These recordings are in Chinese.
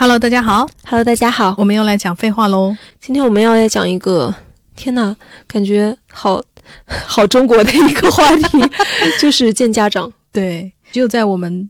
Hello，大家好，Hello，大家好，我们又来讲废话喽。今天我们要来讲一个，天呐，感觉好 好中国的一个话题，就是见家长。对，只有在我们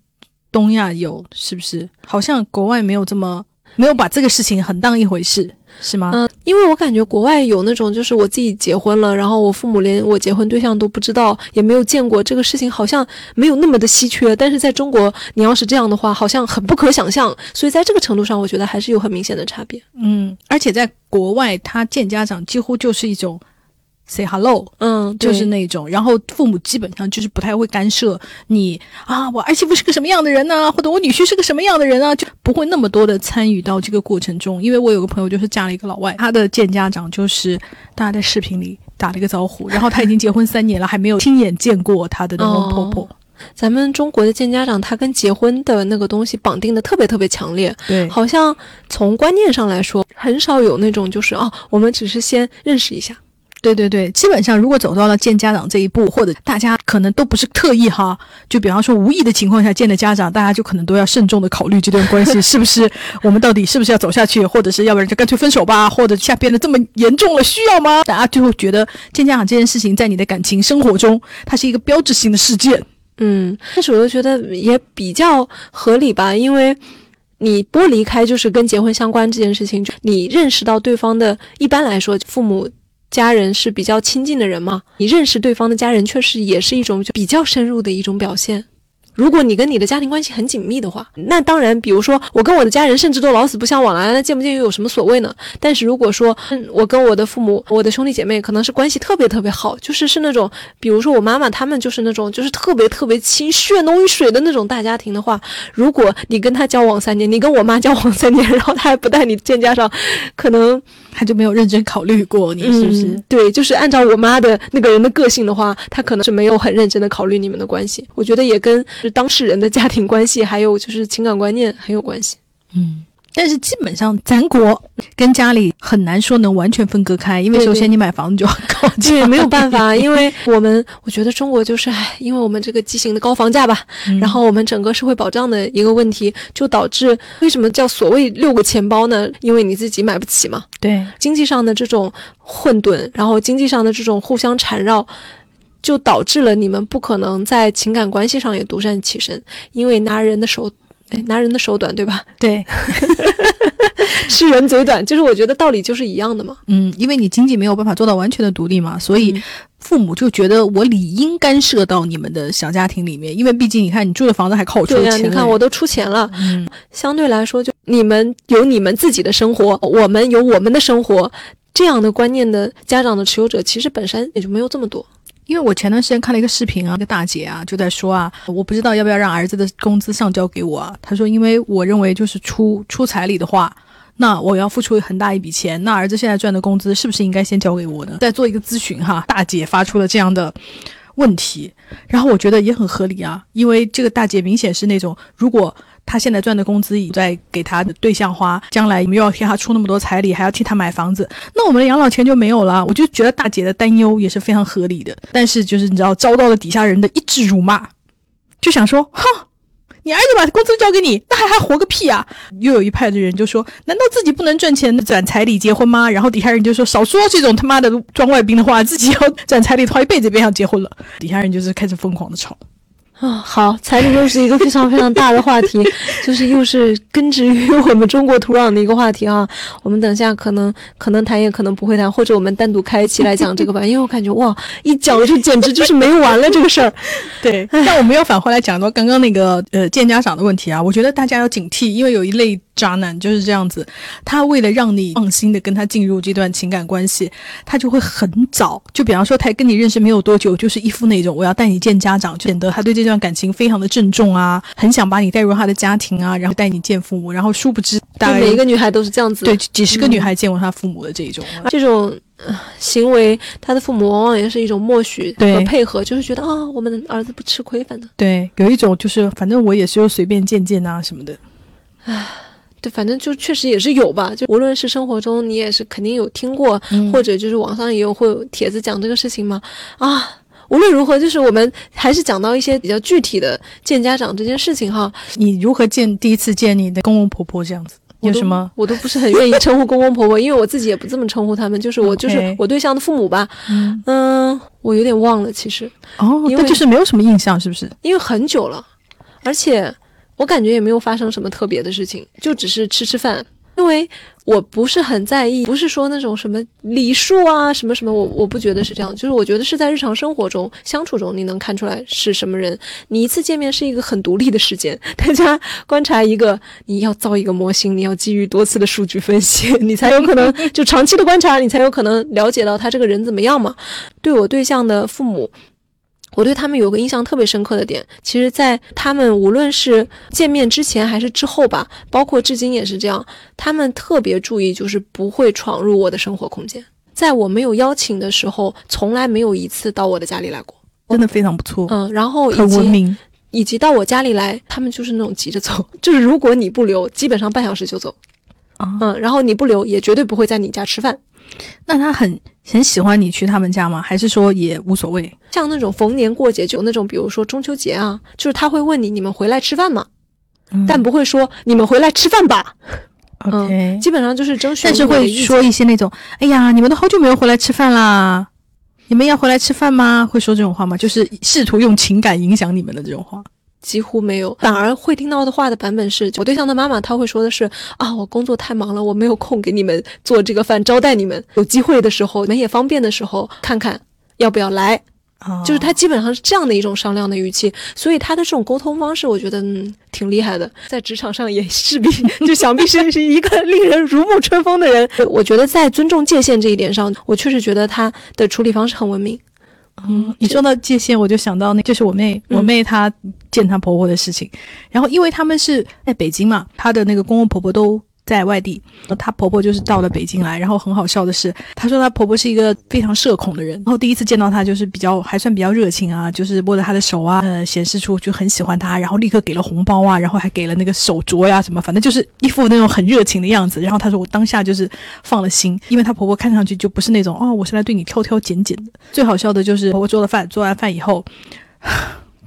东亚有，是不是？好像国外没有这么。没有把这个事情很当一回事，是吗？嗯，因为我感觉国外有那种，就是我自己结婚了，然后我父母连我结婚对象都不知道，也没有见过这个事情，好像没有那么的稀缺。但是在中国，你要是这样的话，好像很不可想象。所以在这个程度上，我觉得还是有很明显的差别。嗯，而且在国外，他见家长几乎就是一种。Say hello，嗯，就是那种，然后父母基本上就是不太会干涉你啊，我儿媳妇是个什么样的人呢？或者我女婿是个什么样的人啊？就不会那么多的参与到这个过程中。因为我有个朋友就是嫁了一个老外，他的见家长就是大家在视频里打了一个招呼，然后他已经结婚三年了，还没有亲眼见过他的那种婆婆。咱们中国的见家长，他跟结婚的那个东西绑定的特别特别强烈，对，好像从观念上来说，很少有那种就是哦，我们只是先认识一下。对对对，基本上如果走到了见家长这一步，或者大家可能都不是特意哈，就比方说无意的情况下见了家长，大家就可能都要慎重的考虑这段关系是不是 我们到底是不是要走下去，或者是要不然就干脆分手吧，或者下变得这么严重了，需要吗？大家就会觉得见家长这件事情在你的感情生活中，它是一个标志性的事件。嗯，但是我又觉得也比较合理吧，因为你不离开就是跟结婚相关这件事情，你认识到对方的，一般来说父母。家人是比较亲近的人嘛，你认识对方的家人，确实也是一种比较深入的一种表现。如果你跟你的家庭关系很紧密的话，那当然，比如说我跟我的家人甚至都老死不相往来，那见不见又有什么所谓呢？但是如果说我跟我的父母、我的兄弟姐妹可能是关系特别特别好，就是是那种，比如说我妈妈他们就是那种就是特别特别亲、血浓于水的那种大家庭的话，如果你跟他交往三年，你跟我妈交往三年，然后他还不带你见家长，可能他就没有认真考虑过你是不是？对，就是按照我妈的那个人的个性的话，他可能是没有很认真的考虑你们的关系。我觉得也跟。当事人的家庭关系，还有就是情感观念很有关系。嗯，但是基本上咱国跟家里很难说能完全分割开，因为首先你买房子就要靠对，没有办法，因为我们我觉得中国就是唉，因为我们这个畸形的高房价吧，然后我们整个社会保障的一个问题，就导致为什么叫所谓六个钱包呢？因为你自己买不起嘛。对，经济上的这种混沌，然后经济上的这种互相缠绕。就导致了你们不可能在情感关系上也独善其身，因为拿人的手，哎，拿人的手短，对吧？对，是人嘴短，就是我觉得道理就是一样的嘛。嗯，因为你经济没有办法做到完全的独立嘛，所以父母就觉得我理应干涉到你们的小家庭里面，因为毕竟你看你住的房子还靠我出钱，你看我都出钱了，嗯，相对来说就你们有你们自己的生活，我们有我们的生活，这样的观念的家长的持有者其实本身也就没有这么多。因为我前段时间看了一个视频啊，一个大姐啊就在说啊，我不知道要不要让儿子的工资上交给我啊。她说，因为我认为就是出出彩礼的话，那我要付出很大一笔钱，那儿子现在赚的工资是不是应该先交给我呢？在做一个咨询哈，大姐发出了这样的问题，然后我觉得也很合理啊，因为这个大姐明显是那种如果。他现在赚的工资已在给他的对象花，将来我们又要替他出那么多彩礼，还要替他买房子，那我们的养老钱就没有了。我就觉得大姐的担忧也是非常合理的，但是就是你知道遭到了底下人的一致辱骂，就想说，哼，你儿子把工资交给你，那还还活个屁啊！又有一派的人就说，难道自己不能赚钱转彩礼结婚吗？然后底下人就说，少说这种他妈的装外宾的话，自己要转彩礼的话，一辈子别想结婚了。底下人就是开始疯狂的吵。啊，好，彩礼又是一个非常非常大的话题，就是又是根植于我们中国土壤的一个话题啊。我们等下可能可能谈，也可能不会谈，或者我们单独开一期来讲这个吧。因为我感觉哇，一讲就简直就是没完了这个事儿。对，但我们要返回来讲到刚刚那个呃见家长的问题啊，我觉得大家要警惕，因为有一类。渣男就是这样子，他为了让你放心的跟他进入这段情感关系，他就会很早，就比方说他跟你认识没有多久，就是一副那种我要带你见家长，显得他对这段感情非常的郑重啊，很想把你带入他的家庭啊，然后带你见父母，然后殊不知，每一个女孩都是这样子，对，几十个女孩见过他父母的这一种，这种行为，他的父母往往也是一种默许和配合，就是觉得啊，我们的儿子不吃亏，反正。对，有一种就是反正我也是随便见见啊什么的，唉。对，反正就确实也是有吧，就无论是生活中你也是肯定有听过，或者就是网上也有会有帖子讲这个事情嘛。啊，无论如何，就是我们还是讲到一些比较具体的见家长这件事情哈。你如何见第一次见你的公公婆婆这样子？有什么？我都不是很愿意称呼公公婆婆，因为我自己也不这么称呼他们，就是我就是我对象的父母吧。嗯，嗯，我有点忘了，其实哦，因为那就是没有什么印象，是不是？因为很久了，而且我感觉也没有发生什么特别的事情，就只是吃吃饭。因为我不是很在意，不是说那种什么礼数啊，什么什么，我我不觉得是这样，就是我觉得是在日常生活中相处中，你能看出来是什么人。你一次见面是一个很独立的时间，大家观察一个，你要造一个模型，你要基于多次的数据分析，你才有可能就长期的观察，你才有可能了解到他这个人怎么样嘛。对我对象的父母，我对他们有个印象特别深刻的点，其实，在他们无论是见面之前还是之后吧，包括至今也是这样，他们特别注意，就是不会闯入我的生活空间。在我没有邀请的时候，从来没有一次到我的家里来过。真的非常不错，嗯，然后很以及文明。以及到我家里来，他们就是那种急着走，就是如果你不留，基本上半小时就走。啊嗯，然后你不留，也绝对不会在你家吃饭。那他很很喜欢你去他们家吗？还是说也无所谓？像那种逢年过节，就有那种比如说中秋节啊，就是他会问你，你们回来吃饭吗？嗯但不会说你们回来吃饭吧，OK，基本上就是征询但是会说一些那种，哎呀，你们都好久没有回来吃饭啦，你们要回来吃饭吗？会说这种话吗？就是试图用情感影响你们的这种话。几乎没有，反而会听到的话的版本是我对象的妈妈，她会说的是啊，我工作太忙了，我没有空给你们做这个饭招待你们，有机会的时候，你们也方便的时候，看看要不要来，啊就是他基本上是这样的一种商量的语气，所以他的这种沟通方式，我觉得嗯挺厉害的，在职场上也势必 就想必是是一个令人如沐春风的人。我觉得在尊重界限这一点上，我确实觉得他的处理方式很文明。嗯，你说到界限，我就想到那，就是我妹，嗯。我妹她见她婆婆的事情。然后，因为他们是在北京嘛，她的那个公公婆婆都在外地，她婆婆就是到了北京来。然后很好笑的是，她说她婆婆是一个非常社恐的人。然后第一次见到她，就是比较还算比较热情啊，就是握着她的手啊，呃，显示出就很喜欢她，然后立刻给了红包啊，然后还给了那个手镯呀、什么，反正就是一副那种很热情的样子。然后她说我当下就是放了心，因为她婆婆看上去就不是那种哦，我是来对你挑挑拣拣的。最好笑的就是婆婆做了饭，做完饭以后，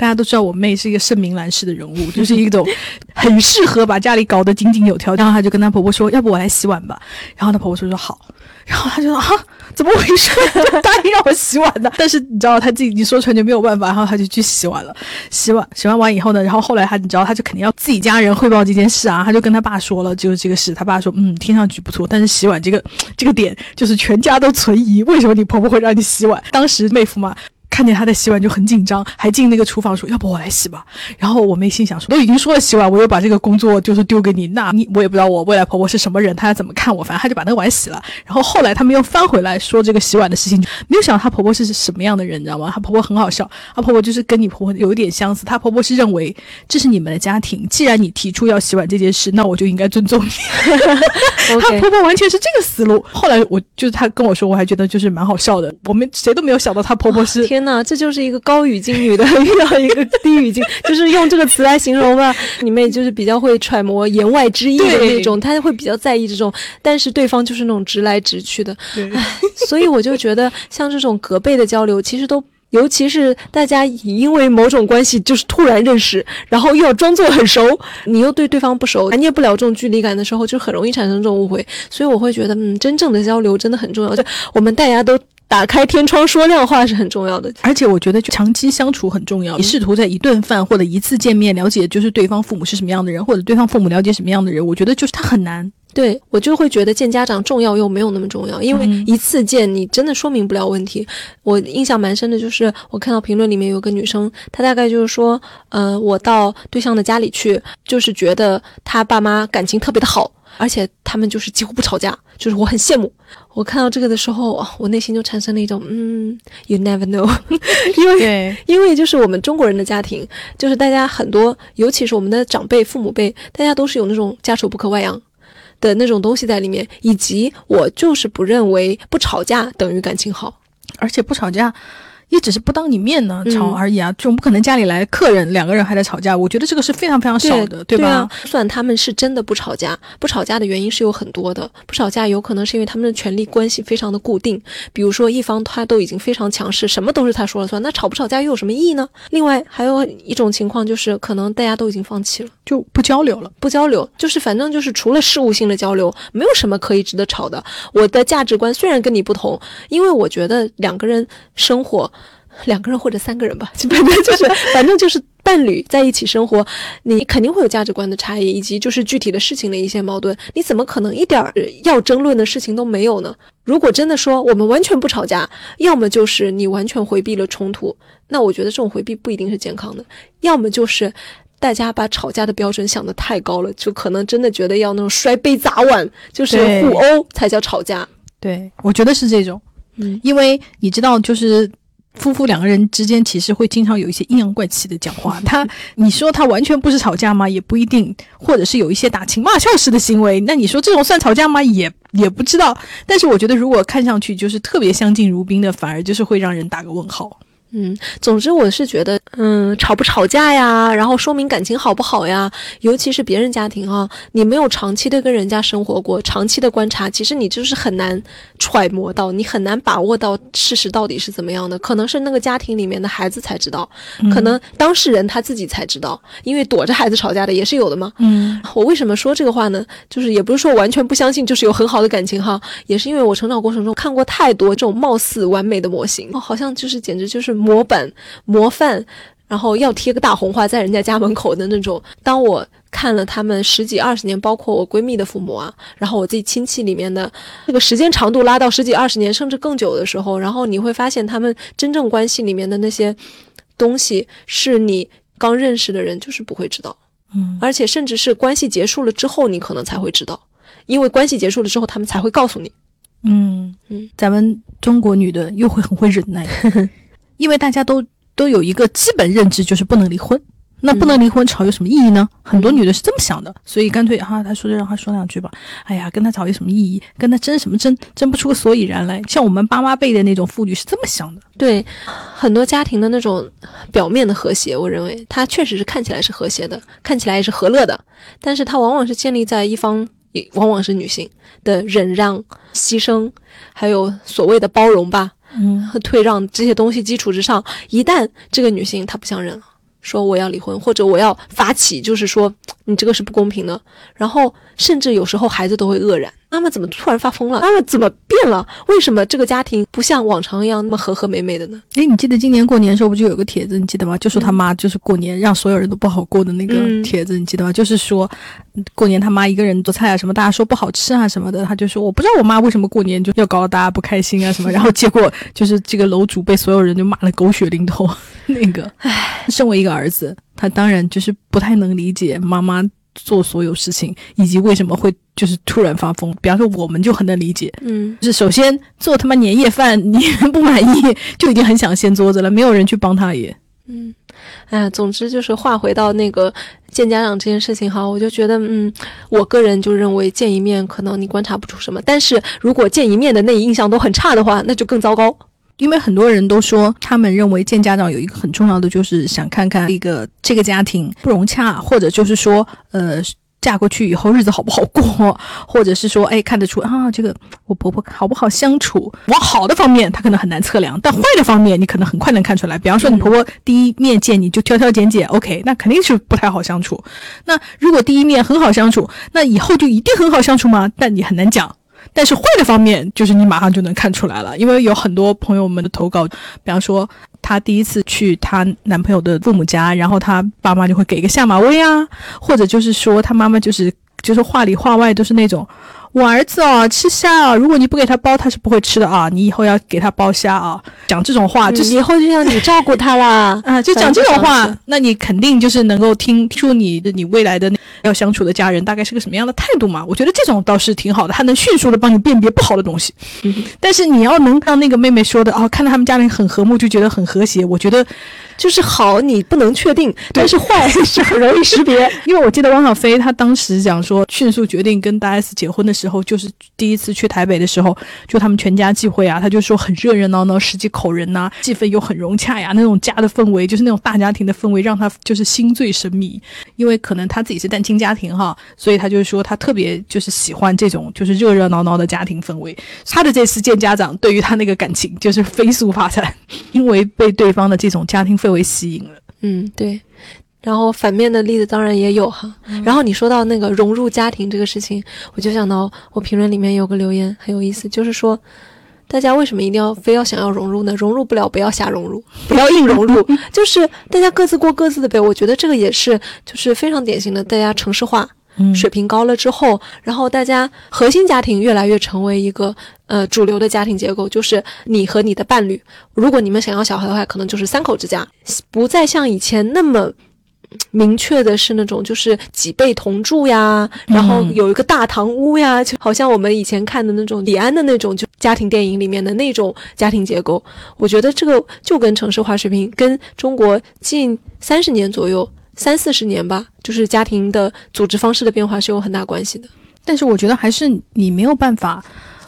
大家都知道我妹是一个盛名兰式的人物，就是一种 很适合把家里搞得井井有条。然后她就跟她婆婆说：“要不我来洗碗吧。”然后她婆婆说：“说好。”然后她就说：“啊，怎么回事？就答应让我洗碗的。”但是你知道，她自己已经说出来就没有办法，然后她就去洗碗了。洗碗洗完碗以后呢，然后后来她你知道，她就肯定要自己家人汇报这件事啊，她就跟她爸说了，就是这个事。她爸说：“嗯，听上去不错，但是洗碗这个这个点就是全家都存疑，为什么你婆婆会让你洗碗？”当时妹夫嘛。看见她在洗碗就很紧张，还进那个厨房说：“要不我来洗吧。”然后我妹心想说：“都已经说了洗碗，我又把这个工作就是丢给你，那你我也不知道我未来婆婆是什么人，她要怎么看我，反正她就把那个碗洗了。然后后来他们又翻回来说这个洗碗的事情，没有想到她婆婆是什么样的人，你知道吗？她婆婆很好笑，她婆婆就是跟你婆婆有一点相似，她婆婆是认为这是你们的家庭，既然你提出要洗碗这件事，那我就应该尊重你。她婆婆完全是这个思路。后来我就是她跟我说，我还觉得就是蛮好笑的。我们谁都没有想到她婆婆是天呐，这就是一个高语境女的遇到一个低语境，就是用这个词来形容吧。你妹就是比较会揣摩言外之意的那种，她会比较在意这种，但是对方就是那种直来直去的。唉所以我就觉得，像这种隔辈的交流，其实都。尤其是大家因为某种关系就是突然认识，然后又要装作很熟，你又对对方不熟，拿捏不了这种距离感的时候，就很容易产生这种误会。所以我会觉得，嗯，真正的交流真的很重要，就我们大家都打开天窗说亮话是很重要的。而且我觉得就长期相处很重要。你试图在一顿饭或者一次见面了解，就是对方父母是什么样的人，或者对方父母了解什么样的人，我觉得就是他很难。对我就会觉得见家长重要又没有那么重要，因为嗯一次见你真的说明不了问题。我印象蛮深的，就是我看到评论里面有个女生，她大概就是说，呃，我到对象的家里去，就是觉得他爸妈感情特别的好，而且他们就是几乎不吵架，就是我很羡慕。我看到这个的时候，啊我内心就产生了一种，嗯，you never know，因为，因为就是我们中国人的家庭，就是大家很多，尤其是我们的长辈、父母辈，大家都是有那种家丑不可外扬的那种东西在里面，以及我就是不认为不吵架等于感情好。而且不吵架也只是不当你面呢嗯吵而已啊，总不可能家里来客人两个人还在吵架，我觉得这个是非常非常少的，吧？对啊，算他们是真的不吵架，不吵架的原因是有很多的。不吵架有可能是因为他们的权力关系非常的固定，比如说一方他都已经非常强势，什么都是他说了算，那吵不吵架又有什么意义呢？另外还有一种情况就是，可能大家都已经放弃了。就不交流了。不交流，就是反正就是除了事务性的交流，没有什么可以值得吵的。我的价值观虽然跟你不同，因为我觉得两个人生活，两个人或者三个人吧，反正就是 反正就是伴侣在一起生活，你肯定会有价值观的差异，以及就是具体的事情的一些矛盾。你怎么可能一点儿要争论的事情都没有呢？如果真的说我们完全不吵架，要么就是你完全回避了冲突，那我觉得这种回避不一定是健康的，要么就是。大家把吵架的标准想得太高了，就可能真的觉得要那种摔杯砸碗，就是对互殴才叫吵架。对，我觉得是这种，嗯，因为你知道，就是夫妇两个人之间其实会经常有一些阴阳怪气的讲话。他，你说他完全不是吵架吗？也不一定，或者是有一些打情骂俏式的行为。那你说这种算吵架吗？也也不知道。但是我觉得，如果看上去就是特别相敬如宾的，反而就是会让人打个问号。嗯，总之我是觉得，嗯，吵不吵架呀，然后说明感情好不好呀，尤其是别人家庭啊，你没有长期的跟人家生活过，长期的观察，其实你就是很难揣摩到，你很难把握到事实到底是怎么样的，可能是那个家庭里面的孩子才知道，可能当事人他自己才知道，因为躲着孩子吵架的也是有的嘛。嗯我为什么说这个话呢？就是也不是说完全不相信，就是有很好的感情哈，也是因为我成长过程中看过太多这种貌似完美的模型，哦，好像就是简直就是模板模范，然后要贴个大红花在人家家门口的那种。当我看了他们十几二十年，包括我闺蜜的父母啊，然后我自己亲戚里面的这个时间长度拉到十几二十年甚至更久的时候，然后你会发现他们真正关系里面的那些东西，是你刚认识的人就是不会知道。嗯而且甚至是关系结束了之后，你可能才会知道，因为关系结束了之后，他们才会告诉你。嗯嗯，咱们中国女的又会很会忍耐，因为大家都都有一个基本认知，就是不能离婚。那不能离婚吵有什么意义呢？很多女的是这么想的，所以干脆哈、他说就让他说两句吧。哎呀，跟他吵有什么意义？跟他争什么争？争不出个所以然来。像我们爸妈辈的那种妇女是这么想的。对很多家庭的那种表面的和谐，我认为它确实是看起来是和谐的，看起来也是和乐的，但是它往往是建立在一方，也往往是女性的忍让、牺牲，还有所谓的包容吧，嗯。和 退让这些东西基础之上，一旦这个女性她不想忍了，说我要离婚，或者我要发起，就是说你这个是不公平的，然后甚至有时候孩子都会愕然，妈妈怎么突然发疯了？妈妈怎么变了？为什么这个家庭不像往常一样那么和和美美的呢？诶，你记得今年过年的时候不就有个帖子，你记得吗？就说他妈就是过年让所有人都不好过的那个嗯帖子，你记得吗？就是说嗯过年他妈一个人做菜啊什么，大家说不好吃啊什么的，他就说我不知道我妈为什么过年就要搞得大家不开心啊什么，然后结果就是这个楼主被所有人就骂得狗血淋头。那个，唉，身为一个儿子，他当然就是不太能理解妈妈。做所有事情，以及为什么会就是突然发疯。比方说，我们就很能理解，嗯就是首先做他妈年夜饭，你不满意就已经很想掀桌子了，没有人去帮他也。嗯，哎呀，总之就是话回到那个见家长这件事情哈，我就觉得，嗯，我个人就认为见一面可能你观察不出什么，但是如果见一面的那一印象都很差的话，那就更糟糕。因为很多人都说，他们认为见家长有一个很重要的，就是想看看一个这个家庭不融洽，或者就是说，呃，嫁过去以后日子好不好过，或者是说，哎，看得出啊，这个我婆婆好不好相处。往好的方面，他可能很难测量，但坏的方面，你可能很快能看出来。比方说，你婆婆第一面见你就挑挑拣拣，OK，那肯定是不太好相处。那如果第一面很好相处，那以后就一定很好相处吗？但你很难讲。但是坏的方面，就是你马上就能看出来了，因为有很多朋友们的投稿，比方说她第一次去她男朋友的父母家，然后她爸妈就会给一个下马威啊，或者就是说她妈妈就是就是话里话外都是那种。我儿子哦，吃虾啊，如果你不给他剥，他是不会吃的啊。你以后要给他剥虾啊，讲这种话，就是嗯以后就让你照顾他啦。啊，就讲这种话，那你肯定就是能够听出你的你未来的那要相处的家人大概是个什么样的态度嘛？我觉得这种倒是挺好的，他能迅速的帮你辨别不好的东西。嗯但是你要能让那个妹妹说的哦，看到他们家里很和睦，就觉得很和谐。我觉得，就是好，你不能确定，但是坏是很容易识别。因为我记得汪小菲他当时讲说，迅速决定跟大 S 结婚的时候，就是第一次去台北的时候，就他们全家聚会啊，他就说很热热闹闹，十几口人呐、气氛又很融洽呀，那种家的氛围，就是那种大家庭的氛围，让他就是心醉神迷。因为可能他自己是单亲家庭哈，所以他就是说他特别就是喜欢这种就是热热闹闹的家庭氛围。他的这次见家长，对于他那个感情就是飞速发展，因为被对方的这种家庭氛围吸引了。嗯，对。然后反面的例子当然也有哈。然后你说到那个融入家庭这个事情，我就想到我评论里面有个留言很有意思，就是说大家为什么一定要非要想要融入呢？融入不了，不要瞎融入，不要硬融入，就是大家各自过各自的呗。我觉得这个也是就是非常典型的，大家城市化。嗯水平高了之后，然后大家核心家庭越来越成为一个呃主流的家庭结构，就是你和你的伴侣。如果你们想要小孩的话，可能就是三口之家，不再像以前那么。明确的是那种就是几辈同住呀，然后有一个大堂屋呀，就好像我们以前看的那种李安的那种就家庭电影里面的那种家庭结构。我觉得这个就跟城市化水平，跟中国近三十年左右。三四十年吧，就是家庭的组织方式的变化是有很大关系的。但是我觉得还是你没有办法，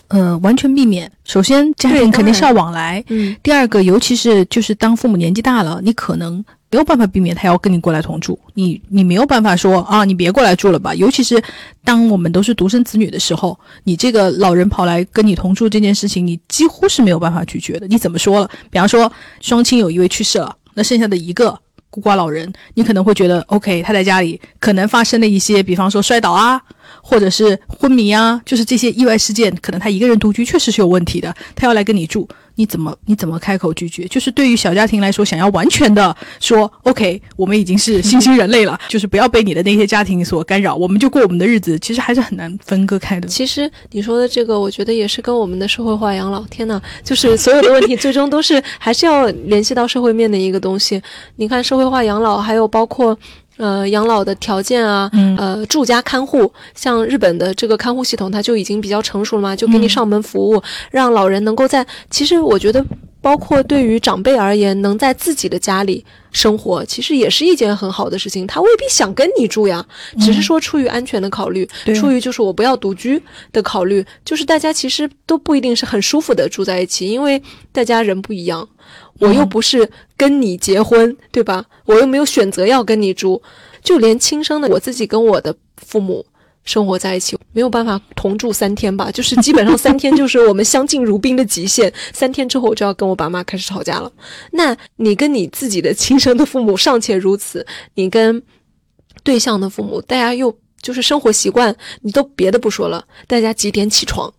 呃，完全避免。首先，家对庭肯定是要往来。嗯，第二个，尤其是就是当父母年纪大了，你可能没有办法避免他要跟你过来同住，你你没有办法说啊，你别过来住了吧。尤其是当我们都是独生子女的时候，你这个老人跑来跟你同住这件事情，你几乎是没有办法拒绝的。你怎么说了？比方说双亲有一位去世了，那剩下的一个。孤寡老人，你可能会觉得，OK，他在家里可能发生了一些，比方说摔倒啊，或者是昏迷啊，就是这些意外事件，可能他一个人独居确实是有问题的，他要来跟你住，你怎么你怎么开口拒绝？就是对于小家庭来说，想要完全的说 OK，我们已经是新兴人类了，就是不要被你的那些家庭所干扰，我们就过我们的日子，其实还是很难分割开的。其实你说的这个，我觉得也是跟我们的社会化养老，天呐，就是所有的问题最终都是还是要联系到社会面的一个东西。你看社会化养老，还有包括。呃，养老的条件啊，嗯呃，住家看护，像日本的这个看护系统，它就已经比较成熟了嘛，就给你嗯上门服务，让老人能够在。其实我觉得，包括对于长辈而言，能在自己的家里生活，其实也是一件很好的事情。他未必想跟你住呀，只是说出于安全的考虑，对出于就是我不要独居的考虑，就是大家其实都不一定是很舒服的住在一起，因为大家人不一样。我又不是跟你结婚，对吧？我又没有选择要跟你住，就连亲生的我自己跟我的父母生活在一起，没有办法同住三天吧？就是基本上三天就是我们相敬如宾的极限，三天之后我就要跟我爸妈开始吵架了。那你跟你自己的亲生的父母尚且如此，你跟对象的父母，大家又就是生活习惯，你都别的不说了，大家几点起床？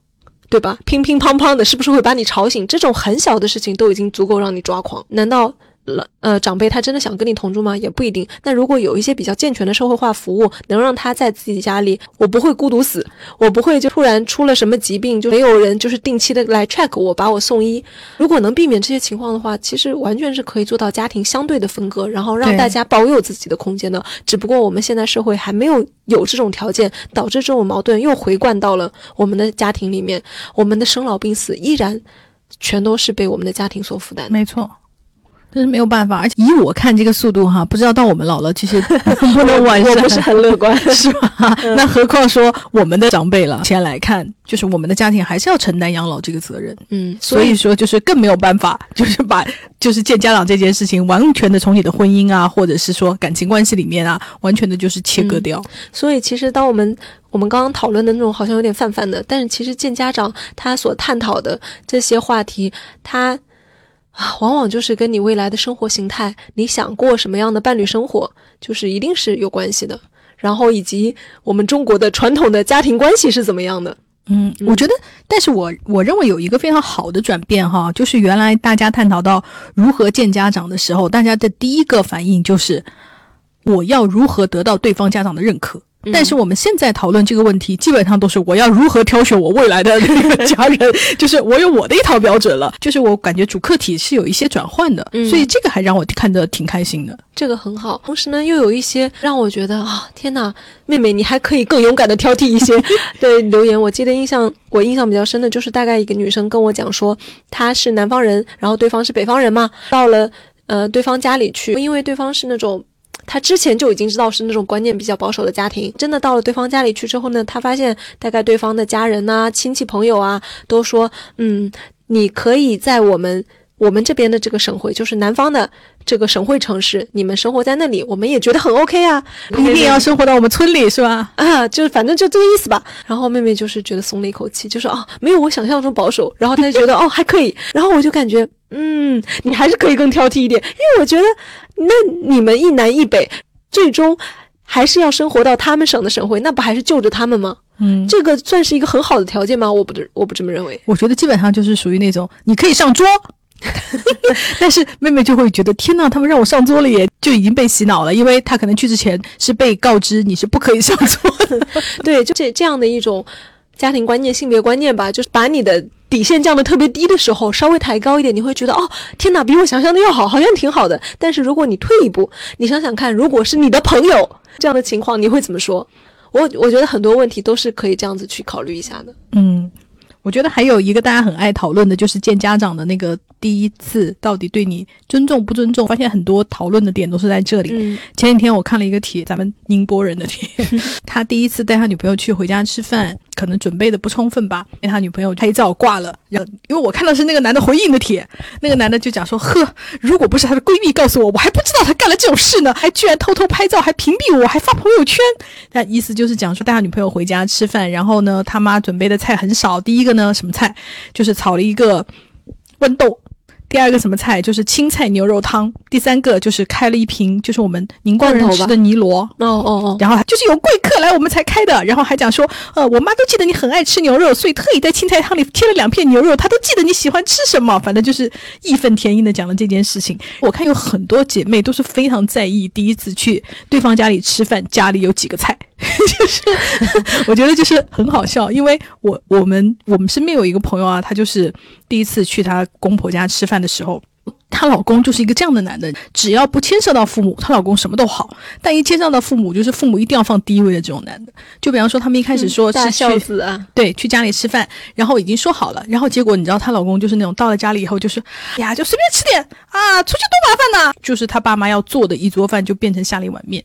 对吧？乒乒乓乓的，是不是会把你吵醒？这种很小的事情都已经足够让你抓狂。难道了呃长辈他真的想跟你同住吗？也不一定。那如果有一些比较健全的社会化服务，能让他在自己家里，我不会孤独死，我不会就突然出了什么疾病，就没有人就是定期的来 check 我，把我送医。如果能避免这些情况的话，其实完全是可以做到家庭相对的分割，然后让大家保有自己的空间的。只不过我们现在社会还没有有这种条件，导致这种矛盾又回灌到了我们的家庭里面，我们的生老病死依然全都是被我们的家庭所负担。没错，这是没有办法。而且以我看这个速度哈，不知道到我们老了，其实 不能完善，我不是很乐观，是吧？那何况说我们的长辈了，前来看，就是我们的家庭还是要承担养老这个责任。嗯，所以说，就是更没有办法，就是把就是见家长这件事情，完全的从你的婚姻啊，或者是说感情关系里面啊，完全的就是切割掉。所以其实当我们我们刚刚讨论的那种好像有点泛泛的，但是其实见家长他所探讨的这些话题，他啊，往往就是跟你未来的生活形态，你想过什么样的伴侣生活，就是一定是有关系的。然后以及我们中国的传统的家庭关系是怎么样的？嗯，我觉得，但是我我认为有一个非常好的转变哈，就是原来大家探讨到如何见家长的时候，大家的第一个反应就是我要如何得到对方家长的认可。但是我们现在讨论这个问题，基本上都是我要如何挑选我未来的那个家人，就是我有我的一套标准了。就是我感觉主客体是有一些转换的，嗯所以这个还让我看得挺开心的。这个很好，同时呢，又有一些让我觉得啊，天哪，妹妹，你还可以更勇敢的挑剔一些 对留言。我记得印象我印象比较深的就是，大概一个女生跟我讲说，她是南方人，然后对方是北方人嘛，到了呃对方家里去，因为对方是那种。他之前就已经知道是那种观念比较保守的家庭，真的到了对方家里去之后呢，他发现大概对方的家人呐、亲戚朋友啊都说，嗯，你可以在我们。我们这边的这个省会就是南方的这个省会城市，你们生活在那里，我们也觉得很 OK 啊。一定要生活到我们村里是吧？啊，就是反正就这个意思吧。然后妹妹就是觉得松了一口气，就是啊，没有我想象中保守。然后她就觉得哦还可以。然后我就感觉嗯，你还是可以更挑剔一点，因为我觉得那你们一南一北，最终还是要生活到他们省的省会，那不还是救着他们吗？嗯，这个算是一个很好的条件吗？我不我不这么认为。我觉得基本上就是属于那种你可以上桌。但是妹妹就会觉得天呐，他们让我上桌了耶，就已经被洗脑了，因为她可能去之前是被告知你是不可以上桌的。对，就这这样的一种家庭观念、性别观念吧，就是把你的底线降得特别低的时候，稍微抬高一点，你会觉得哦，天哪，比我想象的要好，好像挺好的。但是如果你退一步，你想想看，如果是你的朋友这样的情况，你会怎么说？我我觉得很多问题都是可以这样子去考虑一下的。嗯。我觉得还有一个大家很爱讨论的，就是见家长的那个第一次到底对你尊重不尊重？发现很多讨论的点都是在这里。前几天我看了一个帖，咱们宁波人的帖，他第一次带他女朋友去回家吃饭。可能准备的不充分吧，被他女朋友拍照挂了。然后，因为我看到是那个男的回应的帖，那个男的就讲说：“呵，如果不是他的闺蜜告诉我，我还不知道他干了这种事呢，还居然偷偷拍照，还屏蔽我，还发朋友圈。”那意思就是讲说带他女朋友回家吃饭，然后呢，他妈准备的菜很少。第一个呢，什么菜？就是炒了一个豌豆。第二个什么菜就是青菜牛肉汤，第三个就是开了一瓶就是我们宁波人吃的尼罗哦哦哦，然后就是有贵客来我们才开的，然后还讲说，呃，我妈都记得你很爱吃牛肉，所以特意在青菜汤里贴了两片牛肉，她都记得你喜欢吃什么，反正就是义愤填膺的讲了这件事情。我看有很多姐妹都是非常在意第一次去对方家里吃饭，家里有几个菜。就是我觉得就是很好笑，因为我我们我们身边有一个朋友啊，她就是第一次去她公婆家吃饭的时候，她老公就是一个这样的男的，只要不牵涉到父母，她老公什么都好；但一牵涉到父母，就是父母一定要放第一位的这种男的。就比方说，他们一开始说是孝子啊，对，去家里吃饭，然后已经说好了，然后结果你知道她老公就是那种到了家里以后就是呀，就随便吃点啊，出去多麻烦呐，就是他爸妈要做的一桌饭就变成下了一碗面。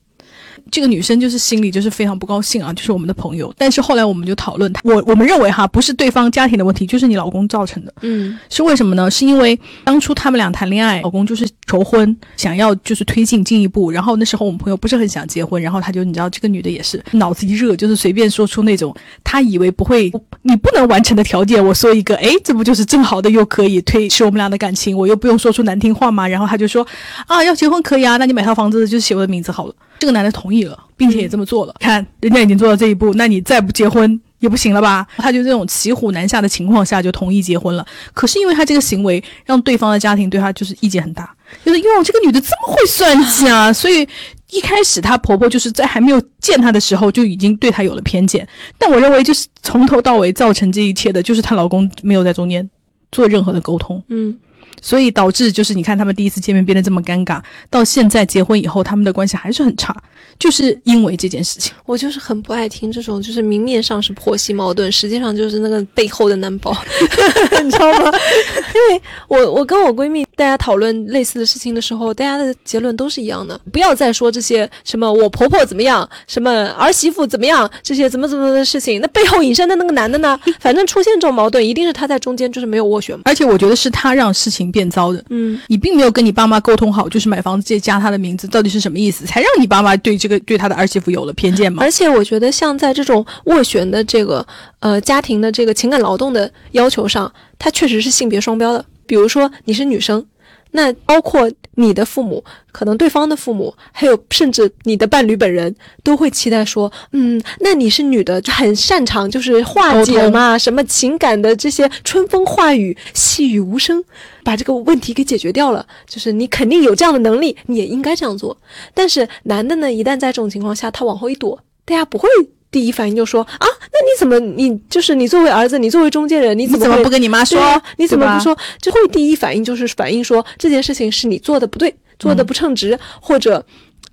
这个女生就是心里就是非常不高兴啊，就是我们的朋友。但是后来我们就讨论，我我们认为哈，不是对方家庭的问题，就是你老公造成的。嗯，是为什么呢？是因为当初他们俩谈恋爱，老公就是求婚，想要就是推进进一步。然后那时候我们朋友不是很想结婚，然后他就你知道，这个女的也是脑子一热，就是随便说出那种他以为不会你不能完成的条件。我说一个，哎，这不就是正好的又可以推迟我们俩的感情，我又不用说出难听话嘛？然后他就说啊，要结婚可以啊，那你买套房子就写我的名字好了。这个男的同意了，并且也这么做了。看，人家已经做到这一步，那你再不结婚也不行了吧？他就这种骑虎难下的情况下就同意结婚了。可是因为他这个行为，让对方的家庭对他就是意见很大，就是哟，这个女的这么会算计啊！所以一开始她婆婆就是在还没有见她的时候就已经对她有了偏见。但我认为，就是从头到尾造成这一切的，就是她老公没有在中间做任何的沟通。嗯。所以导致就是你看他们第一次见面变得这么尴尬，到现在结婚以后他们的关系还是很差，就是因为这件事情。我就是很不爱听这种，就是明面上是婆媳矛盾，实际上就是那个背后的难保，你知道吗？因为我我跟我闺蜜大家讨论类似的事情的时候，大家的结论都是一样的，不要再说这些什么我婆婆怎么样，什么儿媳妇怎么样，这些怎么怎么的事情，那背后隐身的那个男的呢？反正出现这种矛盾，一定是他在中间就是没有斡旋，而且我觉得是他让事情。变糟的，嗯，你并没有跟你爸妈沟通好，就是买房子直接加他的名字，到底是什么意思？才让你爸妈对这个对他的儿媳妇有了偏见吗？而且我觉得，像在这种斡旋的这个呃家庭的这个情感劳动的要求上，它确实是性别双标的。比如说你是女生。那包括你的父母，可能对方的父母，还有甚至你的伴侣本人，都会期待说，嗯，那你是女的，就很擅长就是化解嘛，什么情感的这些春风化雨、细雨无声，把这个问题给解决掉了。就是你肯定有这样的能力，你也应该这样做。但是男的呢，一旦在这种情况下，他往后一躲，大家不会。第一反应就说啊，那你怎么你就是你作为儿子，你作为中间人，你怎么不跟你妈说？你怎么不说？就会第一反应就是反映说这件事情是你做的不对，做的不称职，或者，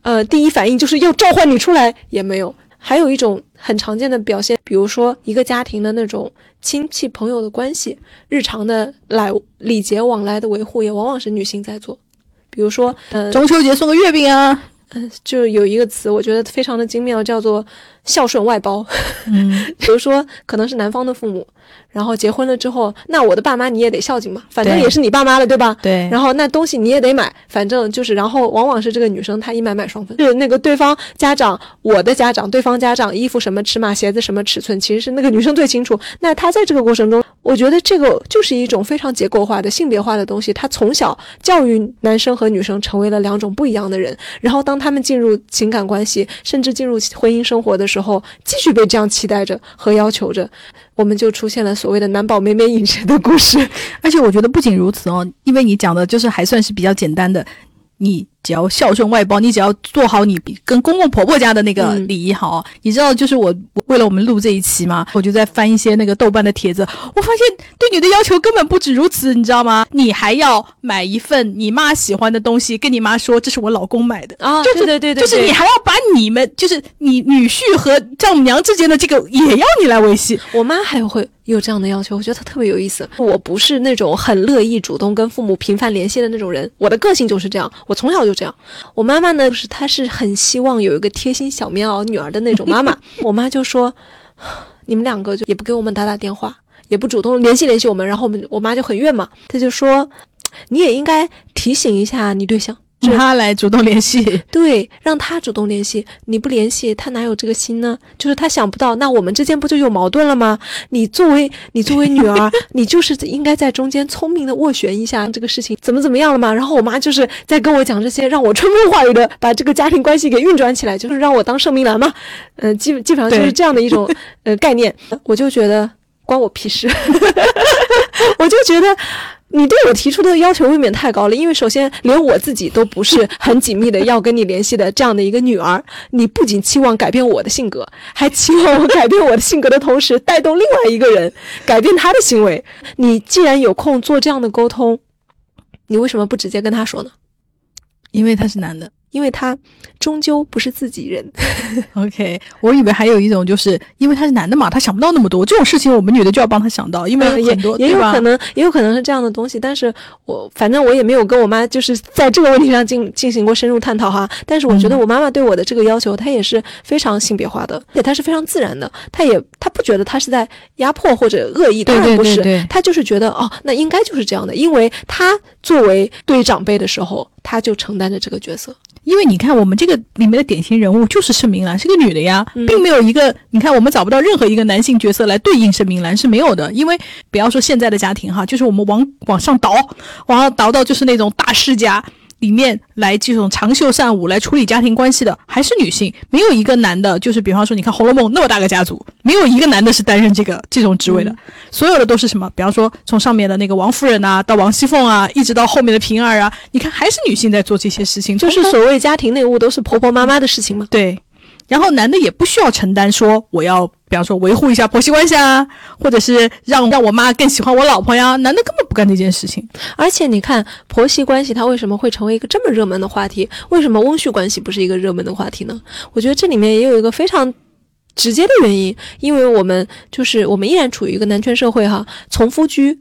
呃，第一反应就是要召唤你出来也没有。还有一种很常见的表现，比如说一个家庭的那种亲戚朋友的关系，日常的来礼节往来的维护也往往是女性在做。比如说，呃，中秋节送个月饼啊。嗯，就有一个词，我觉得非常的精妙，叫做孝顺外包。嗯，比如说，可能是男方的父母，然后结婚了之后，那我的爸妈你也得孝敬嘛，反正也是你爸妈了，对吧？对，然后那东西你也得买，反正就是，然后往往是这个女生她一买买双份，是那个对方家长，我的家长，对方家长衣服什么尺码、鞋子什么尺寸，其实是那个女生最清楚。那她在这个过程中，我觉得这个就是一种非常结构化的性别化的东西。她从小教育男生和女生成为了两种不一样的人，然后当他们进入情感关系，甚至进入婚姻生活的时候，之后继续被这样期待着和要求着，我们就出现了所谓的男宝美美饮食的故事。而且我觉得不仅如此哦，因为你讲的就是还算是比较简单的，你只要孝顺外包，你只要做好你跟公公婆婆家的那个嗯礼仪好。你知道，就是我我为了我们录这一期嘛，我就在翻一些那个豆瓣的帖子，我发现对你的要求根本不止如此，你知道吗？你还要买一份你妈喜欢的东西，跟你妈说这是我老公买的。啊，就是对对对，就是你还要把你们，就是你女婿和丈母娘之间的这个，也要你来维系。我妈还会有这样的要求，我觉得她特别有意思。我不是那种很乐意主动跟父母频繁联系的那种人，我的个性就是这样，我从小就这样。我妈妈呢，就是她是很希望有一个贴心小棉袄女儿的那种妈妈。我妈就说，你们两个就也不给我们打打电话，也不主动联系联系我们，然后我们我妈就很怨嘛，她就说，你也应该提醒一下你对象。让他来主动联系，对，让他主动联系，你不联系，他哪有这个心呢？就是他想不到，那我们之间不就有矛盾了吗？你作为你作为女儿，你就是应该在中间聪明的斡旋一下这个事情怎么怎么样了嘛。然后我妈就是在跟我讲这些，让我春风化雨的把这个家庭关系给运转起来，就是让我当圣明兰嘛。嗯、基基本上就是这样的一种呃概念，我就觉得关我屁事，我就觉得。你对我提出的要求未免太高了，因为首先连我自己都不是很紧密的要跟你联系的这样的一个女儿，你不仅期望改变我的性格，还期望我改变我的性格的同时，带动另外一个人改变他的行为。你既然有空做这样的沟通，你为什么不直接跟他说呢？因为他是男的。因为他终究不是自己人。OK，我以为还有一种，就是因为他是男的嘛，他想不到那么多这种事情，我们女的就要帮他想到，因为很多、也有可能，也有可能是这样的东西，但是我反正我也没有跟我妈就是在这个问题上进进行过深入探讨哈。但是我觉得嗯我妈妈对我的这个要求，她也是非常性别化的，而且她是非常自然的，她也她不觉得她是在压迫或者恶意，对当然不是，对对对她就是觉得哦，那应该就是这样的，因为她作为对长辈的时候，他就承担着这个角色。因为你看，我们这个里面的典型人物就是盛明兰，是个女的呀，嗯并没有一个，你看我们找不到任何一个男性角色来对应盛明兰是没有的。因为不要说现在的家庭哈，就是我们往往上倒，往上倒到就是那种大世家里面来这种长袖善舞来处理家庭关系的，还是女性，没有一个男的，就是比方说你看《红楼梦》那么大个家族，没有一个男的是担任这个这种职位的，所有的都是什么？比方说从上面的那个王夫人啊，到王熙凤啊，一直到后面的平儿啊，你看还是女性在做这些事情，就是所谓家庭内务都是婆婆妈妈的事情嘛。对，然后男的也不需要承担说我要，比方说维护一下婆媳关系啊，或者是让让我妈更喜欢我老婆呀，男的根本不干这件事情。而且你看婆媳关系，它为什么会成为一个这么热门的话题？为什么翁婿关系不是一个热门的话题呢？我觉得这里面也有一个非常直接的原因，因为我们就是我们依然处于一个男权社会哈，从夫居。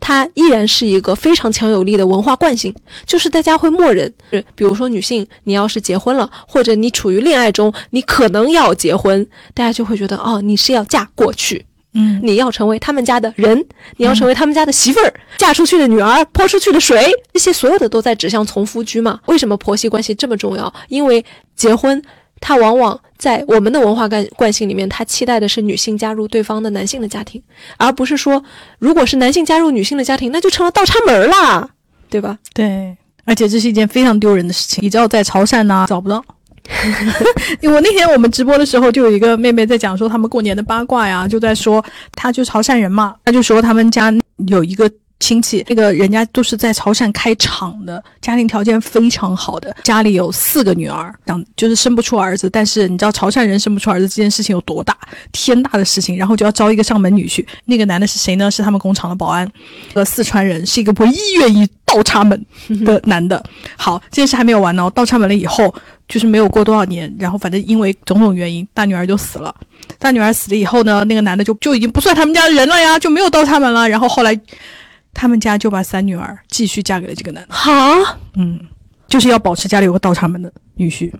它依然是一个非常强有力的文化惯性，就是大家会默认，呃比如说女性，你要是结婚了，或者你处于恋爱中，你可能要结婚，大家就会觉得哦，你是要嫁过去，嗯，你要成为他们家的人，你要成为他们家的媳妇儿，嫁出去的女儿，泼出去的水，这些所有的都在指向从夫居嘛。为什么婆媳关系这么重要？因为结婚，它往往在我们的文化惯惯性里面，他期待的是女性加入对方的男性的家庭，而不是说，如果是男性加入女性的家庭，那就成了倒插门儿啦，对吧？对，而且这是一件非常丢人的事情。你知道在潮汕呐、找不到。我那天我们直播的时候，就有一个妹妹在讲说他们过年的八卦呀，就在说她就潮汕人嘛，她就说他们家有一个亲戚，那个人家都是在潮汕开厂的，家庭条件非常好的，家里有四个女儿，长就是生不出儿子。但是你知道潮汕人生不出儿子这件事情有多大，天大的事情，然后就要招一个上门女婿。那个男的是谁呢？是他们工厂的保安，呃，四川人，是一个唯一愿意倒插门的男的。好，这件事还没有完呢，倒插门了以后，就是没有过多少年，然后反正因为种种原因，大女儿就死了。大女儿死了以后呢，那个男的就就已经不算他们家的人了呀，就没有倒插门了。然后后来，他们家就把三女儿继续嫁给了这个男的。好，嗯，就是要保持家里有个倒插门的女婿。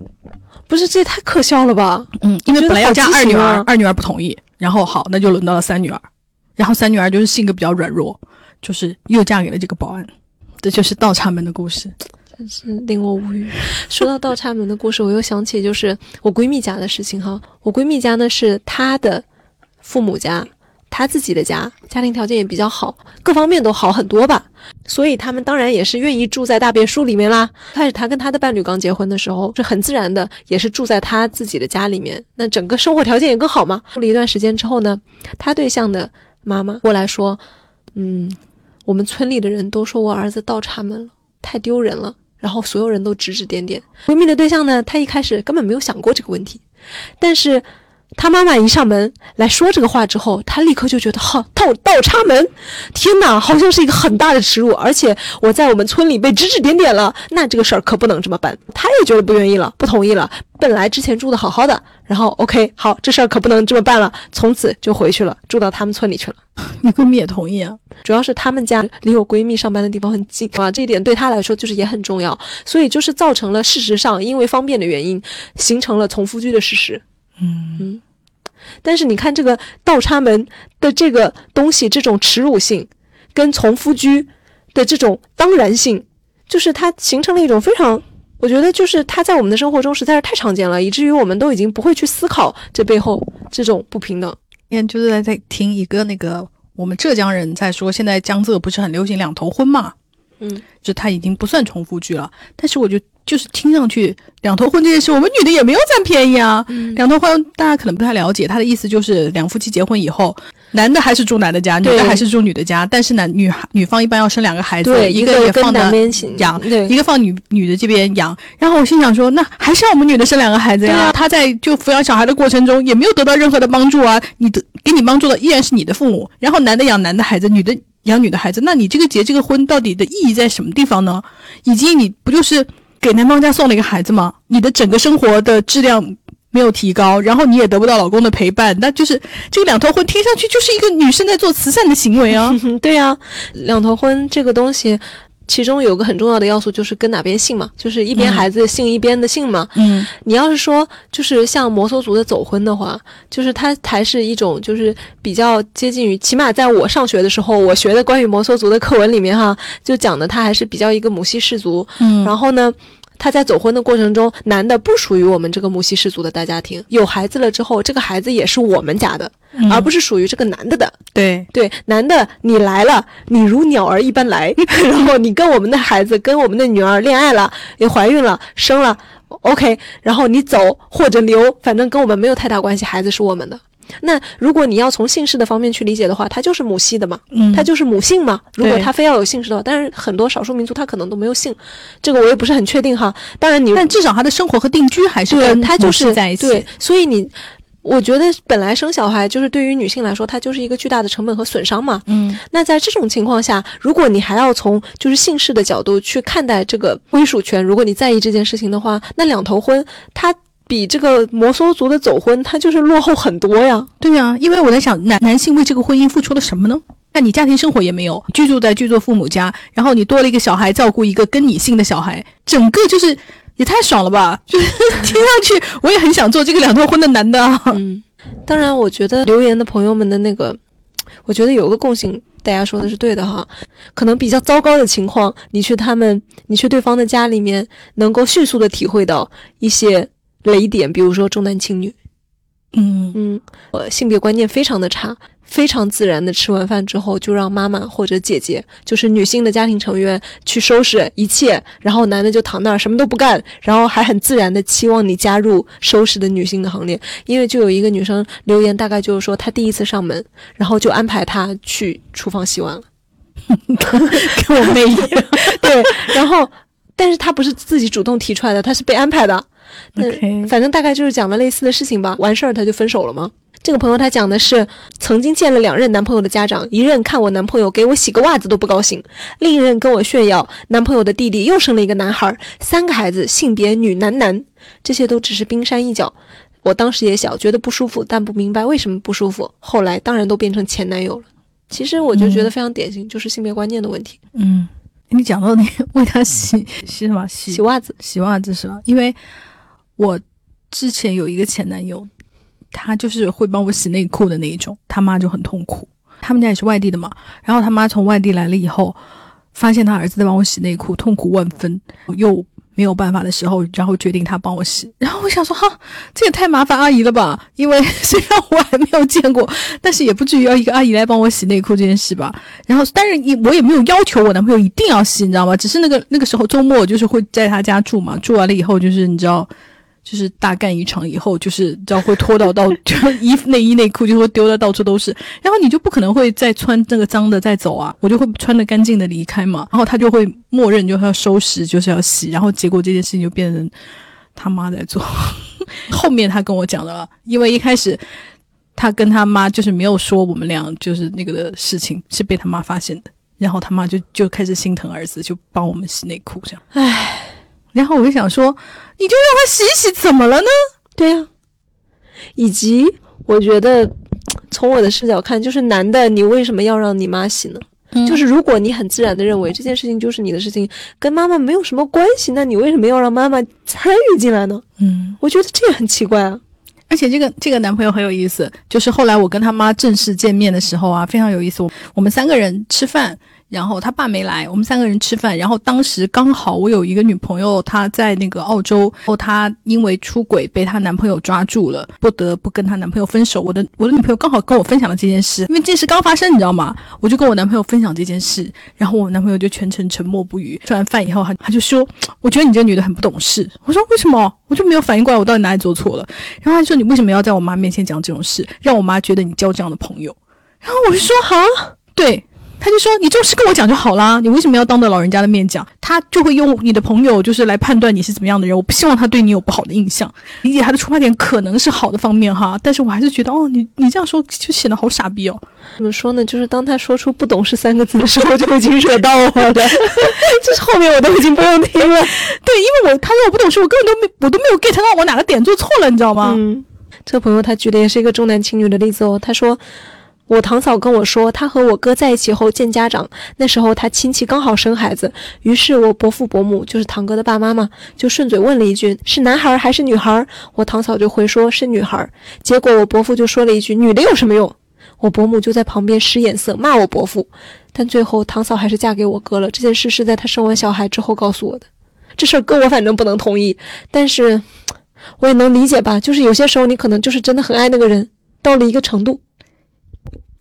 不是，这也太可笑了吧？嗯，因为本来要嫁二女儿，二女儿不同意，然后好，那就轮到了三女儿，然后三女儿就是性格比较软弱，就是又嫁给了这个保安，这就是倒插门的故事。真是令我无语。说到倒插门的故事，我又想起就是我闺蜜家的事情哈。我闺蜜家呢是她的父母家，她自己的家，家庭条件也比较好，各方面都好很多吧。所以他们当然也是愿意住在大别墅里面啦。开始她跟她的伴侣刚结婚的时候，是很自然的，也是住在她自己的家里面。那整个生活条件也更好嘛。住了一段时间之后呢，她对象的妈妈过来说：“嗯，我们村里的人都说我儿子倒插门了，太丢人了。”然后所有人都指指点点。闺蜜的对象呢，他一开始根本没有想过这个问题，但是他妈妈一上门来说这个话之后，他立刻就觉得哈倒倒插门，天哪，好像是一个很大的耻辱，而且我在我们村里被指指点点了，那这个事儿可不能这么办。他也觉得不愿意了，不同意了。本来之前住的好好的，然后 OK 好，这事儿可不能这么办了，从此就回去了，住到他们村里去了。你闺蜜也同意啊？主要是他们家离我闺蜜上班的地方很近啊，这一点对她来说就是也很重要，所以就是造成了事实上因为方便的原因，形成了从夫居的事实。嗯嗯，但是你看这个倒插门的这个东西，这种耻辱性，跟从夫居的这种当然性，就是它形成了一种非常，我觉得就是它在我们的生活中实在是太常见了，以至于我们都已经不会去思考这背后这种不平等。今天就是在在听一个那个我们浙江人在说，现在江浙不是很流行两头婚嘛？嗯，就他已经不算重复剧了，但是我就就是听上去两头婚这件事，我们女的也没有占便宜啊。嗯。两头婚大家可能不太了解，他的意思就是两夫妻结婚以后，男的还是住男的家，女的还是住女的家，但是男女女方一般要生两个孩子，对，一个也放在养对，一个放女女的这边养，然后我心想说，那还是让我们女的生两个孩子呀。对啊。她在就抚养小孩的过程中也没有得到任何的帮助啊，你的给你帮助的依然是你的父母，然后男的养男的孩子，女的养女的孩子，那你这个结这个婚到底的意义在什么地方呢？以及你不就是给男方家送了一个孩子吗？你的整个生活的质量。没有提高，然后你也得不到老公的陪伴，那就是这个两头婚听上去就是一个女生在做慈善的行为啊。对呀、两头婚这个东西，其中有个很重要的要素就是跟哪边姓嘛，就是一边嗯孩子姓一边的姓嘛。嗯你要是说就是像摩梭族的走婚的话，就是它还是一种就是比较接近于，起码在我上学的时候，我学的关于摩梭族的课文里面哈，就讲的它还是比较一个母系氏族。嗯然后呢，他在走婚的过程中，男的不属于我们这个母系氏族的大家庭，有孩子了之后，这个孩子也是我们家的，而不是属于这个男的的。对，对，男的你来了，你如鸟儿一般来，然后你跟我们的孩子，跟我们的女儿恋爱了，也怀孕了，生了，OK，然后你走或者留，反正跟我们没有太大关系，孩子是我们的。那如果你要从姓氏的方面去理解的话，它就是母系的嘛，嗯，它就是母姓嘛。如果对他非要有姓氏的话，但是很多少数民族他可能都没有姓，这个我也不是很确定哈。当然你但至少他的生活和定居还是对跟母他就是在一起。对，所以你，我觉得本来生小孩就是对于女性来说，它就是一个巨大的成本和损伤嘛。嗯那在这种情况下，如果你还要从就是姓氏的角度去看待这个归属权，如果你在意这件事情的话，那两头婚它比这个摩梭族的走婚，他就是落后很多呀。对呀、因为我在想，男男性为这个婚姻付出了什么呢？那你家庭生活也没有，居住在居住父母家，然后你多了一个小孩，照顾一个跟你姓的小孩，整个就是也太爽了吧！就是听上去我也很想做这个两头婚的男的啊。嗯，当然，我觉得留言的朋友们的那个，我觉得有个共性，大家说的是对的哈。可能比较糟糕的情况，你去他们，你去对方的家里面，能够迅速的体会到一些雷点，比如说重男轻女，嗯嗯，呃，性别观念非常的差，非常自然的吃完饭之后就让妈妈或者姐姐，就是女性的家庭成员去收拾一切，然后男的就躺那儿什么都不干，然后还很自然的期望你加入收拾的女性的行列。因为就有一个女生留言，大概就是说她第一次上门，然后就安排她去厨房洗碗了。跟我妹一样。对，然后但是她不是自己主动提出来的，她是被安排的。那反正大概就是讲了类似的事情吧。完事儿他就分手了吗？这个朋友他讲的是曾经见了两任男朋友的家长，一任看我男朋友给我洗个袜子都不高兴，另一任跟我炫耀男朋友的弟弟又生了一个男孩，三个孩子，性别女男男，这些都只是冰山一角。我当时也小，觉得不舒服，但不明白为什么不舒服。后来当然都变成前男友了。其实我就觉得非常典型，就是性别观念的问题。嗯，你讲到那个为他洗洗什么洗洗袜子，洗袜子是吧？因为我之前有一个前男友，他就是会帮我洗内裤的那一种，他妈就很痛苦。他们家也是外地的嘛，然后他妈从外地来了以后，发现他儿子在帮我洗内裤，痛苦万分，又没有办法的时候，然后决定他帮我洗。然后我想说，哈，这也太麻烦阿姨了吧？因为 虽然我还没有见过，但是也不至于要一个阿姨来帮我洗内裤这件事吧。然后，但是也我也没有要求我男朋友一定要洗，你知道吗？只是那个那个时候周末我就是会在他家住嘛，住完了以后就是你知道。就是大干一场以后，就是知道会拖到到，就衣服、内衣、内裤就会丢的到处都是，然后你就不可能会再穿那个脏的再走啊，我就会穿的干净的离开嘛，然后他就会默认就是要收拾，就是要洗，然后结果这件事情就变成他妈在做。后面他跟我讲了，因为一开始他跟他妈就是没有说我们俩就是那个的事情，是被他妈发现的，然后他妈就就开始心疼儿子，就帮我们洗内裤这样。唉。然后我就想说，你就让他洗洗，怎么了呢？对呀，以及我觉得，从我的视角看，就是男的，你为什么要让你妈洗呢？就是如果你很自然的认为这件事情就是你的事情，跟妈妈没有什么关系，那你为什么要让妈妈参与进来呢？嗯，我觉得这也很奇怪啊。而且这个这个男朋友很有意思，就是后来我跟他妈正式见面的时候啊，非常有意思。我我们三个人吃饭。然后他爸没来，我们三个人吃饭。然后当时刚好我有一个女朋友，她在那个澳洲，然后她因为出轨被她男朋友抓住了，不得不跟她男朋友分手。我的我的女朋友刚好跟我分享了这件事，因为这件事刚发生，你知道吗？我就跟我男朋友分享这件事，然后我男朋友就全程沉默不语。吃完饭以后，他他就说：“我觉得你这女的很不懂事。”我说：“为什么？”我就没有反应过来我到底哪里做错了。然后他说：“你为什么要在我妈面前讲这种事，让我妈觉得你交这样的朋友？”然后我就说：“哈，对。”他就说：“你就是跟我讲就好啦，你为什么要当着老人家的面讲？他就会用你的朋友就是来判断你是怎么样的人。我不希望他对你有不好的印象。理解他的出发点可能是好的方面哈，但是我还是觉得哦，你你这样说就显得好傻逼哦。怎么说呢？就是当他说出‘不懂事’三个字的时候，就已经惹到我了。就是后面我都已经不用听了。对，因为我他说我不懂事，我根本都没我都没有 get 到我哪个点做错了，你知道吗？嗯，这个朋友他举的也是一个重男轻女的例子哦。他说。”我堂嫂跟我说，她和我哥在一起后见家长，那时候她亲戚刚好生孩子，于是我伯父伯母就是堂哥的爸妈嘛，就顺嘴问了一句是男孩还是女孩，我堂嫂就回说是女孩，结果我伯父就说了一句女的有什么用，我伯母就在旁边使眼色骂我伯父，但最后堂嫂还是嫁给我哥了。这件事是在她生完小孩之后告诉我的，这事儿哥我反正不能同意，但是我也能理解吧，就是有些时候你可能就是真的很爱那个人，到了一个程度。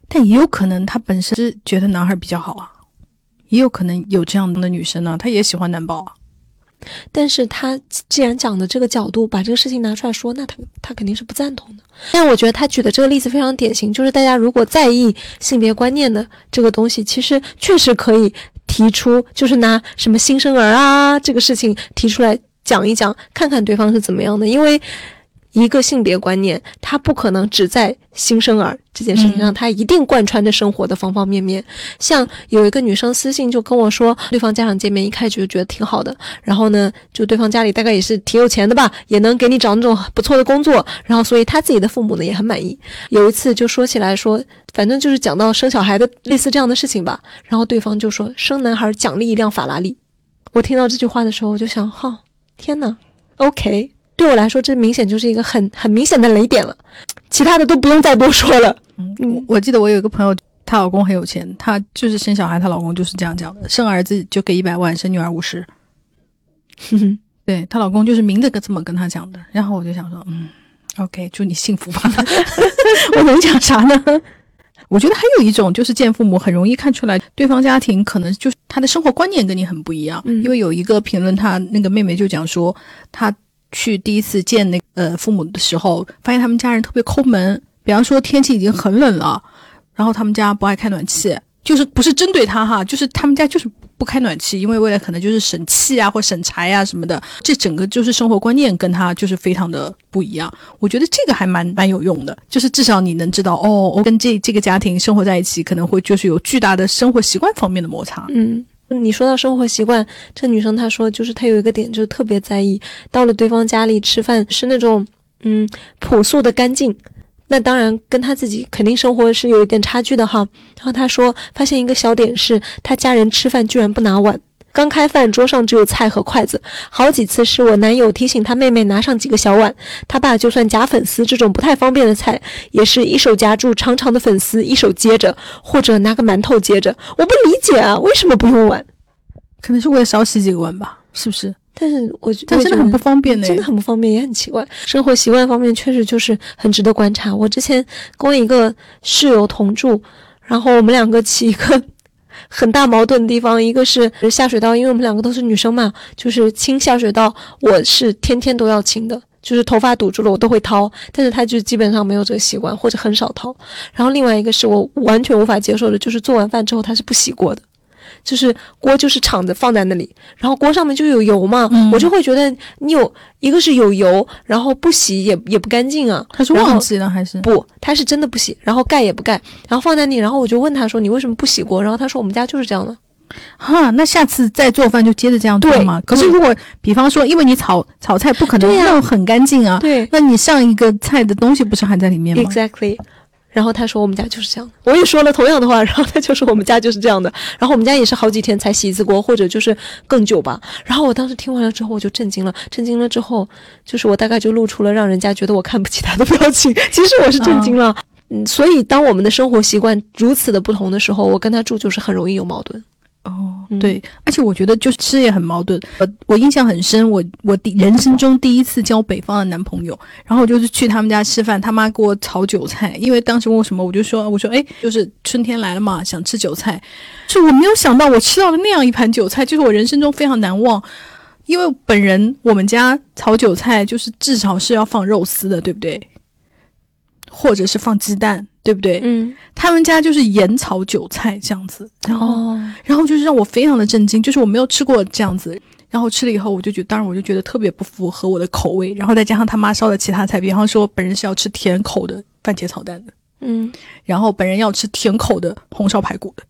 但也有可能他本身是觉得男孩比较好啊，也有可能有这样的女生呢，她也喜欢男宝啊。但是她既然讲的这个角度，把这个事情拿出来说，那她她肯定是不赞同的。但我觉得她举的这个例子非常典型，就是大家如果在意性别观念的这个东西，其实确实可以提出，就是拿什么新生儿啊这个事情提出来讲一讲，看看对方是怎么样的，因为。一个性别观念，它不可能只在新生儿这件事情上，它一定贯穿着生活的方方面面。像有一个女生私信就跟我说，对方家长见面一开始就觉得挺好的，然后呢，就对方家里大概也是挺有钱的吧，也能给你找那种不错的工作，然后所以他自己的父母呢也很满意。有一次就说起来说，反正就是讲到生小孩的类似这样的事情吧，然后对方就说生男孩奖励一辆法拉利。我听到这句话的时候，我就想，哈，天呐 o k 对我来说，这明显就是一个很很明显的雷点了，其他的都不用再多说了。嗯，我记得我有一个朋友，她老公很有钱，她就是生小孩，她老公就是这样讲的：生儿子就给一百万，生女儿五十。对她老公就是明着跟这么跟她讲的。然后我就想说，嗯，OK，祝你幸福吧。我能讲啥呢？我觉得还有一种就是见父母很容易看出来，对方家庭可能就是他的生活观念跟你很不一样。因为有一个评论，他那个妹妹就讲说，他。去第一次见那呃父母的时候，发现他们家人特别抠门。比方说天气已经很冷了，然后他们家不爱开暖气，就是不是针对他哈，就是他们家就是不开暖气，因为为了可能就是省气啊或省柴啊什么的。这整个就是生活观念跟他就是非常的不一样。我觉得这个还蛮蛮有用的，就是至少你能知道哦，我跟这这个家庭生活在一起，可能会就是有巨大的生活习惯方面的摩擦。嗯。你说到生活习惯，这女生她说，就是她有一个点，就特别在意，到了对方家里吃饭是那种，嗯，朴素的干净。那当然跟她自己肯定生活是有一点差距的哈。然后她说，发现一个小点是，她家人吃饭居然不拿碗，刚开饭，桌上只有菜和筷子。好几次是我男友提醒他妹妹拿上几个小碗，他爸就算夹粉丝这种不太方便的菜，也是一手夹住长长的粉丝，一手接着，或者拿个馒头接着。我不理解啊，为什么不用碗？可能是为了少洗几个碗吧，是不是？但是我但真的很不方便呢，真的很不方便，也很奇怪。生活习惯方面确实就是很值得观察。我之前跟我一个室友同住，然后我们两个起一个很大矛盾的地方，一个是下水道，因为我们两个都是女生嘛，就是清下水道，我是天天都要清的，就是头发堵住了我都会掏，但是他就基本上没有这个习惯，或者很少掏。然后另外一个是我完全无法接受的，就是做完饭之后他是不洗锅的。就是锅就是敞着放在那里，然后锅上面就有油嘛，我就会觉得你有一个是有油，然后不洗也也不干净啊。他是忘记了还是不？他是真的不洗，然后盖也不盖，然后放在那里，然后我就问他说你为什么不洗锅？然后他说我们家就是这样的。哈，那下次再做饭就接着这样做嘛。可是如果比方说，因为你炒炒菜不可能弄很干净啊，对，那你上一个菜的东西不是还在里面吗？Exactly。然后他说我们家就是这样，我也说了同样的话，然后他就说我们家就是这样的，然后我们家也是好几天才洗一次锅，或者就是更久吧。然后我当时听完了之后，我就震惊了，震惊了之后，就是我大概就露出了让人家觉得我看不起他的表情。其实我是震惊了，嗯，所以当我们的生活习惯如此的不同的时候，我跟他住就是很容易有矛盾。哦，对，而且我觉得就是吃也很矛盾。我，我印象很深，我我第人生中第一次交北方的男朋友，然后就是去他们家吃饭，他妈给我炒韭菜，因为当时问我什么，我就说我说哎，就是春天来了嘛，想吃韭菜。是我没有想到我吃到了那样一盘韭菜，就是我人生中非常难忘。因为本人我们家炒韭菜就是至少是要放肉丝的，对不对？或者是放鸡蛋。对不对？嗯，他们家就是盐炒韭菜这样子，然后，然后就是让我非常的震惊，就是我没有吃过这样子，然后吃了以后，我就觉，当然我就觉得特别不符合我的口味，然后再加上他妈烧的其他菜，比方说本人是要吃甜口的番茄炒蛋的。嗯，然后本人要吃甜口的红烧排骨的，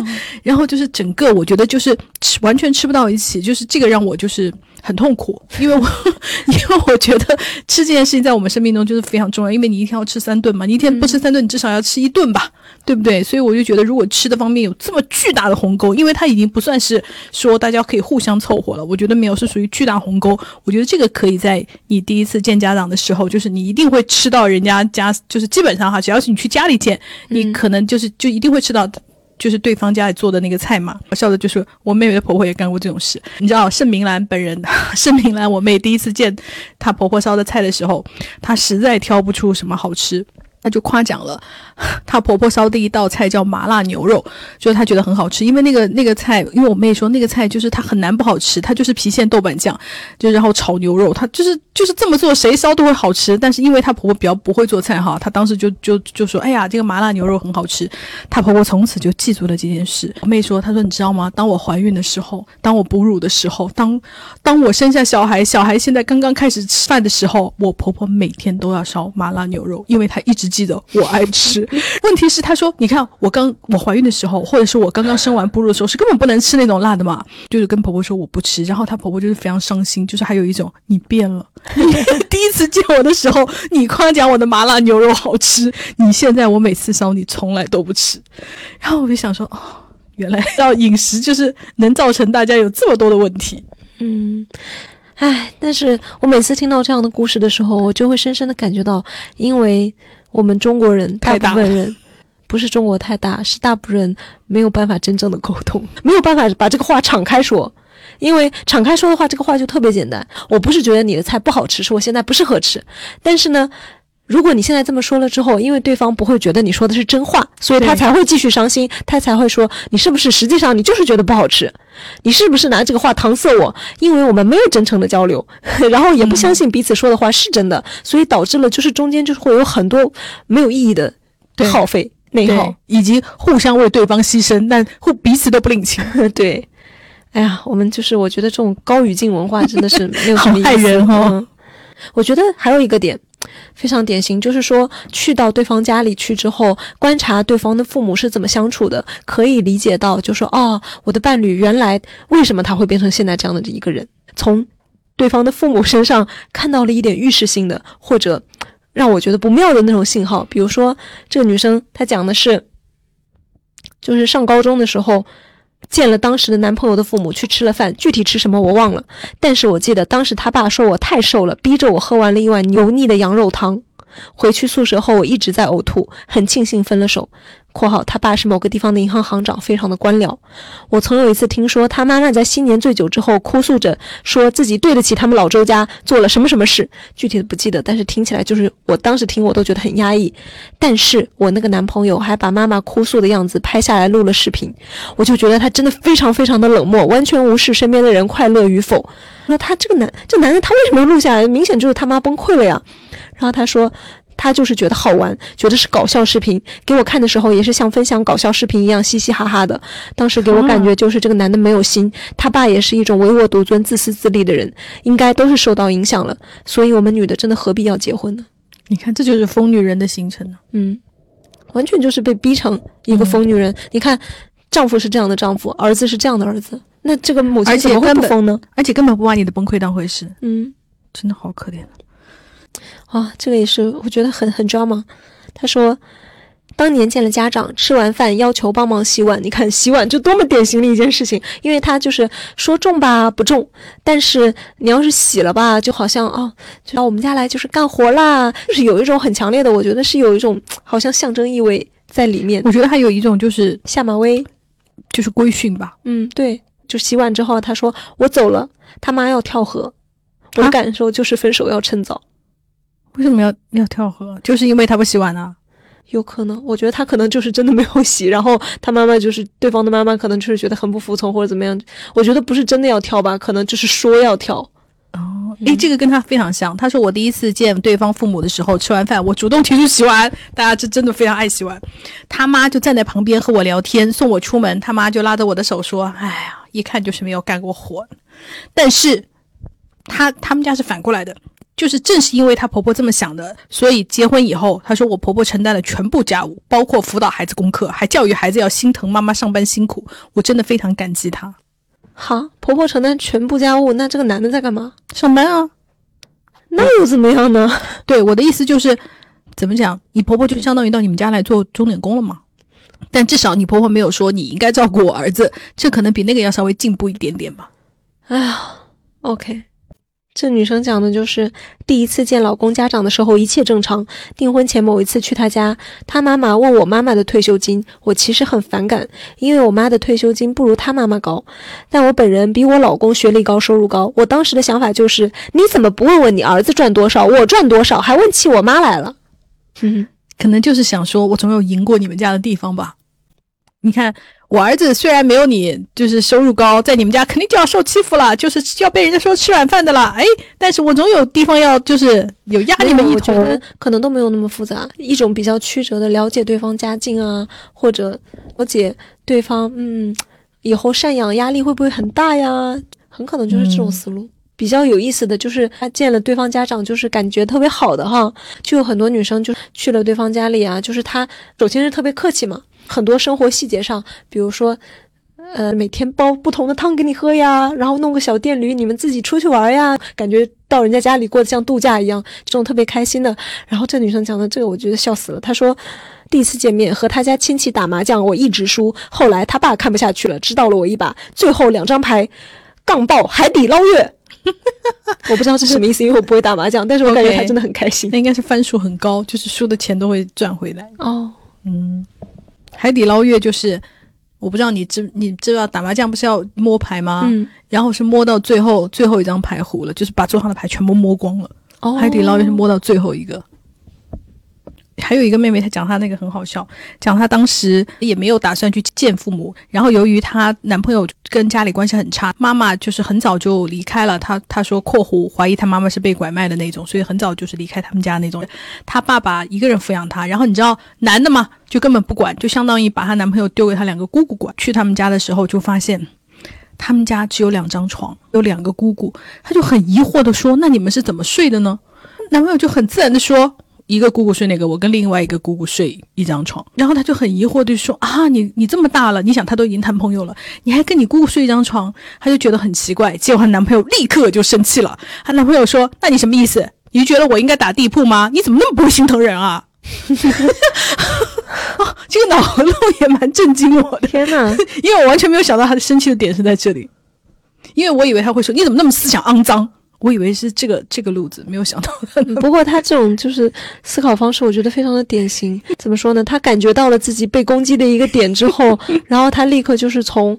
然后就是整个我觉得就是吃完全吃不到一起，就是这个让我就是很痛苦，因为我 因为我觉得吃这件事情在我们生命中就是非常重要，因为你一天要吃三顿嘛，你一天不吃三顿，你至少要吃一顿吧。对不对？所以我就觉得，如果吃的方面有这么巨大的鸿沟，因为它已经不算是说大家可以互相凑合了。我觉得没有，是属于巨大鸿沟。我觉得这个可以在你第一次见家长的时候，就是你一定会吃到人家家，就是基本上哈，只要是你去家里见，你可能就是就一定会吃到，就是对方家里做的那个菜嘛。我笑的就是我妹妹的婆婆也干过这种事。你知道盛明兰本人，盛明兰我妹第一次见她婆婆烧的菜的时候，她实在挑不出什么好吃。她就夸奖了 她婆婆烧的一道菜，叫麻辣牛肉，就是她觉得很好吃。因为那个那个菜，因为我妹说那个菜就是它很难不好吃，它就是郫县豆瓣酱，就然后炒牛肉，她就是就是这么做，谁烧都会好吃。但是因为她婆婆比较不会做菜哈，她当时就就就说：“哎呀，这个麻辣牛肉很好吃。”她婆婆从此就记住了这件事。我妹说：“她说你知道吗？当我怀孕的时候，当我哺乳的时候，当当我生下小孩，小孩现在刚刚开始吃饭的时候，我婆婆每天都要烧麻辣牛肉，因为她一直。”记得我爱吃，问题是他说，你看我刚我怀孕的时候，或者是我刚刚生完哺乳的时候，是根本不能吃那种辣的嘛，就是跟婆婆说我不吃，然后她婆婆就是非常伤心，就是还有一种你变了，第一次见我的时候你夸奖我的麻辣牛肉好吃，你现在我每次烧你从来都不吃，然后我就想说哦，原来要饮食就是能造成大家有这么多的问题，嗯。唉，但是我每次听到这样的故事的时候，我就会深深的感觉到，因为我们中国人大部分人不是中国太大，是大部分人没有办法真正的沟通，没有办法把这个话敞开说，因为敞开说的话，这个话就特别简单。我不是觉得你的菜不好吃，是我现在不适合吃，但是呢。如果你现在这么说了之后，因为对方不会觉得你说的是真话，所以他才会继续伤心，他才会说你是不是实际上你就是觉得不好吃，你是不是拿这个话搪塞我？因为我们没有真诚的交流，然后也不相信彼此说的话是真的，所以导致了就是中间就是会有很多没有意义的耗费、内耗，以及互相为对方牺牲，但互彼此都不领情。对，哎呀，我们就是我觉得这种高语境文化真的是没有什么意思。害人哈！我觉得还有一个点。非常典型，就是说去到对方家里去之后，观察对方的父母是怎么相处的，可以理解到，就说哦，我的伴侣原来为什么他会变成现在这样的一个人？从对方的父母身上看到了一点预示性的，或者让我觉得不妙的那种信号。比如说，这个女生她讲的是，就是上高中的时候，见了当时的男朋友的父母去吃了饭，具体吃什么我忘了，但是我记得当时他爸说我太瘦了，逼着我喝完了一碗油腻的羊肉汤。回去宿舍后，我一直在呕吐，很庆幸分了手。（括号他爸是某个地方的银行行长，非常的官僚。）我曾有一次听说他妈妈在新年醉酒之后哭诉着，说自己对得起他们老周家做了什么什么事，具体的不记得，但是听起来就是我当时听我都觉得很压抑。但是我那个男朋友还把妈妈哭诉的样子拍下来录了视频，我就觉得他真的非常非常的冷漠，完全无视身边的人快乐与否。那他这个男这男的他为什么要录下来？明显就是他妈崩溃了呀。然后他说，他就是觉得好玩，觉得是搞笑视频，给我看的时候也是像分享搞笑视频一样嘻嘻哈哈的。当时给我感觉就是这个男的没有心，他爸也是一种唯我独尊、自私自利的人，应该都是受到影响了。所以我们女的真的何必要结婚呢？你看，这就是疯女人的形成呢。嗯，完全就是被逼成一个疯女人。你看，丈夫是这样的丈夫，儿子是这样的儿子，那这个母亲怎么会不疯呢？而且根本不把你的崩溃当回事。嗯，真的好可怜。啊，这个也是我觉得很很 drama。他说，当年见了家长，吃完饭要求帮忙洗碗。你看洗碗就多么典型的一件事情，因为他就是说重吧不重，但是你要是洗了吧，就好像啊，就到我们家来就是干活啦，就是有一种很强烈的，我觉得是有一种好像象征意味在里面。我觉得还有一种就是下马威，就是规训吧。嗯，对，就洗碗之后他说我走了，他妈要跳河，我的感受就是分手要趁早。为什么要要跳河？就是因为他不洗碗啊？有可能，我觉得他可能就是真的没有洗，然后他妈妈就是对方的妈妈，可能就是觉得很不服从或者怎么样。我觉得不是真的要跳吧，可能就是说要跳。哦，诶，这个跟他非常像。他说我第一次见对方父母的时候，吃完饭我主动提出洗碗，大家就真的非常爱洗碗。他妈就站在旁边和我聊天，送我出门，他妈就拉着我的手说：“哎呀，一看就是没有干过活。”但是，他他们家是反过来的。就是正是因为她婆婆这么想的，所以结婚以后，她说我婆婆承担了全部家务，包括辅导孩子功课，还教育孩子要心疼妈妈上班辛苦。我真的非常感激她。好，婆婆承担全部家务，那这个男的在干嘛？上班啊。那又怎么样呢？对，我的意思就是，怎么讲？你婆婆就相当于到你们家来做钟点工了嘛。但至少你婆婆没有说你应该照顾我儿子，这可能比那个要稍微进步一点点吧。哎呀，OK。这女生讲的就是第一次见老公家长的时候，一切正常。订婚前某一次去他家，他妈妈问我妈妈的退休金，我其实很反感，因为我妈的退休金不如他妈妈高。但我本人比我老公学历高，收入高。我当时的想法就是，你怎么不问问你儿子赚多少，我赚多少，还问起我妈来了？哼，可能就是想说我总有赢过你们家的地方吧。你看。我儿子虽然没有你，就是收入高，在你们家肯定就要受欺负了，就是要被人家说吃软饭的了。哎，但是我总有地方要，就是有压力的一头，可能都没有那么复杂，一种比较曲折的了解对方家境啊，或者了解对方，嗯，以后赡养压力会不会很大呀？很可能就是这种思路。比较有意思的就是他见了对方家长，就是感觉特别好的哈，就有很多女生就去了对方家里啊，就是他首先是特别客气嘛。很多生活细节上，比如说，呃，每天煲不同的汤给你喝呀，然后弄个小电驴，你们自己出去玩呀，感觉到人家家里过得像度假一样，这种特别开心的。然后这女生讲的这个，我觉得笑死了。她说，第一次见面和他家亲戚打麻将，我一直输。后来他爸看不下去了，知道了我一把，最后两张牌 杠爆海底捞月。我不知道这是什么意思，因为我不会打麻将，但是我感觉他真的很开心。那 应该是番数很高，就是输的钱都会赚回来。哦，嗯。海底捞月就是，我不知道你知你知道打麻将不是要摸牌吗？嗯，然后是摸到最后最后一张牌糊了，就是把桌上的牌全部摸光了。哦，海底捞月是摸到最后一个。还有一个妹妹，她讲她那个很好笑，讲她当时也没有打算去见父母，然后由于她男朋友跟家里关系很差，妈妈就是很早就离开了。她她说（括弧怀疑她妈妈是被拐卖的那种），所以很早就是离开他们家那种。她爸爸一个人抚养她，然后你知道男的嘛，就根本不管，就相当于把她男朋友丢给她两个姑姑管。去他们家的时候就发现，他们家只有两张床，有两个姑姑，她就很疑惑的说：“那你们是怎么睡的呢？”男朋友就很自然的说。一个姑姑睡那个，我跟另外一个姑姑睡一张床，然后她就很疑惑，地说啊，你你这么大了，你想他都已经谈朋友了，你还跟你姑姑睡一张床，她就觉得很奇怪。结果她男朋友立刻就生气了，她男朋友说，那你什么意思？你觉得我应该打地铺吗？你怎么那么不会心疼人啊？啊，这个脑洞也蛮震惊我的，天呐，因为我完全没有想到他的生气的点是在这里，因为我以为他会说你怎么那么思想肮脏，我以为是这个这个路子，没有想到。不过他这种就是思考方式，我觉得非常的典型。怎么说呢？他感觉到了自己被攻击的一个点之后，然后他立刻就是从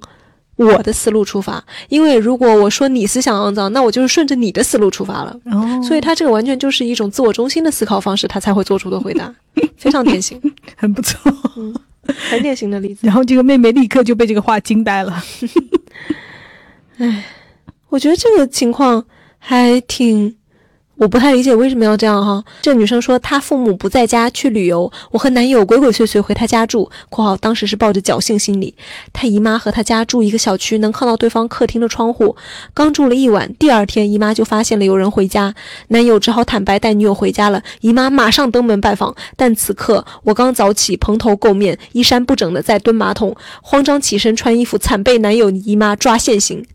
我的思路出发。因为如果我说你思想肮脏，那我就是顺着你的思路出发了。哦所以他这个完全就是一种自我中心的思考方式，他才会做出的回答，非常典型，很不错。很典型的例子。然后这个妹妹立刻就被这个话惊呆了。哎我觉得这个情况还挺，我不太理解为什么要这样哈。这女生说她父母不在家去旅游，我和男友鬼鬼祟祟回她家住（括号当时是抱着侥幸心理）。她姨妈和她家住一个小区，能看到对方客厅的窗户。刚住了一晚，第二天姨妈就发现了有人回家，男友只好坦白带女友回家了。姨妈马上登门拜访，但此刻我刚早起，蓬头垢面，衣衫不整的在蹲马桶，慌张起身穿衣服，惨被男友姨妈抓现行。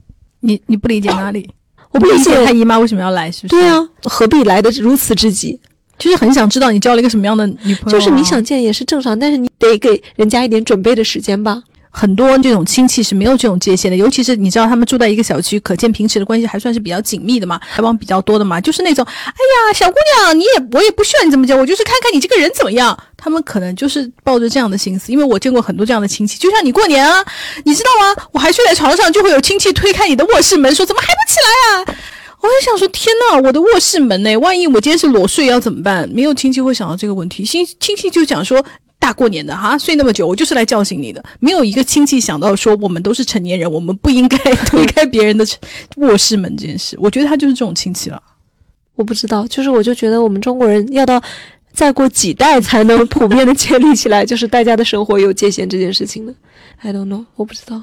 你你不理解哪里？我不理解他姨妈为什么要来，是不是？对，啊，何必来的如此之急？就是很想知道你交了一个什么样的女朋友、啊就是你想见也是正常，但是你得给人家一点准备的时间吧。很多这种亲戚是没有这种界限的，尤其是你知道他们住在一个小区，可见平时的关系还算是比较紧密的嘛，来往比较多的嘛，就是那种，哎呀，小姑娘，你也我也不需要你这么讲，我就是看看你这个人怎么样。他们可能就是抱着这样的心思，因为我见过很多这样的亲戚，就像你过年啊，你知道吗？我还睡在床上，就会有亲戚推开你的卧室门，说怎么还不起来啊？我就想说，天呐，我的卧室门呢？万一我今天是裸睡要怎么办？没有亲戚会想到这个问题，亲亲戚就讲说。大过年的哈，睡那么久，我就是来叫醒你的。没有一个亲戚想到说我们都是成年人，我们不应该 推开别人的卧室门这件事。我觉得他就是这种亲戚了。我不知道，就是我就觉得我们中国人要到再过几代才能普遍的建立起来，就是大家的生活有界限这件事情的。I don't know，我不知道。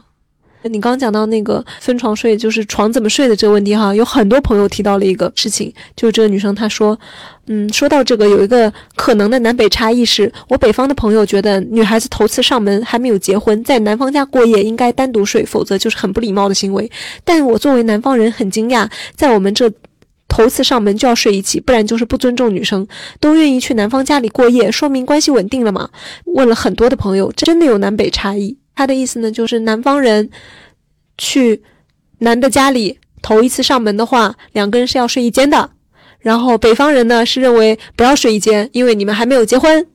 你刚讲到那个分床睡，就是床怎么睡的这个问题哈，有很多朋友提到了一个事情，就是这个女生她说，嗯，说到这个有一个可能的南北差异是，我北方的朋友觉得女孩子头次上门还没有结婚，在男方家过夜应该单独睡，否则就是很不礼貌的行为。但我作为南方人很惊讶，在我们这。头次上门就要睡一起，不然就是不尊重女生。都愿意去男方家里过夜，说明关系稳定了嘛？问了很多的朋友，真的有南北差异。他的意思呢，就是南方人去男的家里头一次上门的话，两个人是要睡一间的。然后北方人呢是认为不要睡一间，因为你们还没有结婚。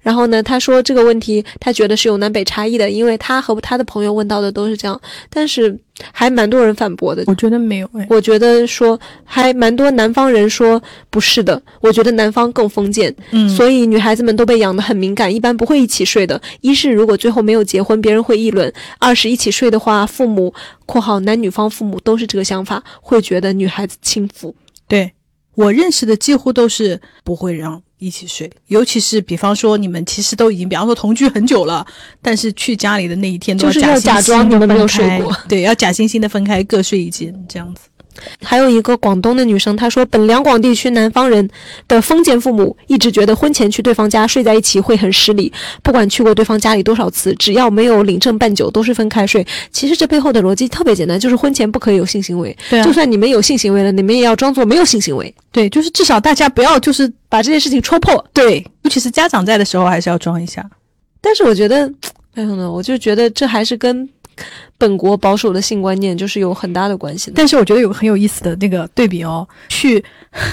然后呢，他说这个问题他觉得是有南北差异的，因为他和他的朋友问到的都是这样，但是还蛮多人反驳的。我觉得没有哎，我觉得说还蛮多南方人说不是的，我觉得南方更封建，嗯，所以女孩子们都被养得很敏感，一般不会一起睡的。一是如果最后没有结婚，别人会议论；二是一起睡的话，父母（括号男女方父母都是这个想法）会觉得女孩子轻浮。对我认识的几乎都是不会让一起睡，尤其是比方说你们其实都已经，比方说同居很久了，但是去家里的那一天都就是假要假装惺惺地你们没有分开睡过，对，要假惺惺的分开，各睡一间这样子。还有一个广东的女生，她说，本两广地区南方人的封建父母一直觉得婚前去对方家睡在一起会很失礼，不管去过对方家里多少次，只要没有领证办酒，都是分开睡。其实这背后的逻辑特别简单，就是婚前不可以有性行为，对啊就算你们有性行为了，你们也要装作没有性行为，对，就是至少大家不要就是把这件事情戳破。对，尤其是家长在的时候，还是要装一下。但是我觉得，哎呦呢，我就觉得这还是跟本国保守的性观念就是有很大的关系。但是我觉得有个很有意思的那个对比哦，去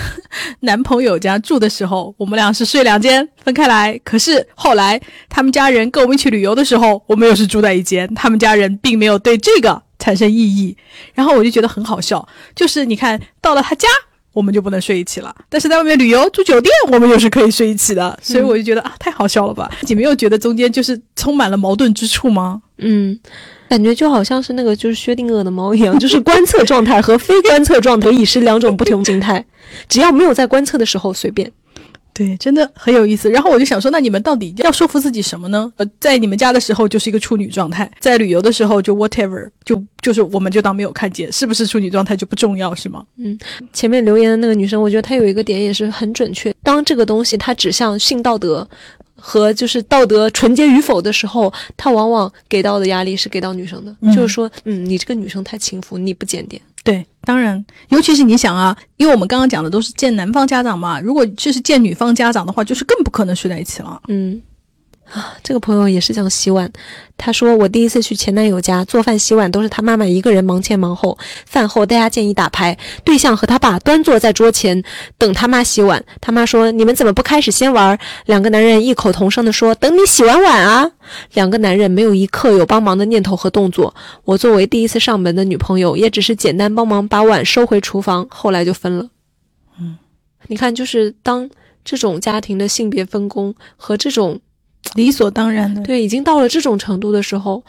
男朋友家住的时候，我们俩是睡两间分开来，可是后来他们家人跟我们一起旅游的时候，我们又是住在一间，他们家人并没有对这个产生异议，然后我就觉得很好笑，就是你看到了他家。我们就不能睡一起了，但是在外面旅游住酒店，我们又是可以睡一起的，所以我就觉得、啊，太好笑了吧？你没有觉得中间就是充满了矛盾之处吗？嗯，感觉就好像是那个就是薛定谔的猫一样，就是观测状态和非观测状态已是两种不同形态。只要没有在观测的时候随便。对，真的很有意思。然后我就想说，那你们到底要说服自己什么呢？呃，在你们家的时候就是一个处女状态，在旅游的时候就 whatever，就就是我们就当没有看见，是不是处女状态就不重要是吗？嗯前面留言的那个女生，我觉得她有一个点也是很准确。当这个东西它指向性道德和就是道德纯洁与否的时候，它往往给到的压力是给到女生的，嗯就是说，嗯，你这个女生太轻浮，你不检点。对，当然，尤其是你想啊，因为我们刚刚讲的都是见男方家长嘛，如果这是见女方家长的话，就是更不可能睡在一起了。嗯，啊，这个朋友也是讲洗碗。他说，我第一次去前男友家做饭洗碗，都是他妈妈一个人忙前忙后。饭后大家建议打牌，对象和他爸端坐在桌前等他妈洗碗。他妈说：“你们怎么不开始先玩？”两个男人异口同声地说：“等你洗完碗啊！”两个男人没有一刻有帮忙的念头和动作。我作为第一次上门的女朋友，也只是简单帮忙把碗收回厨房，后来就分了。嗯，你看，就是当这种家庭的性别分工和这种。理所当然的，对，已经到了这种程度的时候，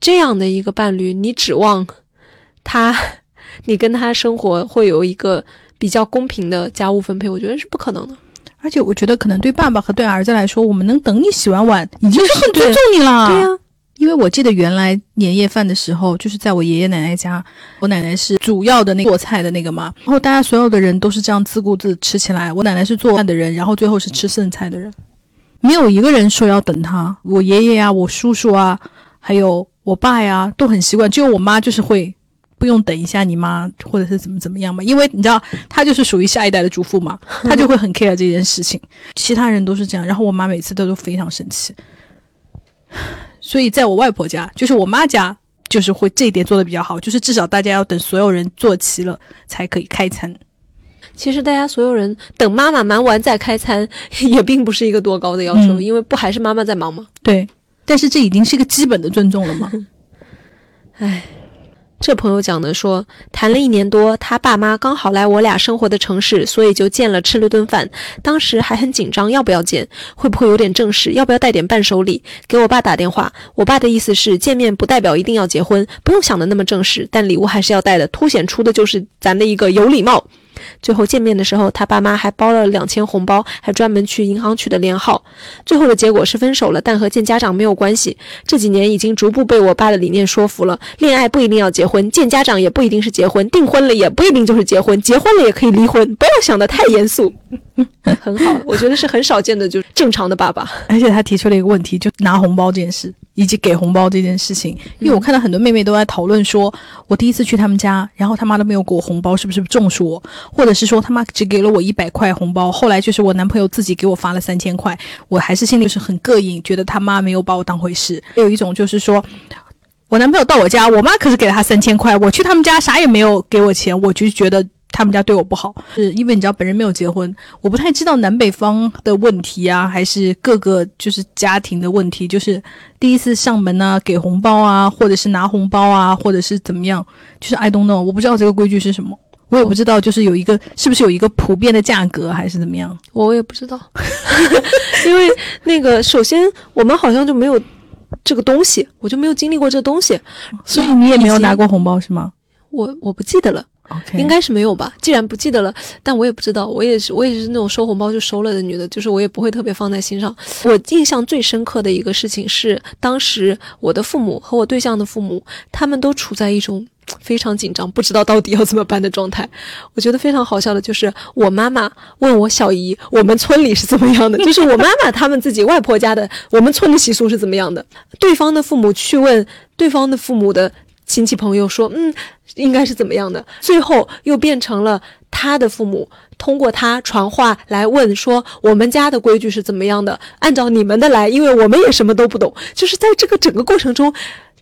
这样的一个伴侣，你指望他，你跟他生活会有一个比较公平的家务分配，我觉得是不可能的。而且，我觉得可能对爸爸和对儿子来说，我们能等你洗完碗，已经是很尊重你了。对呀，因为我记得原来年夜饭的时候，就是在我爷爷奶奶家，我奶奶是主要的那做菜的那个嘛，然后大家所有的人都是这样自顾自吃起来。我奶奶是做饭的人，然后最后是吃剩菜的人。没有一个人说要等他，我爷爷呀，我叔叔啊，还有我爸呀，都很习惯。只有我妈就是会不用等一下你妈，或者是怎么怎么样嘛，因为你知道，她就是属于下一代的主妇嘛，她就会很 care 这件事情。其他人都是这样，然后我妈每次都都非常生气。所以在我外婆家，就是我妈家，就是会这一点做的比较好，就是至少大家要等所有人坐齐了才可以开餐。其实大家所有人等妈妈忙完再开餐，也并不是一个多高的要求，因为不还是妈妈在忙吗？对，但是这已经是一个基本的尊重了嘛。唉，这朋友讲的说，谈了一年多，他爸妈刚好来我俩生活的城市，所以就见了吃了顿饭。当时还很紧张，要不要见？会不会有点正式？要不要带点伴手礼？给我爸打电话，我爸的意思是见面不代表一定要结婚，不用想的那么正式，但礼物还是要带的，凸显出的就是咱的一个有礼貌。最后见面的时候，他爸妈还包了两千红包，还专门去银行取的连号。最后的结果是分手了，但和见家长没有关系。这几年已经逐步被我爸的理念说服了：恋爱不一定要结婚，见家长也不一定是结婚，订婚了也不一定就是结婚，结婚了也可以离婚。不要想的太严肃，很好，我觉得是很少见的，就正常的爸爸。而且他提出了一个问题，就拿红包这件事。以及给红包这件事情，因为我看到很多妹妹都在讨论，说我第一次去他们家，然后他妈都没有给我红包，是不是中暑我？或者是说他妈只给了我一百块红包，后来就是我男朋友自己给我发了三千块，我还是心里是很膈应，觉得他妈没有把我当回事。还有一种就是说，我男朋友到我家，我妈可是给了他三千块，我去他们家啥也没有给我钱，我就觉得。他们家对我不好，是因为你知道本人没有结婚，我不太知道南北方的问题啊，还是各个就是家庭的问题，就是第一次上门啊，给红包啊，或者是拿红包啊，或者是怎么样，就是 I don't know，我不知道这个规矩是什么，我也不知道就是有一个是不是有一个普遍的价格还是怎么样，我也不知道，因为那个首先我们好像就没有这个东西，我就没有经历过这东西，所以你也没有拿过红包是吗？我我不记得了。应该是没有吧，既然不记得了，但我也不知道，我也是我也是那种收红包就收了的女的，就是我也不会特别放在心上。我印象最深刻的一个事情是，当时我的父母和我对象的父母，他们都处在一种非常紧张，不知道到底要怎么办的状态。我觉得非常好笑的就是，我妈妈问我小姨，我们村里是怎么样的，就是我妈妈他们自己外婆家的，我们村的习俗是怎么样的。对方的父母去问对方的父母的。亲戚朋友说，嗯，应该是怎么样的？最后又变成了他的父母通过他传话来问说，我们家的规矩是怎么样的？按照你们的来，因为我们也什么都不懂。就是在这个整个过程中，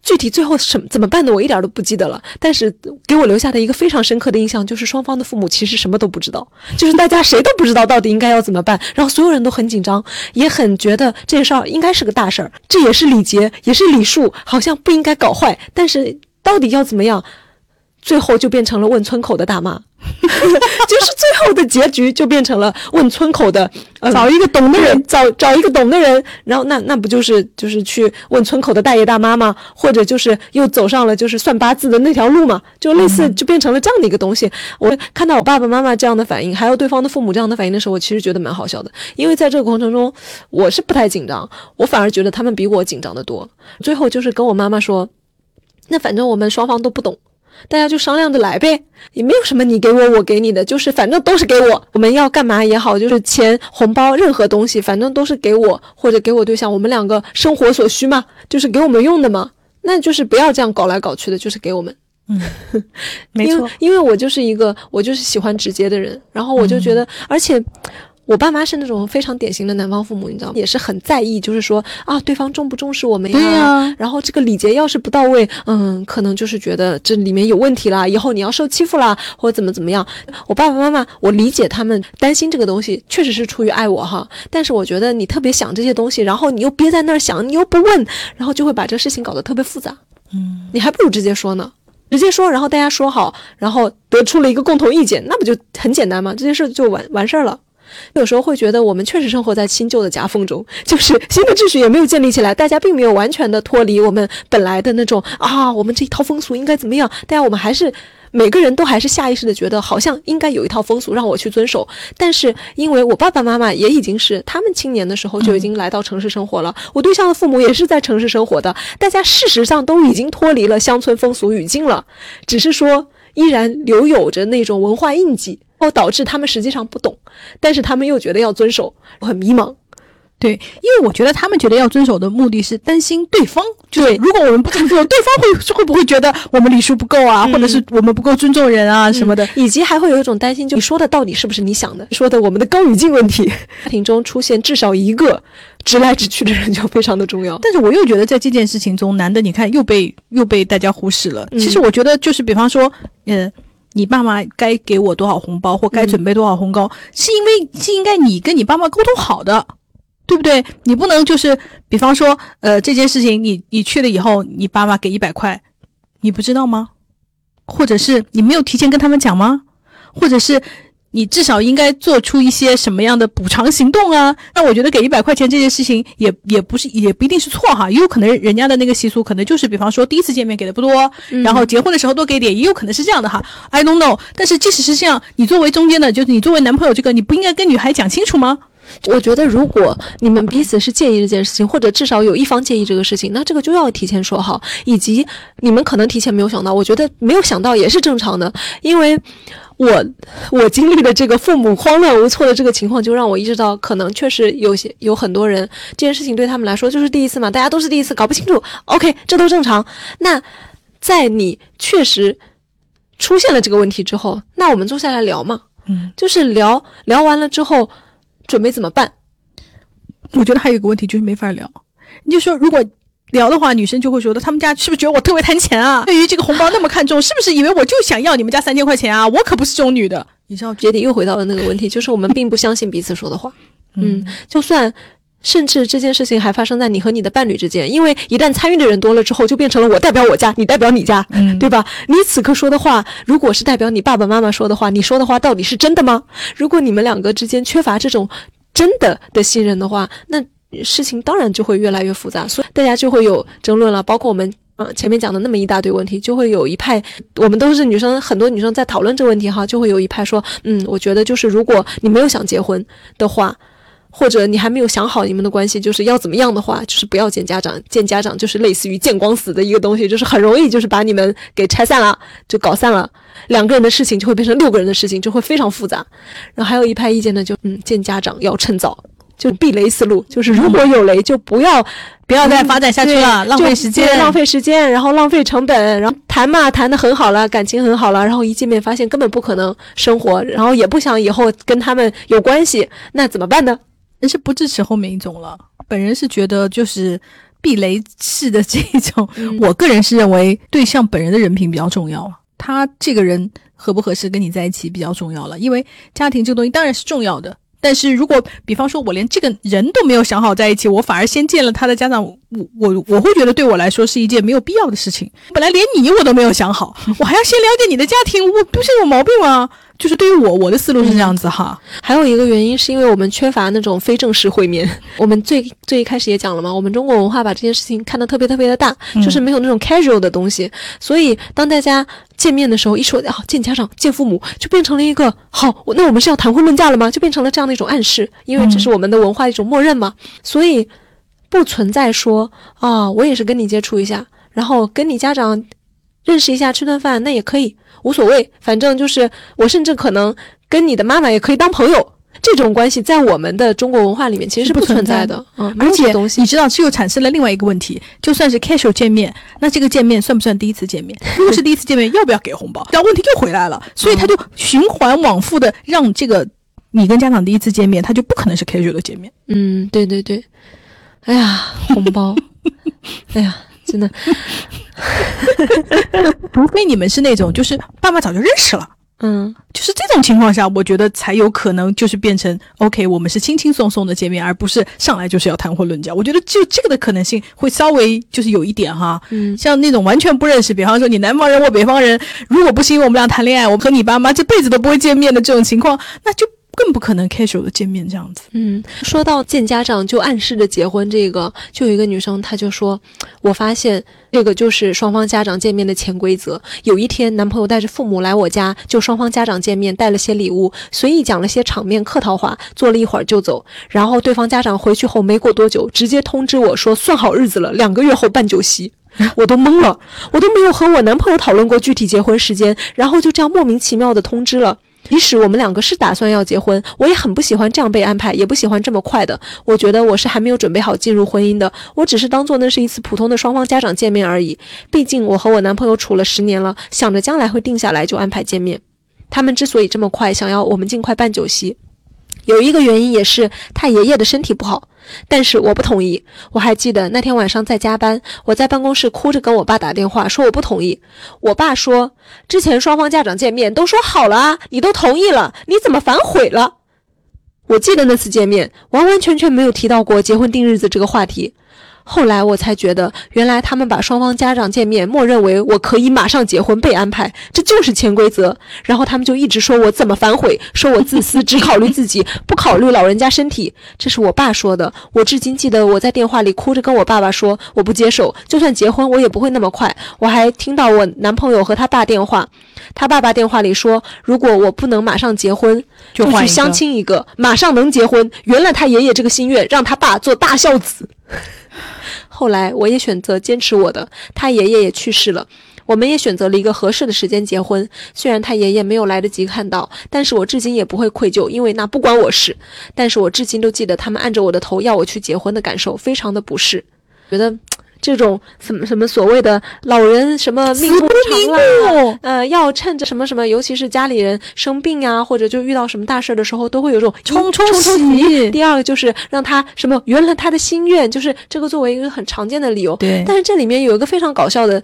具体最后什怎么办的，我一点都不记得了。但是给我留下的一个非常深刻的印象，就是双方的父母其实什么都不知道，就是大家谁都不知道到底应该要怎么办，然后所有人都很紧张，也很觉得这事儿应该是个大事儿，这也是礼节，也是礼数，好像不应该搞坏，但是。到底要怎么样？最后就变成了问村口的大妈，就是最后的结局就变成了问村口的，找一个懂的人，找找一个懂的人，然后那那不就是就是去问村口的大爷大妈吗？或者就是又走上了就是算八字的那条路嘛？就类似就变成了这样的一个东西。我看到我爸爸妈妈这样的反应，还有对方的父母这样的反应的时候，我其实觉得蛮好笑的，因为在这个过程中我是不太紧张，我反而觉得他们比我紧张的多。最后就是跟我妈妈说。那反正我们双方都不懂，大家就商量着来呗，也没有什么你给我我给你的，就是反正都是给我。我们要干嘛也好，就是钱红包任何东西，反正都是给我或者给我对象，我们两个生活所需嘛，就是给我们用的嘛。那就是不要这样搞来搞去的，就是给我们。嗯，没错，因为我就是一个我就是喜欢直接的人，然后我就觉得，而且我爸妈是那种非常典型的南方父母，你知道吗？也是很在意，就是说啊，对方重不重视我们呀？对呀然后这个礼节要是不到位，嗯，可能就是觉得这里面有问题啦，以后你要受欺负啦，或者怎么怎么样。我爸爸妈妈，我理解他们担心这个东西，确实是出于爱我哈。但是我觉得你特别想这些东西，然后你又憋在那儿想，你又不问，然后就会把这个事情搞得特别复杂。嗯，你还不如直接说呢。直接说，然后大家说好，然后得出了一个共同意见，那不就很简单吗？这件事就完完事儿了。有时候会觉得我们确实生活在新旧的夹缝中，就是新的秩序也没有建立起来，大家并没有完全的脱离我们本来的那种啊，我们这一套风俗应该怎么样？大家我们还是每个人都还是下意识的觉得好像应该有一套风俗让我去遵守。但是因为我爸爸妈妈也已经是他们青年的时候就已经来到城市生活了，我对象的父母也是在城市生活的，大家事实上都已经脱离了乡村风俗语境了，只是说依然留有着那种文化印记。后导致他们实际上不懂，但是他们又觉得要遵守，我很迷茫。对，因为我觉得他们觉得要遵守的目的是担心对方，就是对如果我们不遵守，对方会会不会觉得我们礼数不够啊，嗯或者是我们不够尊重人啊什么的？以及还会有一种担心，就你说的到底是不是你想的？说的我们的高语境问题，家庭中出现至少一个直来直去的人就非常的重要。但是我又觉得在这件事情中，男的你看又被又被大家忽视了。嗯其实我觉得就是，比方说，呃，你爸妈该给我多少红包或该准备多少红包，是因为是应该你跟你爸妈沟通好的，对不对？你不能就是，比方说，呃，这件事情你你去了以后，你爸妈给一百块，你不知道吗？或者是你没有提前跟他们讲吗？或者是你至少应该做出一些什么样的补偿行动啊？那我觉得给一百块钱这件事情也也不是也不一定是错哈，也有可能人家的那个习俗可能就是比方说第一次见面给的不多，然后结婚的时候多给点，也有可能是这样的哈。I don't know。但是即使是这样，你作为中间的，就是你作为男朋友这个，你不应该跟女孩讲清楚吗？我觉得，如果你们彼此是介意这件事情，或者至少有一方介意这个事情，那这个就要提前说好。以及你们可能提前没有想到，我觉得没有想到也是正常的，因为我我经历的这个父母慌乱无措的这个情况，就让我意识到，可能确实有些有很多人这件事情对他们来说就是第一次嘛，大家都是第一次，搞不清楚。OK，这都正常。那在你确实出现了这个问题之后，那我们坐下来聊嘛，嗯，就是聊聊完了之后。准备怎么办？我觉得还有一个问题就是没法聊。你就说如果聊的话，女生就会觉得他们家是不是觉得我特别贪钱啊？对于这个红包那么看重，是不是以为我就想要你们家三千块钱啊？我可不是这种女的。你知道，杰迪又回到了那个问题，就是我们并不相信彼此说的话。嗯，就算。甚至这件事情还发生在你和你的伴侣之间，因为一旦参与的人多了之后，就变成了我代表我家，你代表你家，嗯对吧？你此刻说的话，如果是代表你爸爸妈妈说的话，你说的话到底是真的吗？如果你们两个之间缺乏这种真的的信任的话，那事情当然就会越来越复杂，所以大家就会有争论了。包括我们呃前面讲的那么一大堆问题，就会有一派，我们都是女生，很多女生在讨论这个问题哈，就会有一派说，嗯，我觉得就是如果你没有想结婚的话。或者你还没有想好你们的关系就是要怎么样的话，就是不要见家长。见家长就是类似于见光死的一个东西，就是很容易就是把你们给拆散了，就搞散了。两个人的事情就会变成六个人的事情，就会非常复杂。然后还有一派意见呢，就嗯，见家长要趁早，就避雷思路，就是如果有雷就不要不要再发展下去了，浪费时间，浪费时间，然后浪费成本，然后谈嘛谈的很好了，感情很好了，然后一见面发现根本不可能生活，然后也不想以后跟他们有关系，那怎么办呢？人是不支持后面一种了。本人是觉得就是避雷式的这一种，嗯我个人是认为对象本人的人品比较重要，他这个人合不合适跟你在一起比较重要了。因为家庭这个东西当然是重要的，但是如果比方说我连这个人都没有想好在一起，我反而先见了他的家长，我我我会觉得对我来说是一件没有必要的事情。本来连你我都没有想好，我还要先了解你的家庭，我不是有毛病吗？就是对于我，我的思路是这样子哈。还有一个原因是因为我们缺乏那种非正式会面。我们最最一开始也讲了嘛，我们中国文化把这件事情看得特别特别的大，就是没有那种 casual 的东西。所以当大家见面的时候，一说啊见家长、见父母，就变成了一个好，那我们是要谈婚论嫁了吗？就变成了这样的一种暗示，因为这是我们的文化一种默认嘛。所以不存在说啊，我也是跟你接触一下，然后跟你家长认识一下，吃顿饭，那也可以。无所谓，反正就是我，甚至可能跟你的妈妈也可以当朋友。这种关系在我们的中国文化里面其实是不存在的，嗯，而且你知道，这又产生了另外一个问题，就算是 casual 见面，那这个见面算不算第一次见面？如果是第一次见面，要不要给红包？然后问题又回来了，所以他就循环往复的让这个你跟家长第一次见面，他就不可能是 casual 的见面。嗯，对对对。哎呀，红包，哎呀，真的，除非你们是那种就是爸妈早就认识了。嗯，就是这种情况下，我觉得才有可能就是变成 OK，我们是轻轻松松的见面，而不是上来就是要谈婚论嫁。我觉得就这个的可能性会稍微就是有一点哈，嗯，像那种完全不认识，比方说你南方人我北方人，如果不是因为我们俩谈恋爱，我和你爸妈这辈子都不会见面的这种情况，那就。更不可能 casual 的见面这样子。嗯，说到见家长就暗示着结婚这个，就有一个女生，她就说：“我发现这个就是双方家长见面的潜规则。有一天，男朋友带着父母来我家，就双方家长见面，带了些礼物，随意讲了些场面客套话，坐了一会儿就走。然后对方家长回去后没过多久，直接通知我说算好日子了，两个月后办酒席。我都懵了，我都没有和我男朋友讨论过具体结婚时间，然后就这样莫名其妙的通知了。”即使我们两个是打算要结婚，我也很不喜欢这样被安排，也不喜欢这么快的。我觉得我是还没有准备好进入婚姻的，我只是当做那是一次普通的双方家长见面而已。毕竟我和我男朋友处了十年了，想着将来会定下来就安排见面。他们之所以这么快想要我们尽快办酒席。有一个原因也是他爷爷的身体不好，但是我不同意。我还记得那天晚上在加班，我在办公室哭着跟我爸打电话，说我不同意。我爸说，之前双方家长见面都说好了啊，你都同意了，你怎么反悔了？我记得那次见面完完全全没有提到过结婚定日子这个话题。后来我才觉得，原来他们把双方家长见面默认为我可以马上结婚被安排，这就是潜规则。然后他们就一直说我怎么反悔，说我自私，只考虑自己，不考虑老人家身体。这是我爸说的。我至今记得我在电话里哭着跟我爸爸说，我不接受，就算结婚我也不会那么快。我还听到我男朋友和他爸电话，他爸爸电话里说，如果我不能马上结婚，就去相亲一个，马上能结婚，圆了他爷爷这个心愿，让他爸做大孝子。后来我也选择坚持我的，他爷爷也去世了，我们也选择了一个合适的时间结婚。虽然他爷爷没有来得及看到，但是我至今也不会愧疚，因为那不关我事。但是我至今都记得他们按着我的头要我去结婚的感受，非常的不适，觉得。这种什么什么所谓的老人什么命不长啦，呃，要趁着什么什么，尤其是家里人生病呀，或者就遇到什么大事的时候，都会有这种冲冲冲喜。第二个就是让他什么圆了他的心愿，就是这个作为一个很常见的理由。对，但是这里面有一个非常搞笑的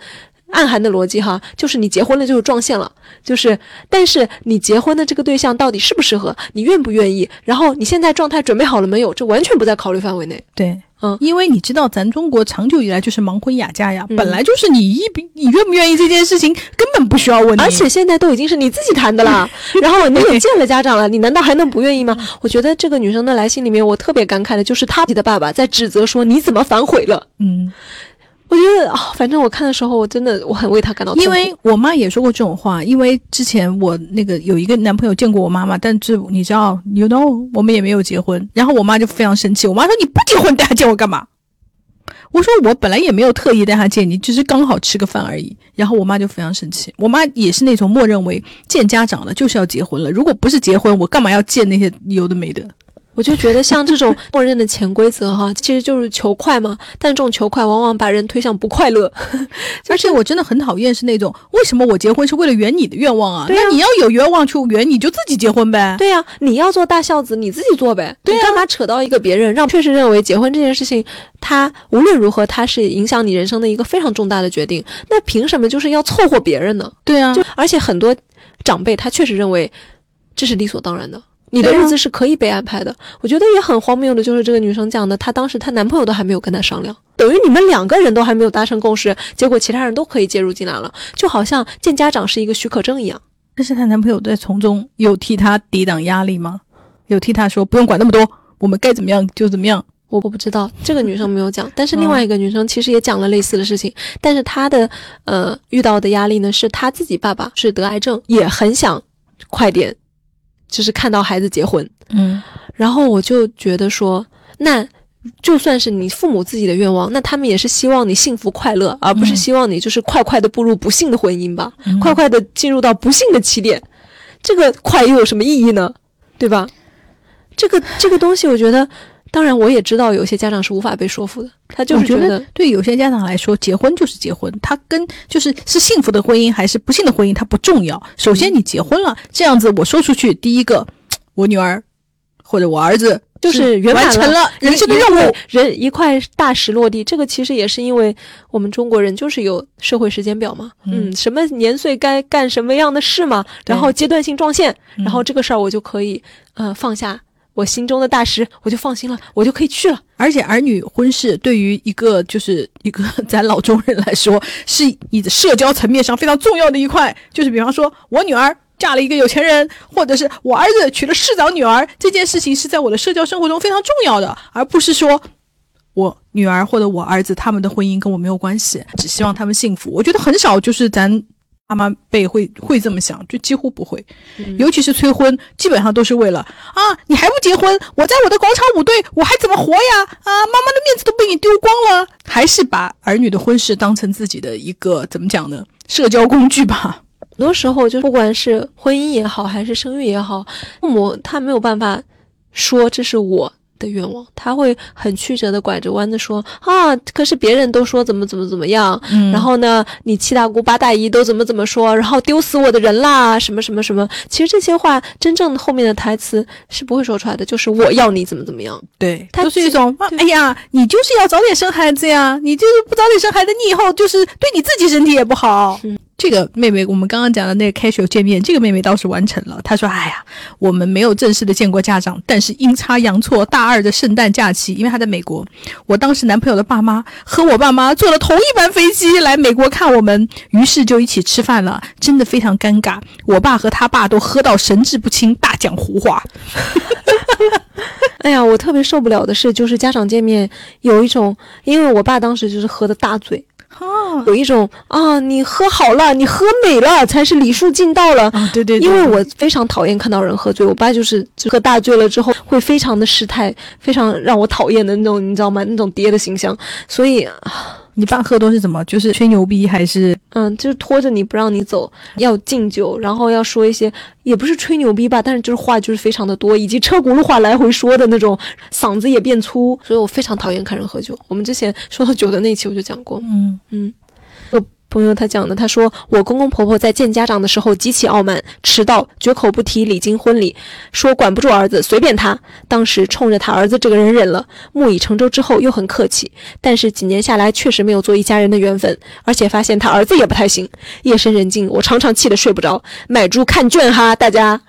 暗含的逻辑哈，就是你结婚了就是撞线了，就是但是你结婚的这个对象到底适不适合，你愿不愿意，然后你现在状态准备好了没有，这完全不在考虑范围内。对。嗯，因为你知道，咱中国长久以来就是盲婚哑嫁呀，本来就是你一比你愿不愿意这件事情根本不需要问，而且现在都已经是你自己谈的啦，然后你也见了家长了，你难道还能不愿意吗？我觉得这个女生的来信里面，我特别感慨的就是她的爸爸在指责说你怎么反悔了，嗯。我觉得啊，反正我看的时候，我真的我很为他感到。因为我妈也说过这种话，因为之前我那个有一个男朋友见过我妈妈，但是你知道，you know，我们也没有结婚。然后我妈就非常生气，我妈说：“你不结婚带他见我干嘛？”我说：“我本来也没有特意带他见你，只是刚好吃个饭而已。”然后我妈就非常生气。我妈也是那种默认为见家长了就是要结婚了，如果不是结婚，我干嘛要见那些有的没的？我就觉得像这种默认的潜规则哈，其实就是求快嘛。但这种求快往往把人推向不快乐。而且我真的很讨厌是那种，为什么我结婚是为了圆你的愿望啊？那你要有愿望去圆，你就自己结婚呗。对呀，你要做大孝子，你自己做呗。对干嘛扯到一个别人？让确实认为结婚这件事情，它无论如何，它是影响你人生的一个非常重大的决定。那凭什么就是要凑合别人呢？对啊，就而且很多长辈他确实认为这是理所当然的。你的日子是可以被安排的，我觉得也很荒谬的，就是这个女生讲的，她当时她男朋友都还没有跟她商量，等于你们两个人都还没有达成共识，结果其他人都可以介入进来了，就好像见家长是一个许可证一样。但是她男朋友在从中有替她抵挡压力吗？有替她说不用管那么多，我们该怎么样就怎么样？我我不知道，这个女生没有讲，但是另外一个女生其实也讲了类似的事情，但是她的呃遇到的压力呢，是她自己爸爸是得癌症，也很想快点。就是看到孩子结婚，嗯，然后我就觉得说，那就算是你父母自己的愿望，那他们也是希望你幸福快乐，而不是希望你就是快快的步入不幸的婚姻吧，快快的进入到不幸的起点，这个快又有什么意义呢？对吧？这个这个东西，我觉得。当然，我也知道有些家长是无法被说服的。他就是觉得，对有些家长来说，结婚就是结婚，他跟就是是幸福的婚姻还是不幸的婚姻，它不重要。首先你结婚了，这样子我说出去，第一个，我女儿或者我儿子就是圆满完成了人生的任务，人一块大石落地。这个其实也是因为我们中国人就是有社会时间表嘛，嗯，什么年岁该干什么样的事嘛，然后阶段性撞线，然后这个事儿我就可以呃放下。我心中的大石，我就放心了，我就可以去了。而且儿女婚事对于一个就是一个 咱老中人来说，是你的社交层面上非常重要的一块。就是比方说，我女儿嫁了一个有钱人，或者是我儿子娶了市长女儿，这件事情是在我的社交生活中非常重要的，而不是说我女儿或者我儿子他们的婚姻跟我没有关系，只希望他们幸福。我觉得很少就是咱。妈妈辈会会这么想，就几乎不会，尤其是催婚，基本上都是为了啊，你还不结婚，我在我的广场舞队，我还怎么活呀？啊，妈妈的面子都被你丢光了，还是把儿女的婚事当成自己的一个怎么讲呢？社交工具吧。很多时候，就不管是婚姻也好，还是生育也好，父母他没有办法说这是我。的愿望，他会很曲折的拐着弯的说啊，可是别人都说怎么怎么怎么样，然后呢，你七大姑八大姨都怎么怎么说，然后丢死我的人啦，什么什么什么。其实这些话真正后面的台词是不会说出来的，就是我要你怎么怎么样。对，就是一种哎呀，你就是要早点生孩子呀，你就是不早点生孩子，你以后就是对你自己身体也不好。这个妹妹，我们刚刚讲的那个 casual 见面，这个妹妹倒是完成了。她说：“哎呀，我们没有正式的见过家长，但是阴差阳错，大二的圣诞假期，因为她在美国，我当时男朋友的爸妈和我爸妈坐了同一班飞机来美国看我们，于是就一起吃饭了，真的非常尴尬。我爸和他爸都喝到神志不清，大讲胡话。哎呀，我特别受不了的是，就是家长见面有一种，因为我爸当时就是喝的大醉。”啊，有一种啊，你喝好了，你喝美了，才是礼数尽到了。啊，对对，因为我非常讨厌看到人喝醉，我爸就是喝大醉了之后会非常的失态，非常让我讨厌的那种，你知道吗？那种爹的形象，所以。你爸喝多是怎么？就是吹牛逼还是？嗯，就是拖着你不让你走，要敬酒，然后要说一些，也不是吹牛逼吧，但是就是话就是非常的多，以及车轱辘话来回说的那种，嗓子也变粗，所以我非常讨厌看人喝酒。我们之前说到酒的那期我就讲过，嗯嗯。朋友他讲的，他说我公公婆婆在见家长的时候极其傲慢，迟到，绝口不提礼金婚礼，说管不住儿子，随便他。当时冲着他儿子这个人忍了，木已成舟之后又很客气，但是几年下来确实没有做一家人的缘分，而且发现他儿子也不太行。夜深人静，我常常气得睡不着。买猪看圈哈，大家。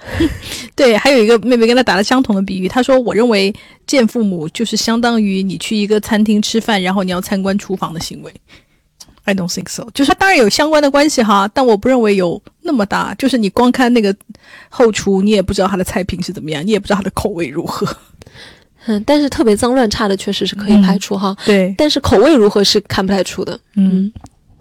对，还有一个妹妹跟他打了相同的比喻，她说我认为见父母就是相当于你去一个餐厅吃饭，然后你要参观厨房的行为。I don't think so，就是它当然有相关的关系哈，但我不认为有那么大。就是你光看那个后厨，你也不知道它的菜品是怎么样，你也不知道它的口味如何。嗯，但是特别脏乱差的确实是可以排除哈。对，但是口味如何是看不太出的。嗯。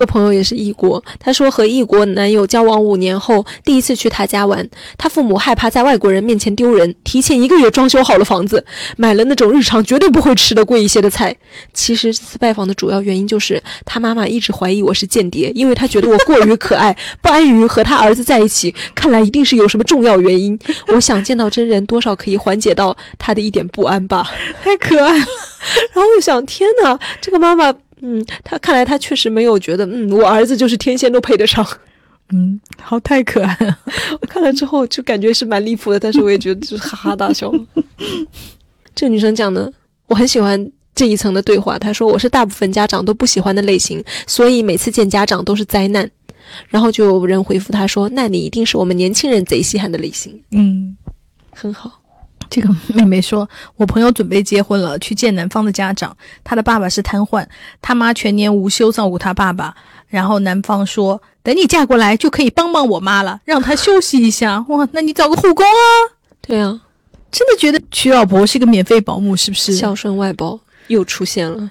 个朋友也是异国，他说和异国男友交往五年后，第一次去他家玩，他父母害怕在外国人面前丢人，提前一个月装修好了房子，买了那种日常绝对不会吃的贵一些的菜。其实这次拜访的主要原因就是他妈妈一直怀疑我是间谍，因为他觉得我过于可爱，不安于和他儿子在一起，看来一定是有什么重要原因。我想见到真人，多少可以缓解到他的一点不安吧。太可爱了，然后我想，天哪，这个妈妈。嗯，他看来他确实没有觉得，嗯，我儿子就是天仙都配得上，嗯，好太可爱了。我看了之后就感觉是蛮离谱的，但是我也觉得就是哈哈大笑。这女生讲的，我很喜欢这一层的对话。她说我是大部分家长都不喜欢的类型，所以每次见家长都是灾难。然后就有人回复她说，那你一定是我们年轻人贼稀罕的类型。嗯，很好。这个 妹妹说：“我朋友准备结婚了，去见男方的家长。他的爸爸是瘫痪，他妈全年无休照顾他爸爸。然后男方说，等你嫁过来就可以帮帮我妈了，让她休息一下。哇，那你找个护工啊？对啊，真的觉得娶老婆是个免费保姆，是不是？孝顺外包又出现了。”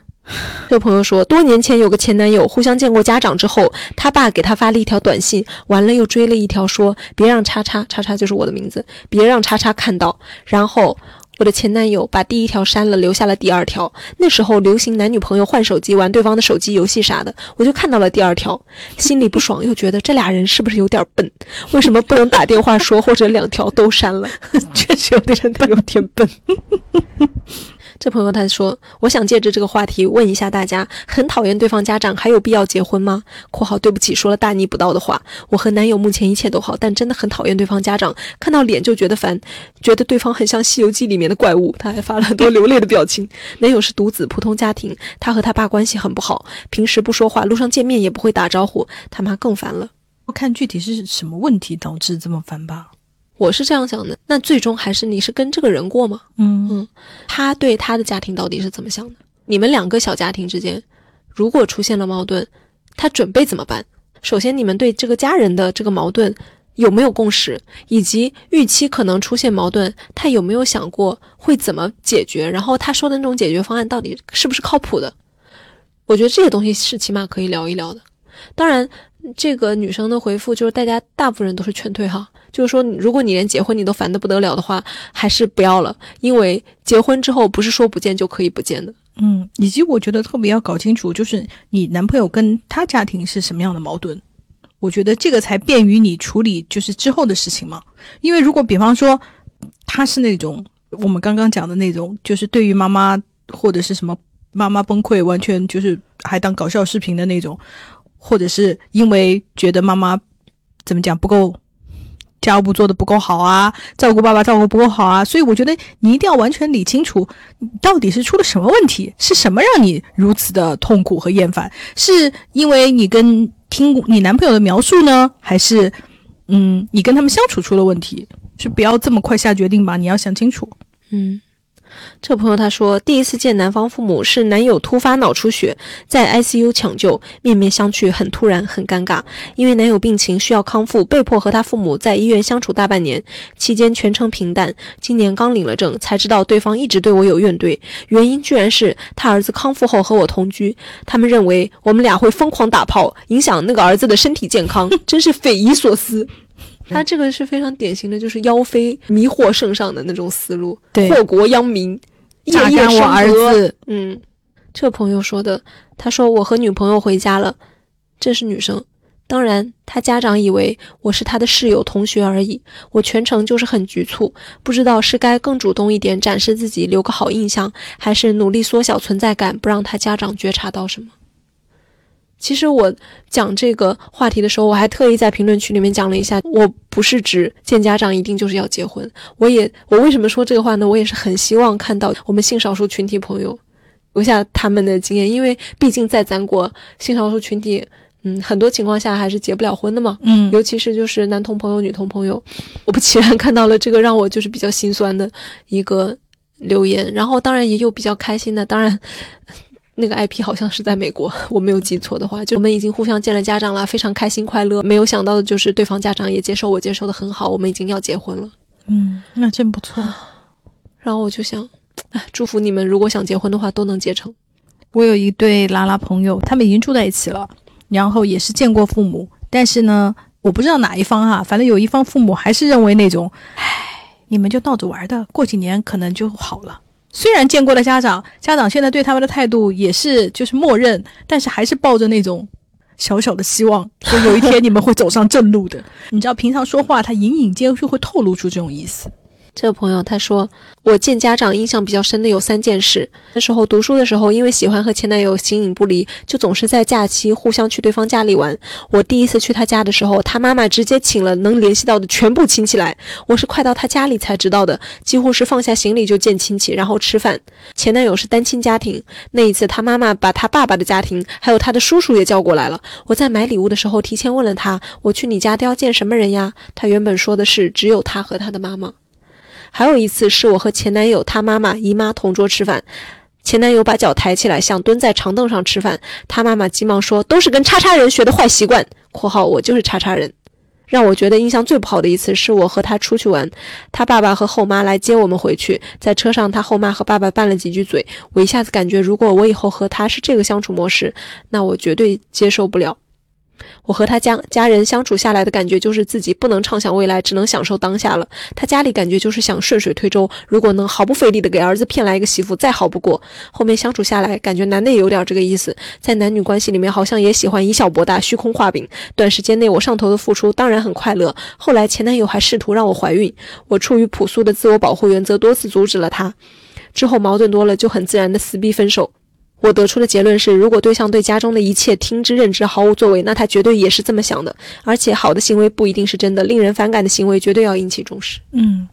这朋友说，多年前有个前男友，互相见过家长之后，他爸给他发了一条短信，完了又追了一条，说别让叉叉叉叉就是我的名字，别让叉叉看到。然后我的前男友把第一条删了，留下了第二条。那时候流行男女朋友换手机玩对方的手机游戏啥的，我就看到了第二条，心里不爽，又觉得这俩人是不是有点笨？为什么不能打电话说，或者两条都删了？确实有点有点笨。这朋友他说：“我想借着这个话题问一下大家，很讨厌对方家长，还有必要结婚吗？”（括号对不起，说了大逆不道的话。）我和男友目前一切都好，但真的很讨厌对方家长，看到脸就觉得烦，觉得对方很像《西游记》里面的怪物。他还发了很多流泪的表情。男友是独子，普通家庭，他和他爸关系很不好，平时不说话，路上见面也不会打招呼。他妈更烦了。我看具体是什么问题导致这么烦吧。我是这样想的，那最终还是你是跟这个人过吗？嗯嗯，他对他的家庭到底是怎么想的？你们两个小家庭之间，如果出现了矛盾，他准备怎么办？首先，你们对这个家人的这个矛盾有没有共识，以及预期可能出现矛盾，他有没有想过会怎么解决？然后他说的那种解决方案到底是不是靠谱的？我觉得这些东西是起码可以聊一聊的。当然。这个女生的回复就是，大家大部分人都是劝退哈，就是说，如果你连结婚你都烦得不得了的话，还是不要了，因为结婚之后不是说不见就可以不见的。嗯，以及我觉得特别要搞清楚，就是你男朋友跟他家庭是什么样的矛盾，我觉得这个才便于你处理就是之后的事情嘛。因为如果比方说他是那种我们刚刚讲的那种，就是对于妈妈或者是什么妈妈崩溃，完全就是还当搞笑视频的那种。或者是因为觉得妈妈怎么讲不够家务做的不够好啊，照顾爸爸照顾不够好啊，所以我觉得你一定要完全理清楚，到底是出了什么问题，是什么让你如此的痛苦和厌烦？是因为你跟听你男朋友的描述呢，还是嗯你跟他们相处出了问题？是不要这么快下决定吧，你要想清楚。嗯。这朋友他说，第一次见男方父母是男友突发脑出血，在 ICU 抢救，面面相觑，很突然，很尴尬。因为男友病情需要康复，被迫和他父母在医院相处大半年，期间全程平淡。今年刚领了证，才知道对方一直对我有怨怼，原因居然是他儿子康复后和我同居，他们认为我们俩会疯狂打炮，影响那个儿子的身体健康，真是匪夷所思。他这个是非常典型的，就是妖妃迷惑圣上的那种思路，祸国殃民，榨干我儿子。嗯，这朋友说的，他说我和女朋友回家了，这是女生。当然，他家长以为我是他的室友、同学而已。我全程就是很局促，不知道是该更主动一点展示自己，留个好印象，还是努力缩小存在感，不让他家长觉察到什么。其实我讲这个话题的时候，我还特意在评论区里面讲了一下，我不是指见家长一定就是要结婚。我也，我为什么说这个话呢？我也是很希望看到我们性少数群体朋友留下他们的经验，因为毕竟在咱国性少数群体，嗯，很多情况下还是结不了婚的嘛。嗯，尤其是就是男同朋友、女同朋友，我不其然看到了这个让我就是比较心酸的一个留言，然后当然也有比较开心的，当然。那个 IP 好像是在美国，我没有记错的话，就我们已经互相见了家长了，非常开心快乐。没有想到的就是对方家长也接受我，接受的很好，我们已经要结婚了。嗯，那真不错。然后我就想，哎，祝福你们，如果想结婚的话都能结成。我有一对拉拉朋友，他们已经住在一起了，然后也是见过父母，但是呢，我不知道哪一方啊，反正有一方父母还是认为那种，唉，你们就闹着玩的，过几年可能就好了。虽然见过了家长，家长现在对他们的态度也是就是默认，但是还是抱着那种小小的希望，说有一天你们会走上正路的。你知道，平常说话他隐隐间就会透露出这种意思。这个朋友他说，我见家长印象比较深的有三件事。那时候读书的时候，因为喜欢和前男友形影不离，就总是在假期互相去对方家里玩。我第一次去他家的时候，他妈妈直接请了能联系到的全部亲戚来。我是快到他家里才知道的，几乎是放下行李就见亲戚，然后吃饭。前男友是单亲家庭，那一次他妈妈把他爸爸的家庭还有他的叔叔也叫过来了。我在买礼物的时候提前问了他，我去你家都要见什么人呀？他原本说的是只有他和他的妈妈。还有一次是我和前男友他妈妈姨妈同桌吃饭，前男友把脚抬起来想蹲在长凳上吃饭，他妈妈急忙说都是跟叉叉人学的坏习惯（括号我就是叉叉人）。让我觉得印象最不好的一次是我和他出去玩，他爸爸和后妈来接我们回去，在车上他后妈和爸爸拌了几句嘴，我一下子感觉如果我以后和他是这个相处模式，那我绝对接受不了。我和他家家人相处下来的感觉就是自己不能畅想未来，只能享受当下了。他家里感觉就是想顺水推舟，如果能毫不费力的给儿子骗来一个媳妇，再好不过。后面相处下来，感觉男的也有点这个意思，在男女关系里面好像也喜欢以小博大，虚空画饼。短时间内我上头的付出当然很快乐，后来前男友还试图让我怀孕，我出于朴素的自我保护原则，多次阻止了他。之后矛盾多了，就很自然的撕逼分手。我得出的结论是，如果对象对家中的一切听之任之，毫无作为，那他绝对也是这么想的。而且，好的行为不一定是真的，令人反感的行为绝对要引起重视。嗯，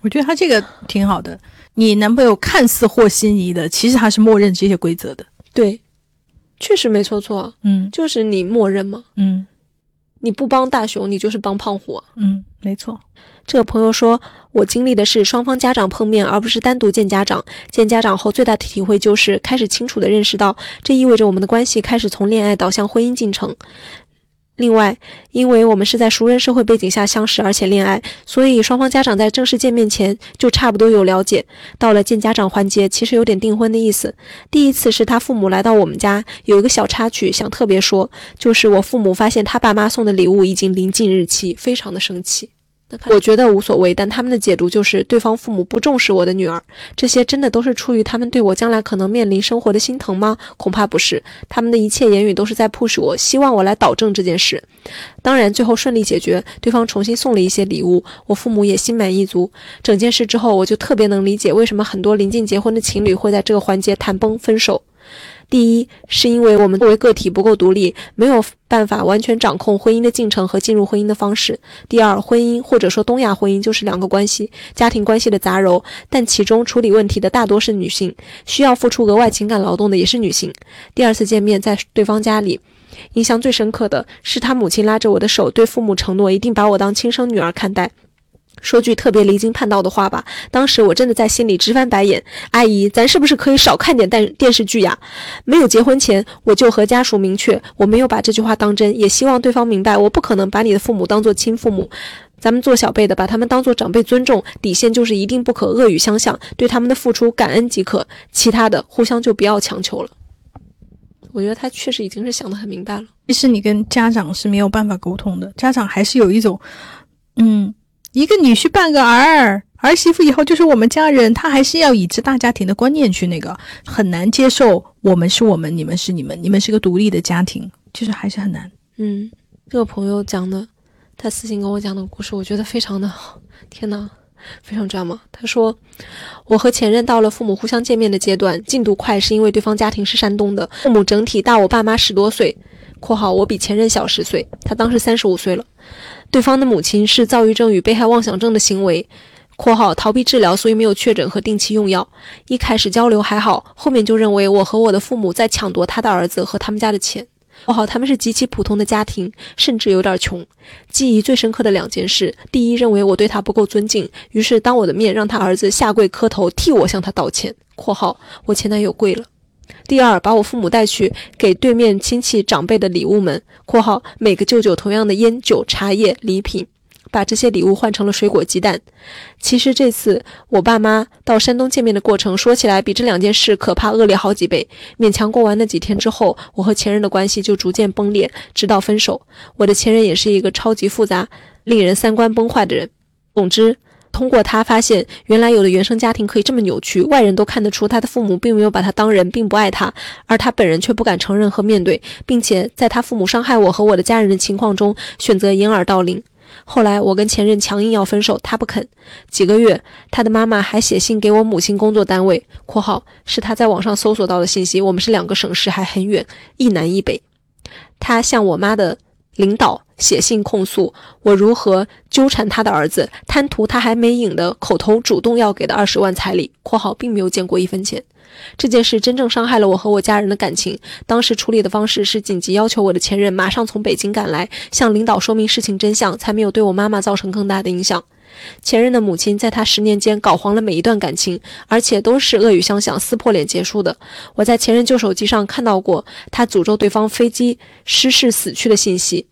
我觉得他这个挺好的。你男朋友看似和稀泥的，其实他是默认这些规则的。对，确实没错错。嗯就是你默认嘛，嗯你不帮大熊，你就是帮胖虎啊。嗯，没错。这个朋友说，我经历的是双方家长碰面，而不是单独见家长。见家长后，最大的体会就是开始清楚地认识到，这意味着我们的关系开始从恋爱导向婚姻进程。另外，因为我们是在熟人社会背景下相识而且恋爱，所以双方家长在正式见面前就差不多有了解。到了见家长环节，其实有点订婚的意思。第一次是他父母来到我们家，有一个小插曲想特别说，就是我父母发现他爸妈送的礼物已经临近日期，非常的生气。我觉得无所谓，但他们的解读就是对方父母不重视我的女儿。这些真的都是出于他们对我将来可能面临生活的心疼吗？恐怕不是，他们的一切言语都是在 push 我，希望我来导正这件事。当然，最后顺利解决，对方重新送了一些礼物，我父母也心满意足。整件事之后，我就特别能理解为什么很多临近结婚的情侣会在这个环节谈崩分手。第一，是因为我们作为个体不够独立，没有办法完全掌控婚姻的进程和进入婚姻的方式。第二，婚姻或者说东亚婚姻就是两个关系，家庭关系的杂糅，但其中处理问题的大多是女性，需要付出额外情感劳动的也是女性。第二次见面在对方家里，印象最深刻的是他母亲拉着我的手，对父母承诺一定把我当亲生女儿看待。说句特别离经叛道的话吧，当时我真的在心里直翻白眼。阿姨，咱是不是可以少看点电电视剧呀？没有结婚前，我就和家属明确，我没有把这句话当真，也希望对方明白，我不可能把你的父母当做亲父母。咱们做小辈的，把他们当做长辈尊重，底线就是一定不可恶语相向，对他们的付出感恩即可，其他的互相就不要强求了。我觉得他确实已经是想得很明白了。其实你跟家长是没有办法沟通的，家长还是有一种，嗯。一个女婿半个儿，儿媳妇以后就是我们家人，他还是要以这大家庭的观念去那个，很难接受我们是我们，你们是你们，你们是个独立的家庭，就是还是很难。嗯，这个朋友讲的，他私信跟我讲的故事，我觉得非常的，天呐，非常抓吗。他说，我和前任到了父母互相见面的阶段，进度快是因为对方家庭是山东的，父母整体大我爸妈十多岁（括号我比前任小十岁，他当时三十五岁了）。对方的母亲是躁郁症与被害妄想症的行为（括号逃避治疗，所以没有确诊和定期用药）。一开始交流还好，后面就认为我和我的父母在抢夺他的儿子和他们家的钱。括号他们是极其普通的家庭，甚至有点穷。记忆最深刻的两件事：第一，认为我对他不够尊敬，于是当我的面让他儿子下跪磕头，替我向他道歉（括号我前男友跪了）。第二，把我父母带去给对面亲戚长辈的礼物们（括号每个舅舅同样的烟酒茶叶礼品），把这些礼物换成了水果鸡蛋。其实这次我爸妈到山东见面的过程，说起来比这两件事可怕恶劣好几倍。勉强过完那几天之后，我和前任的关系就逐渐崩裂，直到分手。我的前任也是一个超级复杂、令人三观崩坏的人。总之。通过他发现，原来有的原生家庭可以这么扭曲，外人都看得出他的父母并没有把他当人，并不爱他，而他本人却不敢承认和面对，并且在他父母伤害我和我的家人的情况中，选择掩耳盗铃。后来我跟前任强硬要分手，他不肯。几个月，他的妈妈还写信给我母亲工作单位（括号是他在网上搜索到的信息），我们是两个省市，还很远，一南一北。他向我妈的。领导写信控诉我如何纠缠他的儿子，贪图他还没影的口头主动要给的二十万彩礼（括号并没有见过一分钱）。这件事真正伤害了我和我家人的感情。当时处理的方式是紧急要求我的前任马上从北京赶来，向领导说明事情真相，才没有对我妈妈造成更大的影响。前任的母亲在他十年间搞黄了每一段感情，而且都是恶语相向、撕破脸结束的。我在前任旧手机上看到过他诅咒对方飞机失事死去的信息，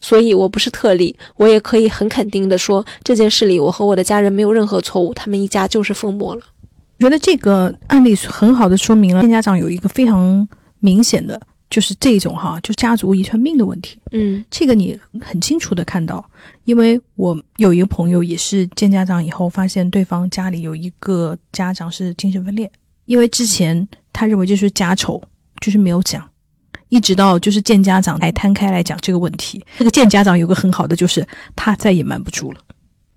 所以我不是特例，我也可以很肯定的说，这件事里我和我的家人没有任何错误，他们一家就是疯魔了。觉得这个案例很好的说明了家长有一个非常明显的。就是这种哈，就家族遗传病的问题。嗯，这个你很清楚的看到，因为我有一个朋友也是见家长以后，发现对方家里有一个家长是精神分裂，因为之前他认为就是家丑，就是没有讲，一直到就是见家长来摊开来讲这个问题。这个见家长有个很好的就是他再也瞒不住了，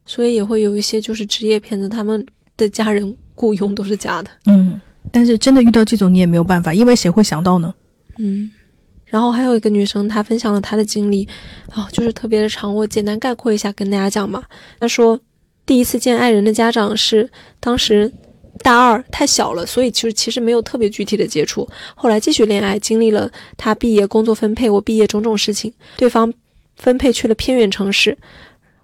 所以也会有一些就是职业骗子他们的家人。雇佣都是假的。嗯，但是真的遇到这种你也没有办法，因为谁会想到呢？嗯，然后还有一个女生，她分享了她的经历，啊、就是特别的长，我简单概括一下跟大家讲吧。她说，第一次见爱人的家长是当时大二，太小了，所以其实其实没有特别具体的接触。后来继续恋爱，经历了他毕业、工作分配、我毕业种种事情，对方分配去了偏远城市。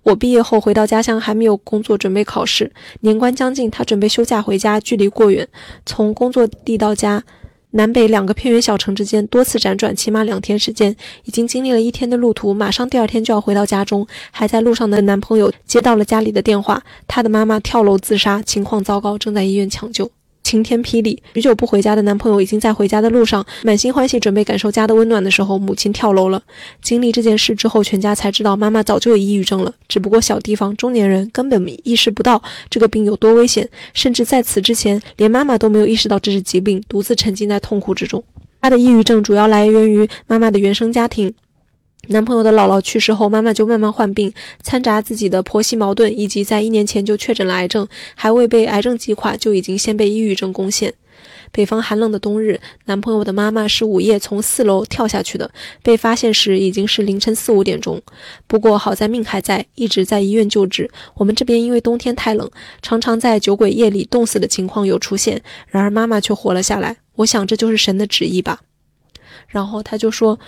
我毕业后回到家乡，还没有工作，准备考试。年关将近，他准备休假回家，距离过远，从工作地到家，南北两个偏远小城之间多次辗转，起码两天时间，已经经历了一天的路途，马上第二天就要回到家中。还在路上的男朋友接到了家里的电话，他的妈妈跳楼自杀，情况糟糕，正在医院抢救。晴天霹雳，许久不回家的男朋友已经在回家的路上，满心欢喜准备感受家的温暖的时候，母亲跳楼了。经历这件事之后，全家才知道妈妈早就有抑郁症了，只不过小地方中年人根本意识不到这个病有多危险，甚至在此之前，连妈妈都没有意识到这是疾病，独自沉浸在痛苦之中。她的抑郁症主要来源于妈妈的原生家庭。男朋友的姥姥去世后，妈妈就慢慢患病，掺杂自己的婆媳矛盾，以及在一年前就确诊了癌症，还未被癌症击垮，就已经先被抑郁症攻陷。北方寒冷的冬日，男朋友的妈妈是午夜从四楼跳下去的，被发现时已经是凌晨四五点钟。不过好在命还在，一直在医院救治。我们这边因为冬天太冷，常常在酒鬼夜里冻死的情况有出现，然而妈妈却活了下来。我想这就是神的旨意吧。然后她就说。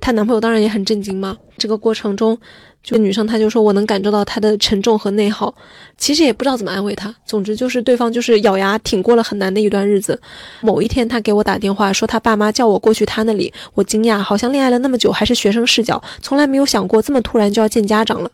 她男朋友当然也很震惊嘛。这个过程中，就女生她就说：“我能感受到她的沉重和内耗。”其实也不知道怎么安慰她。总之就是对方就是咬牙挺过了很难的一段日子。某一天，她给我打电话说，她爸妈叫我过去她那里。我惊讶，好像恋爱了那么久还是学生视角，从来没有想过这么突然就要见家长了。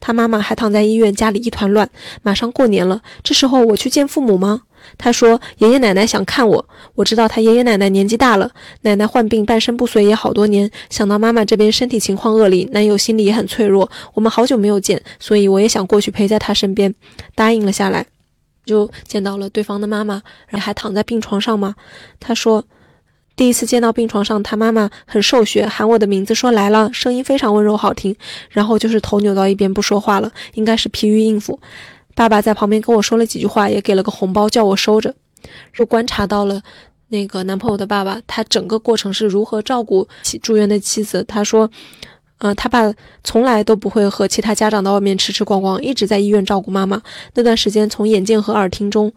她妈妈还躺在医院，家里一团乱。马上过年了，这时候我去见父母吗？他说：“爷爷奶奶想看我。”我知道他爷爷奶奶年纪大了，奶奶患病半身不遂也好多年。想到妈妈这边身体情况恶劣，男友心里也很脆弱，我们好久没有见，所以我也想过去陪在他身边，答应了下来。就见到了对方的妈妈，还躺在病床上吗？他说，第一次见到病床上，他妈妈很瘦削，喊我的名字，说来了，声音非常温柔好听，然后就是头扭到一边不说话了，应该是疲于应付。爸爸在旁边跟我说了几句话，也给了个红包叫我收着。就观察到了那个男朋友的爸爸，他整个过程是如何照顾起住院的妻子。他说，呃，他爸从来都不会和其他家长到外面吃吃逛逛，一直在医院照顾妈妈。那段时间，从眼见和耳听中。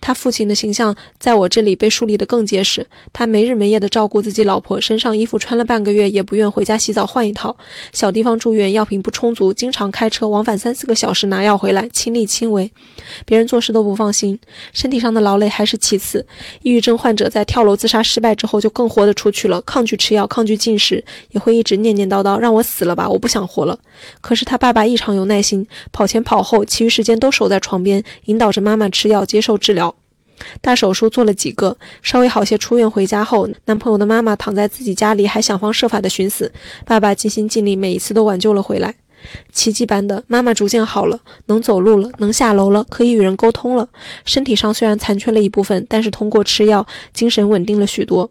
他父亲的形象在我这里被树立得更结实。他没日没夜地照顾自己老婆，身上衣服穿了半个月也不愿回家洗澡换一套。小地方住院，药品不充足，经常开车往返三四个小时拿药回来，亲力亲为，别人做事都不放心。身体上的劳累还是其次。抑郁症患者在跳楼自杀失败之后就更活得出去了，抗拒吃药，抗拒进食，也会一直念念叨叨让我死了吧，我不想活了。可是他爸爸异常有耐心，跑前跑后，其余时间都守在床边，引导着妈妈吃药，接受治疗。大手术做了几个，稍微好些。出院回家后，男朋友的妈妈躺在自己家里，还想方设法的寻死。爸爸尽心尽力，每一次都挽救了回来。奇迹般的，妈妈逐渐好了，能走路了，能下楼了，可以与人沟通了。身体上虽然残缺了一部分，但是通过吃药，精神稳定了许多。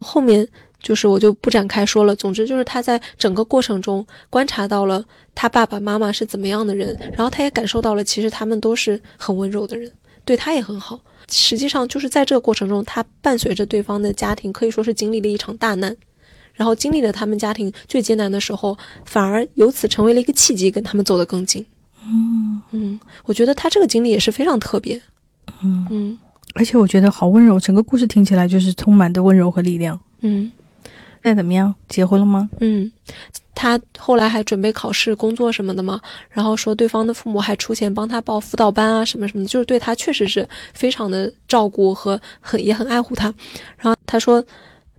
后面就是我就不展开说了。总之就是他在整个过程中观察到了他爸爸妈妈是怎么样的人，然后他也感受到了，其实他们都是很温柔的人，对他也很好。实际上就是在这个过程中，他伴随着对方的家庭，可以说是经历了一场大难，然后经历了他们家庭最艰难的时候，反而由此成为了一个契机，跟他们走得更近。嗯嗯，我觉得他这个经历也是非常特别。嗯嗯而且我觉得好温柔，整个故事听起来就是充满的温柔和力量。嗯在怎么样？结婚了吗？嗯，他后来还准备考试、工作什么的嘛，然后说对方的父母还出钱帮他报辅导班啊，什么什么，就是对他确实是非常的照顾和很也很爱护他。然后他说。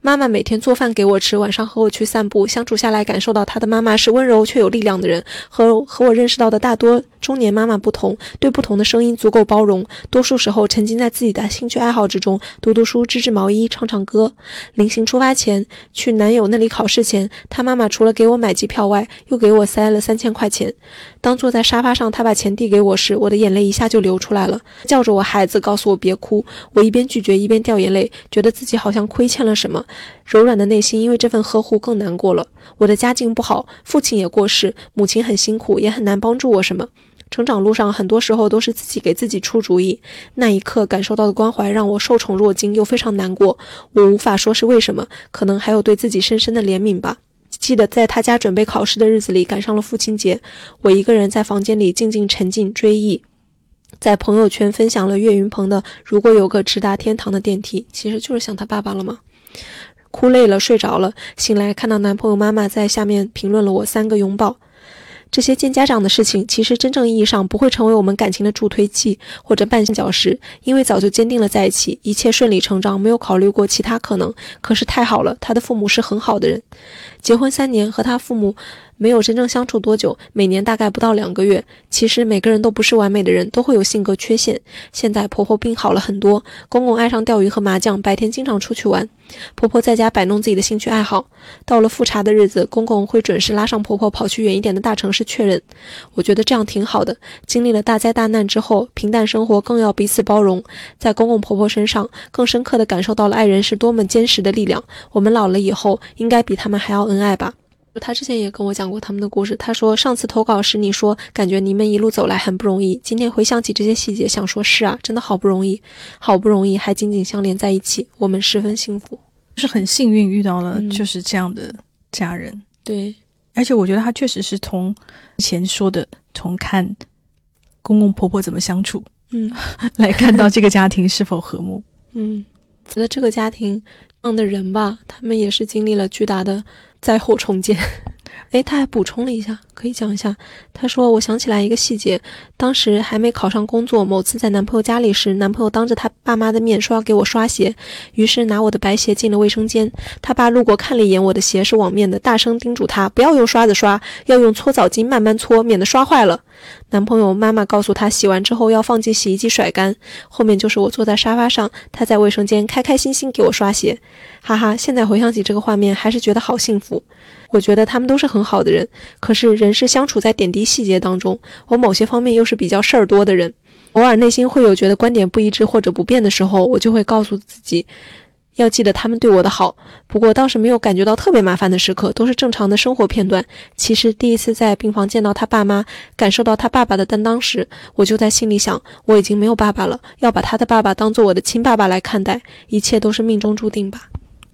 妈妈每天做饭给我吃，晚上和我去散步，相处下来，感受到她的妈妈是温柔却有力量的人。和和我认识到的大多中年妈妈不同，对不同的声音足够包容，多数时候沉浸在自己的兴趣爱好之中，读读书，织织毛衣，唱唱歌。临行出发前，去男友那里考试前，他妈妈除了给我买机票外，又给我塞了三千块钱。当坐在沙发上，他把钱递给我时，我的眼泪一下就流出来了，叫着我孩子，告诉我别哭。我一边拒绝，一边掉眼泪，觉得自己好像亏欠了什么。柔软的内心因为这份呵护更难过了。我的家境不好，父亲也过世，母亲很辛苦，也很难帮助我什么。成长路上，很多时候都是自己给自己出主意。那一刻感受到的关怀，让我受宠若惊，又非常难过。我无法说是为什么，可能还有对自己深深的怜悯吧。记得在他家准备考试的日子里，赶上了父亲节，我一个人在房间里静静沉浸追忆，在朋友圈分享了岳云鹏的《如果有个直达天堂的电梯》，其实就是想他爸爸了吗？哭累了，睡着了，醒来看到男朋友妈妈在下面评论了我三个拥抱。这些见家长的事情，其实真正意义上不会成为我们感情的助推器或者绊脚石，因为早就坚定了在一起，一切顺理成章，没有考虑过其他可能。可是太好了，他的父母是很好的人，结婚三年和他父母。没有真正相处多久，每年大概不到两个月。其实每个人都不是完美的人，都会有性格缺陷。现在婆婆病好了很多，公公爱上钓鱼和麻将，白天经常出去玩，婆婆在家摆弄自己的兴趣爱好。到了复查的日子，公公会准时拉上婆婆跑去远一点的大城市确认。我觉得这样挺好的。经历了大灾大难之后，平淡生活更要彼此包容。在公公婆婆身上，更深刻地感受到了爱人是多么坚实的力量。我们老了以后，应该比他们还要恩爱吧。他之前也跟我讲过他们的故事。他说上次投稿时你说感觉你们一路走来很不容易，今天回想起这些细节，想说是啊，真的好不容易，好不容易还紧紧相连在一起，我们十分幸福，是很幸运遇到了就是这样的家人。对，而且我觉得他确实是从前说的，从看公公婆婆怎么相处，嗯，来看到这个家庭是否和睦。嗯，觉得这个家庭这样的人吧，他们也是经历了巨大的。灾后重建，哎，他还补充了一下，可以讲一下。他说：“我想起来一个细节，当时还没考上工作，某次在男朋友家里时，男朋友当着他爸妈的面说要给我刷鞋，于是拿我的白鞋进了卫生间。他爸路过看了一眼我的鞋是网面的，大声叮嘱他不要用刷子刷，要用搓澡巾慢慢搓，免得刷坏了。男朋友妈妈告诉他，洗完之后要放进洗衣机甩干。后面就是我坐在沙发上，他在卫生间开开心心给我刷鞋。”哈哈，现在回想起这个画面，还是觉得好幸福。我觉得他们都是很好的人，可是人是相处在点滴细节当中。我某些方面又是比较事儿多的人，偶尔内心会有觉得观点不一致或者不变的时候，我就会告诉自己，要记得他们对我的好。不过当时没有感觉到特别麻烦的时刻，都是正常的生活片段。其实第一次在病房见到他爸妈，感受到他爸爸的担当时，我就在心里想，我已经没有爸爸了，要把他的爸爸当做我的亲爸爸来看待，一切都是命中注定吧。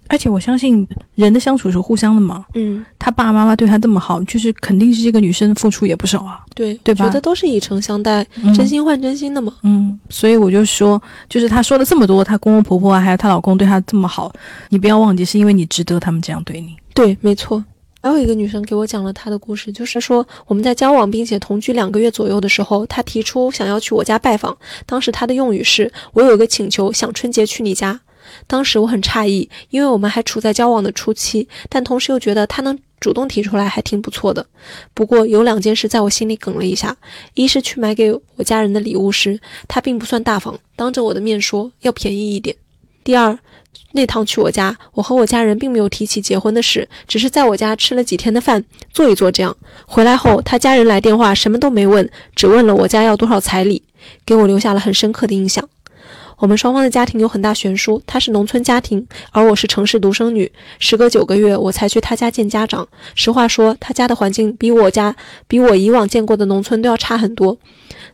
而且我相信人的相处是互相的嘛，嗯，他爸爸妈妈对他这么好，就是肯定是这个女生付出也不少啊，对对吧？觉得都是以诚相待，真心换真心的嘛，嗯，所以我就说，就是她说了这么多，她公公婆婆啊，还有她老公对她这么好，你不要忘记，是因为你值得他们这样对你。对，没错。还有一个女生给我讲了她的故事，就是说我们在交往并且同居两个月左右的时候，她提出想要去我家拜访，当时她的用语是：“我有一个请求，想春节去你家。”当时我很诧异，因为我们还处在交往的初期，但同时又觉得他能主动提出来还挺不错的。不过有两件事在我心里梗了一下：一是去买给我家人的礼物时，他并不算大方，当着我的面说要便宜一点；第二，那趟去我家，我和我家人并没有提起结婚的事，只是在我家吃了几天的饭，坐一坐这样。回来后，他家人来电话，什么都没问，只问了我家要多少彩礼，给我留下了很深刻的印象。我们双方的家庭有很大悬殊，他是农村家庭，而我是城市独生女。时隔九个月，我才去他家见家长。实话说，他家的环境比我家、比我以往见过的农村都要差很多。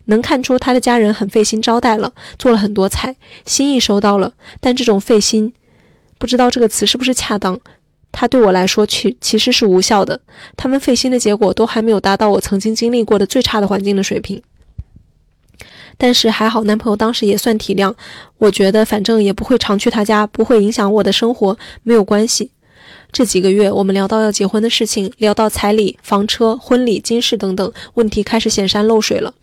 能看出他的家人很费心招待了，做了很多菜，心意收到了。但这种费心，不知道这个词是不是恰当，他对我来说其其实是无效的。他们费心的结果，都还没有达到我曾经经历过的最差的环境的水平。但是还好，男朋友当时也算体谅，我觉得反正也不会常去他家，不会影响我的生活，没有关系。这几个月，我们聊到要结婚的事情，聊到彩礼、房车、婚礼、金饰等等问题，开始显山露水了。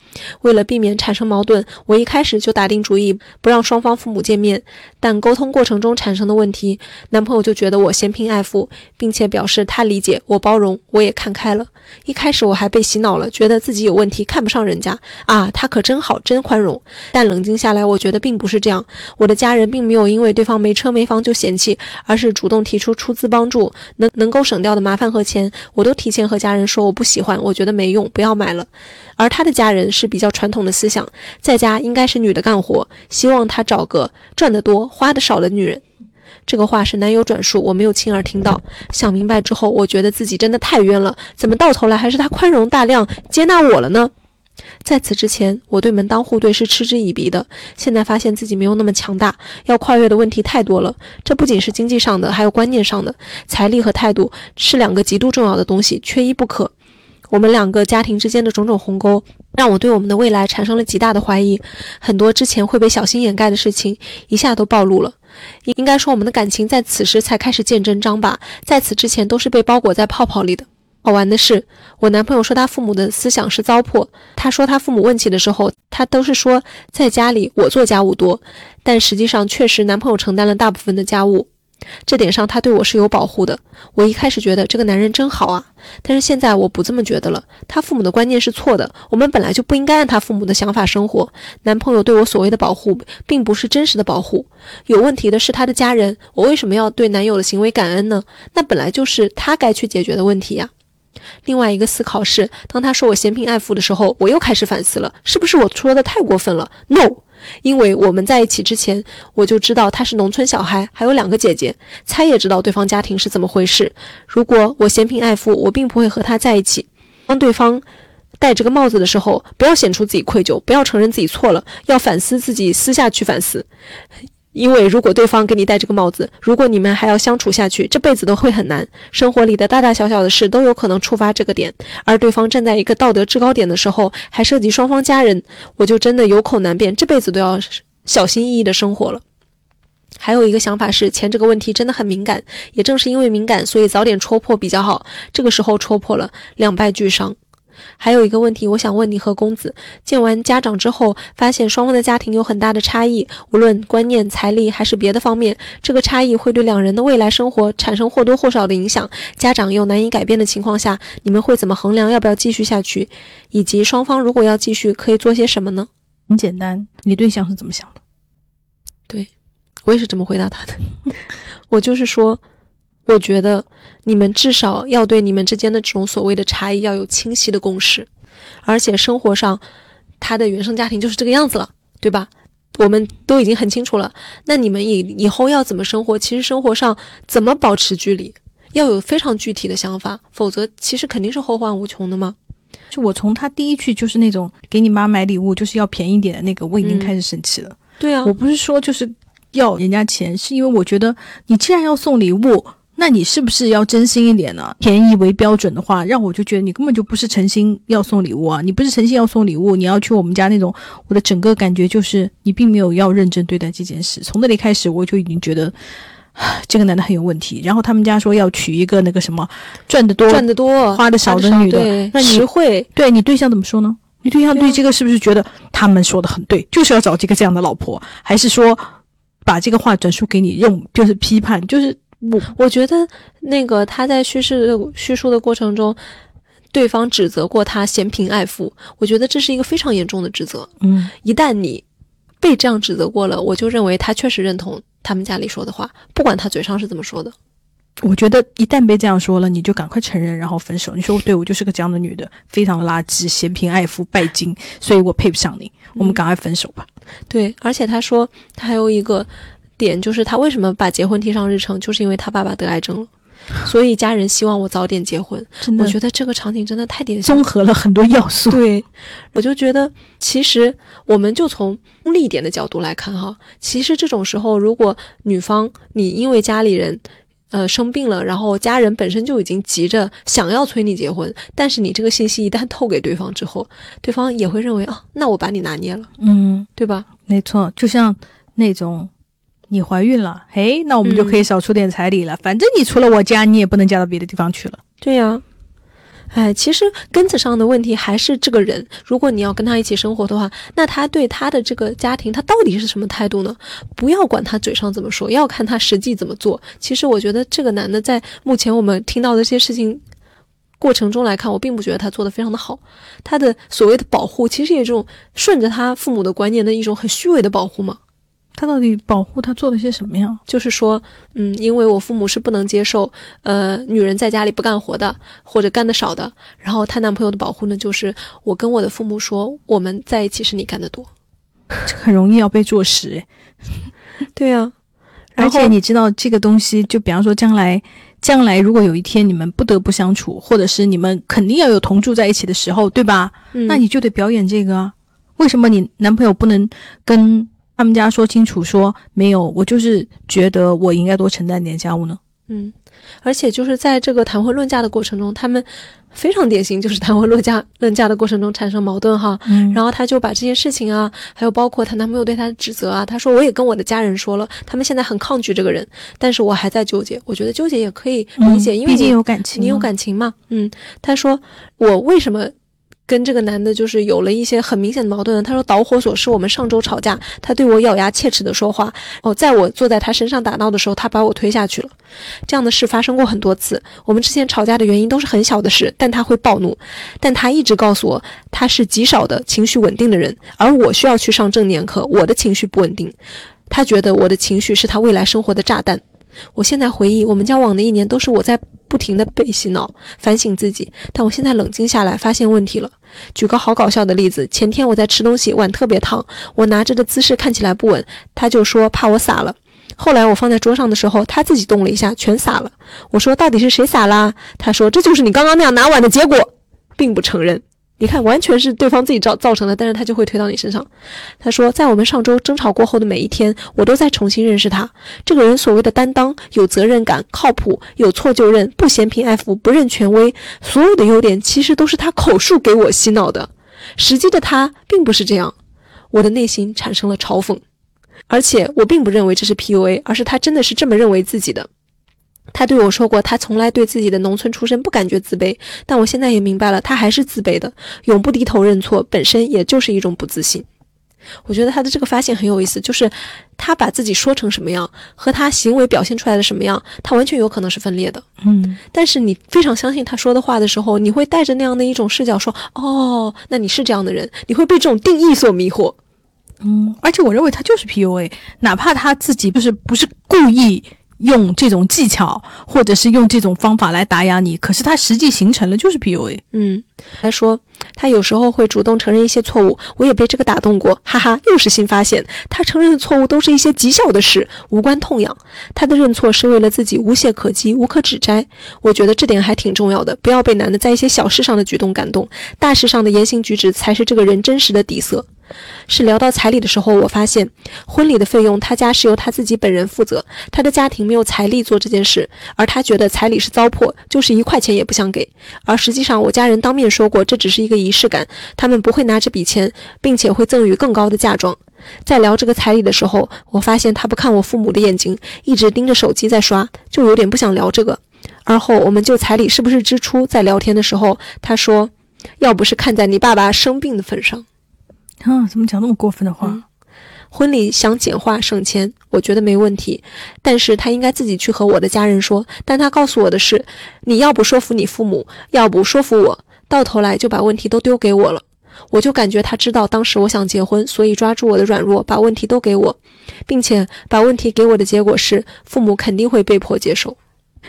为了避免产生矛盾，我一开始就打定主意不让双方父母见面。但沟通过程中产生的问题，男朋友就觉得我嫌贫爱富，并且表示他理解我包容，我也看开了。一开始我还被洗脑了，觉得自己有问题，看不上人家啊，他可真好，真宽容。但冷静下来，我觉得并不是这样。我的家人并没有因为对方没车没房就嫌弃，而是主动提出出资帮助，能能够省掉的麻烦和钱，我都提前和家人说我不喜欢，我觉得没用，不要买了。而他的家人是比较传统的思想，在家应该是女的干活，希望他找个赚得多、花的少的女人。这个话是男友转述，我没有亲耳听到。想明白之后，我觉得自己真的太冤了，怎么到头来还是他宽容大量接纳我了呢？在此之前，我对门当户对是嗤之以鼻的。现在发现自己没有那么强大，要跨越的问题太多了。这不仅是经济上的，还有观念上的。财力和态度是两个极度重要的东西，缺一不可。我们两个家庭之间的种种鸿沟，让我对我们的未来产生了极大的怀疑。很多之前会被小心掩盖的事情，一下都暴露了。应该说，我们的感情在此时才开始见真章吧。在此之前，都是被包裹在泡泡里的。好玩的是，我男朋友说他父母的思想是糟粕。他说他父母问起的时候，他都是说在家里我做家务多，但实际上确实男朋友承担了大部分的家务。这点上他对我是有保护的。我一开始觉得这个男人真好啊，但是现在我不这么觉得了。他父母的观念是错的，我们本来就不应该按他父母的想法生活。男朋友对我所谓的保护，并不是真实的保护。有问题的是他的家人，我为什么要对男友的行为感恩呢？那本来就是他该去解决的问题呀。另外一个思考是，当他说我嫌贫爱富的时候，我又开始反思了，是不是我说的太过分了？No，因为我们在一起之前，我就知道他是农村小孩，还有两个姐姐，猜也知道对方家庭是怎么回事。如果我嫌贫爱富，我并不会和他在一起。当对方戴这个帽子的时候，不要显出自己愧疚，不要承认自己错了，要反思自己，私下去反思。因为如果对方给你戴这个帽子，如果你们还要相处下去，这辈子都会很难。生活里的大大小小的事都有可能触发这个点，而对方站在一个道德制高点的时候，还涉及双方家人，我就真的有口难辩，这辈子都要小心翼翼的生活了。还有一个想法是，钱这个问题真的很敏感，也正是因为敏感，所以早点戳破比较好。这个时候戳破了，两败俱伤。还有一个问题，我想问你和公子，见完家长之后，发现双方的家庭有很大的差异，无论观念、财力还是别的方面，这个差异会对两人的未来生活产生或多或少的影响。家长又难以改变的情况下，你们会怎么衡量要不要继续下去？以及双方如果要继续，可以做些什么呢？很简单，你对象是怎么想的？对我也是这么回答他的。我就是说。我觉得你们至少要对你们之间的这种所谓的差异要有清晰的共识，而且生活上他的原生家庭就是这个样子了，对吧？我们都已经很清楚了。那你们以以后要怎么生活？其实生活上怎么保持距离，要有非常具体的想法，否则其实肯定是后患无穷的嘛。就我从他第一句就是那种给你妈买礼物就是要便宜点的那个，我已经开始生气了。对啊，我不是说就是要人家钱，是因为我觉得你既然要送礼物。那你是不是要真心一点呢？便宜为标准的话，让我就觉得你根本就不是诚心要送礼物啊！你不是诚心要送礼物，你要去我们家那种，我的整个感觉就是你并没有要认真对待这件事。从那里开始，我就已经觉得 这个男的很有问题。然后他们家说要娶一个那个什么赚得多、赚得多、花的少的女的，那实惠。对你对象怎么说呢？你对象对这个是不是觉得他们说的很对，就是要找这个这样的老婆，还是说把这个话转述给你，用就是批判，就是？我我觉得那个他在叙事的叙述的过程中，对方指责过他嫌贫爱富，我觉得这是一个非常严重的指责。嗯，一旦你被这样指责过了，我就认为他确实认同他们家里说的话，不管他嘴上是怎么说的。我觉得一旦被这样说了，你就赶快承认，然后分手。你说对我就是个这样的女的，非常垃圾，嫌贫爱富，拜金，所以我配不上你，我们赶快分手吧。对，而且他说他还有一个。点就是他为什么把结婚提上日程，就是因为他爸爸得癌症了，所以家人希望我早点结婚。我觉得这个场景真的太典型，综合了很多要素。对，我就觉得其实我们就从功利一点的角度来看哈，其实这种时候，如果女方你因为家里人呃生病了，然后家人本身就已经急着想要催你结婚，但是你这个信息一旦透给对方之后，对方也会认为啊，那我把你拿捏了，嗯，对吧？没错，就像那种。你怀孕了，嘿，那我们就可以少出点彩礼了。反正你除了我家，你也不能嫁到别的地方去了。对呀，哎，其实根子上的问题还是这个人。如果你要跟他一起生活的话，那他对他的这个家庭，他到底是什么态度呢？不要管他嘴上怎么说，要看他实际怎么做。其实我觉得这个男的在目前我们听到的这些事情过程中来看，我并不觉得他做的非常的好。他的所谓的保护，其实也这种顺着他父母的观念的一种很虚伪的保护嘛。他到底保护他做了些什么呀？就是说，嗯，因为我父母是不能接受，呃，女人在家里不干活的，或者干的少的。然后她男朋友的保护呢，就是我跟我的父母说，我们在一起是你干的多，这很容易要被坐实。对呀。而且你知道这个东西，就比方说将来，将来如果有一天你们不得不相处，或者是你们肯定要有同住在一起的时候，对吧？嗯那你就得表演这个啊。为什么你男朋友不能跟他们家说清楚，说没有，我就是觉得我应该多承担点家务呢？嗯，而且就是在这个谈婚论嫁的过程中，他们非常典型，就是谈婚论嫁论嫁的过程中产生矛盾哈。嗯然后她就把这些事情啊，还有包括她男朋友对她的指责啊，她说我也跟我的家人说了，他们现在很抗拒这个人，但是我还在纠结。我觉得纠结也可以理解，因为嗯毕竟你有感情，你有。感情嘛？嗯，她说我为什么跟这个男的就是有了一些很明显的矛盾他？说导火索是我们上周吵架，他对我咬牙切齿的说话。哦，在我坐在他身上打闹的时候，他把我推下去了。这样的事发生过很多次。我们之前吵架的原因都是很小的事，但他会暴怒。但他一直告诉我，他是极少的情绪稳定的人，而我需要去上正念课，我的情绪不稳定。他觉得我的情绪是他未来生活的炸弹。我现在回忆，我们交往的一年都是我在不停的被洗脑、反省自己，但我现在冷静下来，发现问题了。举个好搞笑的例子，前天我在吃东西，碗特别烫，我拿着的姿势看起来不稳，他就说怕我洒了。后来我放在桌上的时候，他自己动了一下，全洒了。我说到底是谁洒啦？他说这就是你刚刚那样拿碗的结果，并不承认。你看，完全是对方自己造造成的，但是他就会推到你身上。他说，在我们上周争吵过后的每一天，我都在重新认识他这个人。所谓的担当、有责任感、靠谱、有错就认、不嫌贫爱富、不认权威，所有的优点其实都是他口述给我洗脑的。实际的他并不是这样，我的内心产生了嘲讽，而且我并不认为这是 PUA，而是他真的是这么认为自己的。他对我说过，他从来对自己的农村出身不感觉自卑，但我现在也明白了，他还是自卑的。永不低头认错，本身也就是一种不自信。我觉得他的这个发现很有意思，就是他把自己说成什么样，和他行为表现出来的什么样，他完全有可能是分裂的。嗯，但是你非常相信他说的话的时候，你会带着那样的一种视角说：“哦，那你是这样的人。”你会被这种定义所迷惑。嗯，而且我认为他就是 PUA，哪怕他自己就是不是故意用这种技巧，或者是用这种方法来打压你，可是他实际形成了就是 PUA。嗯，他说他有时候会主动承认一些错误，我也被这个打动过，哈哈，又是新发现。他承认的错误都是一些极小的事，无关痛痒。他的认错是为了自己无懈可击、无可指摘。我觉得这点还挺重要的，不要被男的在一些小事上的举动感动，大事上的言行举止才是这个人真实的底色。是聊到彩礼的时候，我发现婚礼的费用他家是由他自己本人负责，他的家庭没有财力做这件事，而他觉得彩礼是糟粕，就是一块钱也不想给。而实际上，我家人当面说过，这只是一个仪式感，他们不会拿这笔钱，并且会赠予更高的嫁妆。在聊这个彩礼的时候，我发现他不看我父母的眼睛，一直盯着手机在刷，就有点不想聊这个。而后我们就彩礼是不是支出在聊天的时候，他说，要不是看在你爸爸生病的份上。啊，怎么讲那么过分的话？嗯婚礼想简化省钱，我觉得没问题，但是他应该自己去和我的家人说。但他告诉我的是，你要不说服你父母，要不说服我，到头来就把问题都丢给我了。我就感觉他知道当时我想结婚，所以抓住我的软弱，把问题都给我，并且把问题给我的结果是，父母肯定会被迫接受。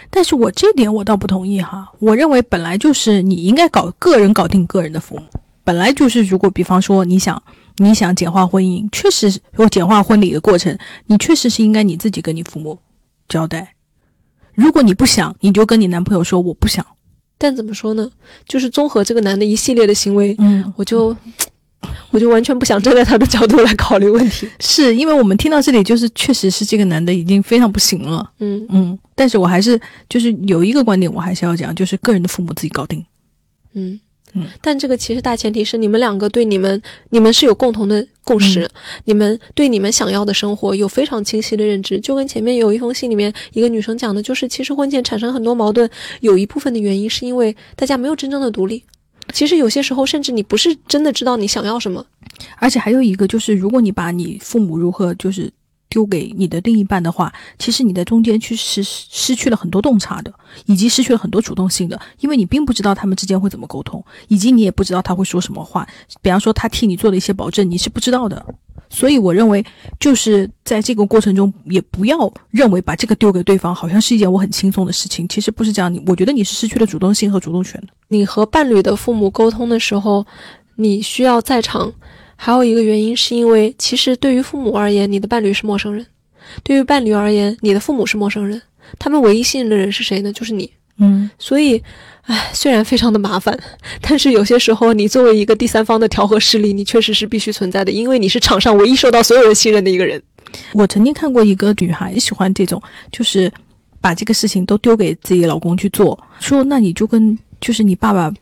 但是我这点我倒不同意哈，我认为本来就是你应该搞个人搞定个人的父母，本来就是如果比方说你想你想简化婚姻，确实有简化婚礼的过程，你确实是应该你自己跟你父母交代。如果你不想，你就跟你男朋友说我不想。但怎么说呢？就是综合这个男的一系列的行为，嗯，我就 我就完全不想站在他的角度来考虑问题。是因为我们听到这里，就是确实是这个男的已经非常不行了。嗯嗯，但是我还是就是有一个观点，我还是要讲，就是个人的父母自己搞定。嗯嗯，但这个其实大前提是你们两个对你们你们是有共同的共识，你们对你们想要的生活有非常清晰的认知。就跟前面有一封信里面一个女生讲的，就是其实婚前产生很多矛盾，有一部分的原因是因为大家没有真正的独立。其实有些时候，甚至你不是真的知道你想要什么。而且还有一个就是，如果你把你父母如何就是丢给你的另一半的话，其实你在中间去失失去了很多洞察的，以及失去了很多主动性的，因为你并不知道他们之间会怎么沟通，以及你也不知道他会说什么话。比方说他替你做了一些保证，你是不知道的。所以我认为，就是在这个过程中，也不要认为把这个丢给对方，好像是一件我很轻松的事情。其实不是这样，你我觉得你是失去了主动性和主动权的。你和伴侣的父母沟通的时候，你需要在场。还有一个原因是因为，其实对于父母而言，你的伴侣是陌生人。对于伴侣而言，你的父母是陌生人，他们唯一信任的人是谁呢？就是你。嗯，所以，唉，虽然非常的麻烦，但是有些时候，你作为一个第三方的调和势力，你确实是必须存在的，因为你是场上唯一受到所有人信任的一个人。我曾经看过一个女孩喜欢这种，就是把这个事情都丢给自己老公去做，说那你就跟就是你爸爸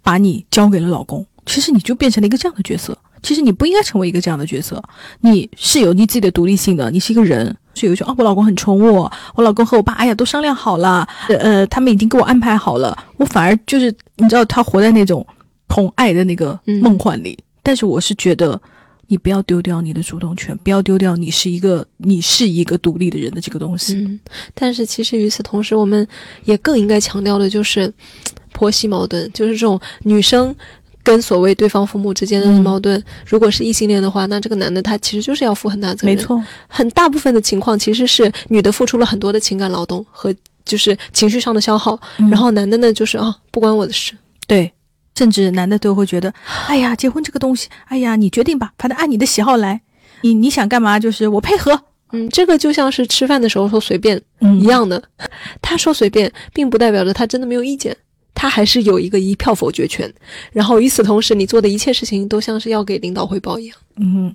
把你交给了老公，其实你就变成了一个这样的角色。其实你不应该成为一个这样的角色，你是有你自己的独立性的，你是一个人，是有一种啊，我老公很宠我，我老公和我爸，哎呀都商量好了，呃，他们已经给我安排好了，我反而就是你知道，他活在那种宠爱的那个梦幻里。但是我是觉得，你不要丢掉你的主动权，不要丢掉你是一个你是一个独立的人的这个东西。嗯，但是其实与此同时，我们也更应该强调的就是婆媳矛盾，就是这种女生。跟所谓对方父母之间的矛盾，如果是异性恋的话，那这个男的他其实就是要负很大责任。没错，很大部分的情况其实是女的付出了很多的情感劳动和就是情绪上的消耗，然后男的呢就是啊不关我的事。对，甚至男的都会觉得，哎呀，结婚这个东西，哎呀，你决定吧，反正按你的喜好来，你你想干嘛就是我配合。嗯，这个就像是吃饭的时候说随便一样的，他说随便，并不代表着他真的没有意见。他还是有一个一票否决权，然后与此同时，你做的一切事情都像是要给领导汇报一样。嗯，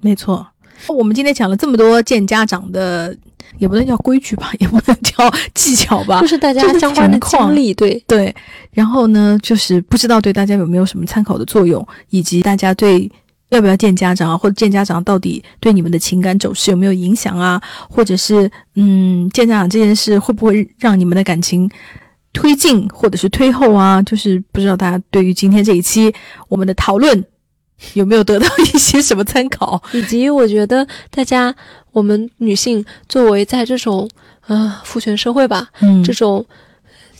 没错。我们今天讲了这么多见家长的，也不能叫规矩吧，也不能叫技巧吧，就是大家相关的经历，对对。然后呢，就是不知道对大家有没有什么参考的作用，以及大家对要不要见家长啊，或者见家长到底对你们的情感走势有没有影响啊，或者是嗯，见家长这件事会不会让你们的感情？推进或者是推后啊，就是不知道大家对于今天这一期我们的讨论有没有得到一些什么参考，以及我觉得大家我们女性作为在这种啊父权社会吧，嗯，这种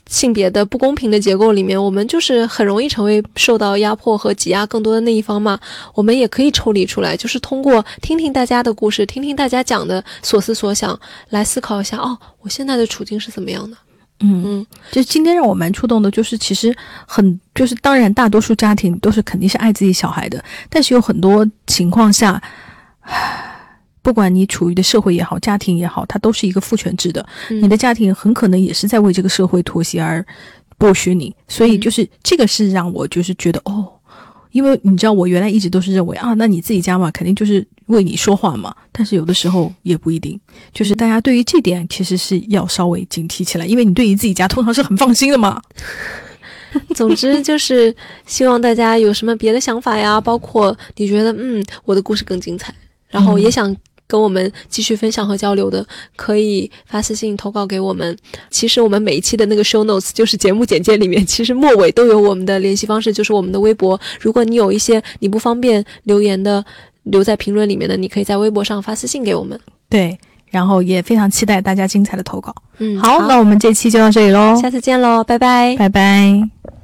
性别的不公平的结构里面，我们就是很容易成为受到压迫和挤压更多的那一方嘛。我们也可以抽离出来，就是通过听听大家的故事，听听大家讲的所思所想，来思考一下哦，我现在的处境是怎么样的。嗯。嗯，就今天让我蛮触动的，就是其实很就是当然，大多数家庭都是肯定是爱自己小孩的，但是有很多情况下，不管你处于的社会也好，家庭也好，它都是一个父权制的，你的家庭很可能也是在为这个社会妥协而剥削你，所以就是这个是让我就是觉得哦。因为你知道，我原来一直都是认为啊，那你自己家嘛，肯定就是为你说话嘛。但是有的时候也不一定，就是大家对于这点其实是要稍微警惕起来，因为你对于自己家通常是很放心的嘛。总之就是希望大家有什么别的想法呀，包括你觉得嗯，我的故事更精彩，然后也想。跟我们继续分享和交流的，可以发私信投稿给我们。其实我们每一期的那个 show notes 就是节目简介里面，其实末尾都有我们的联系方式，就是我们的微博。如果你有一些你不方便留言的，留在评论里面的，你可以在微博上发私信给我们。对，然后也非常期待大家精彩的投稿。嗯，好，那我们这期就到这里喽，下次见喽，拜拜，拜拜。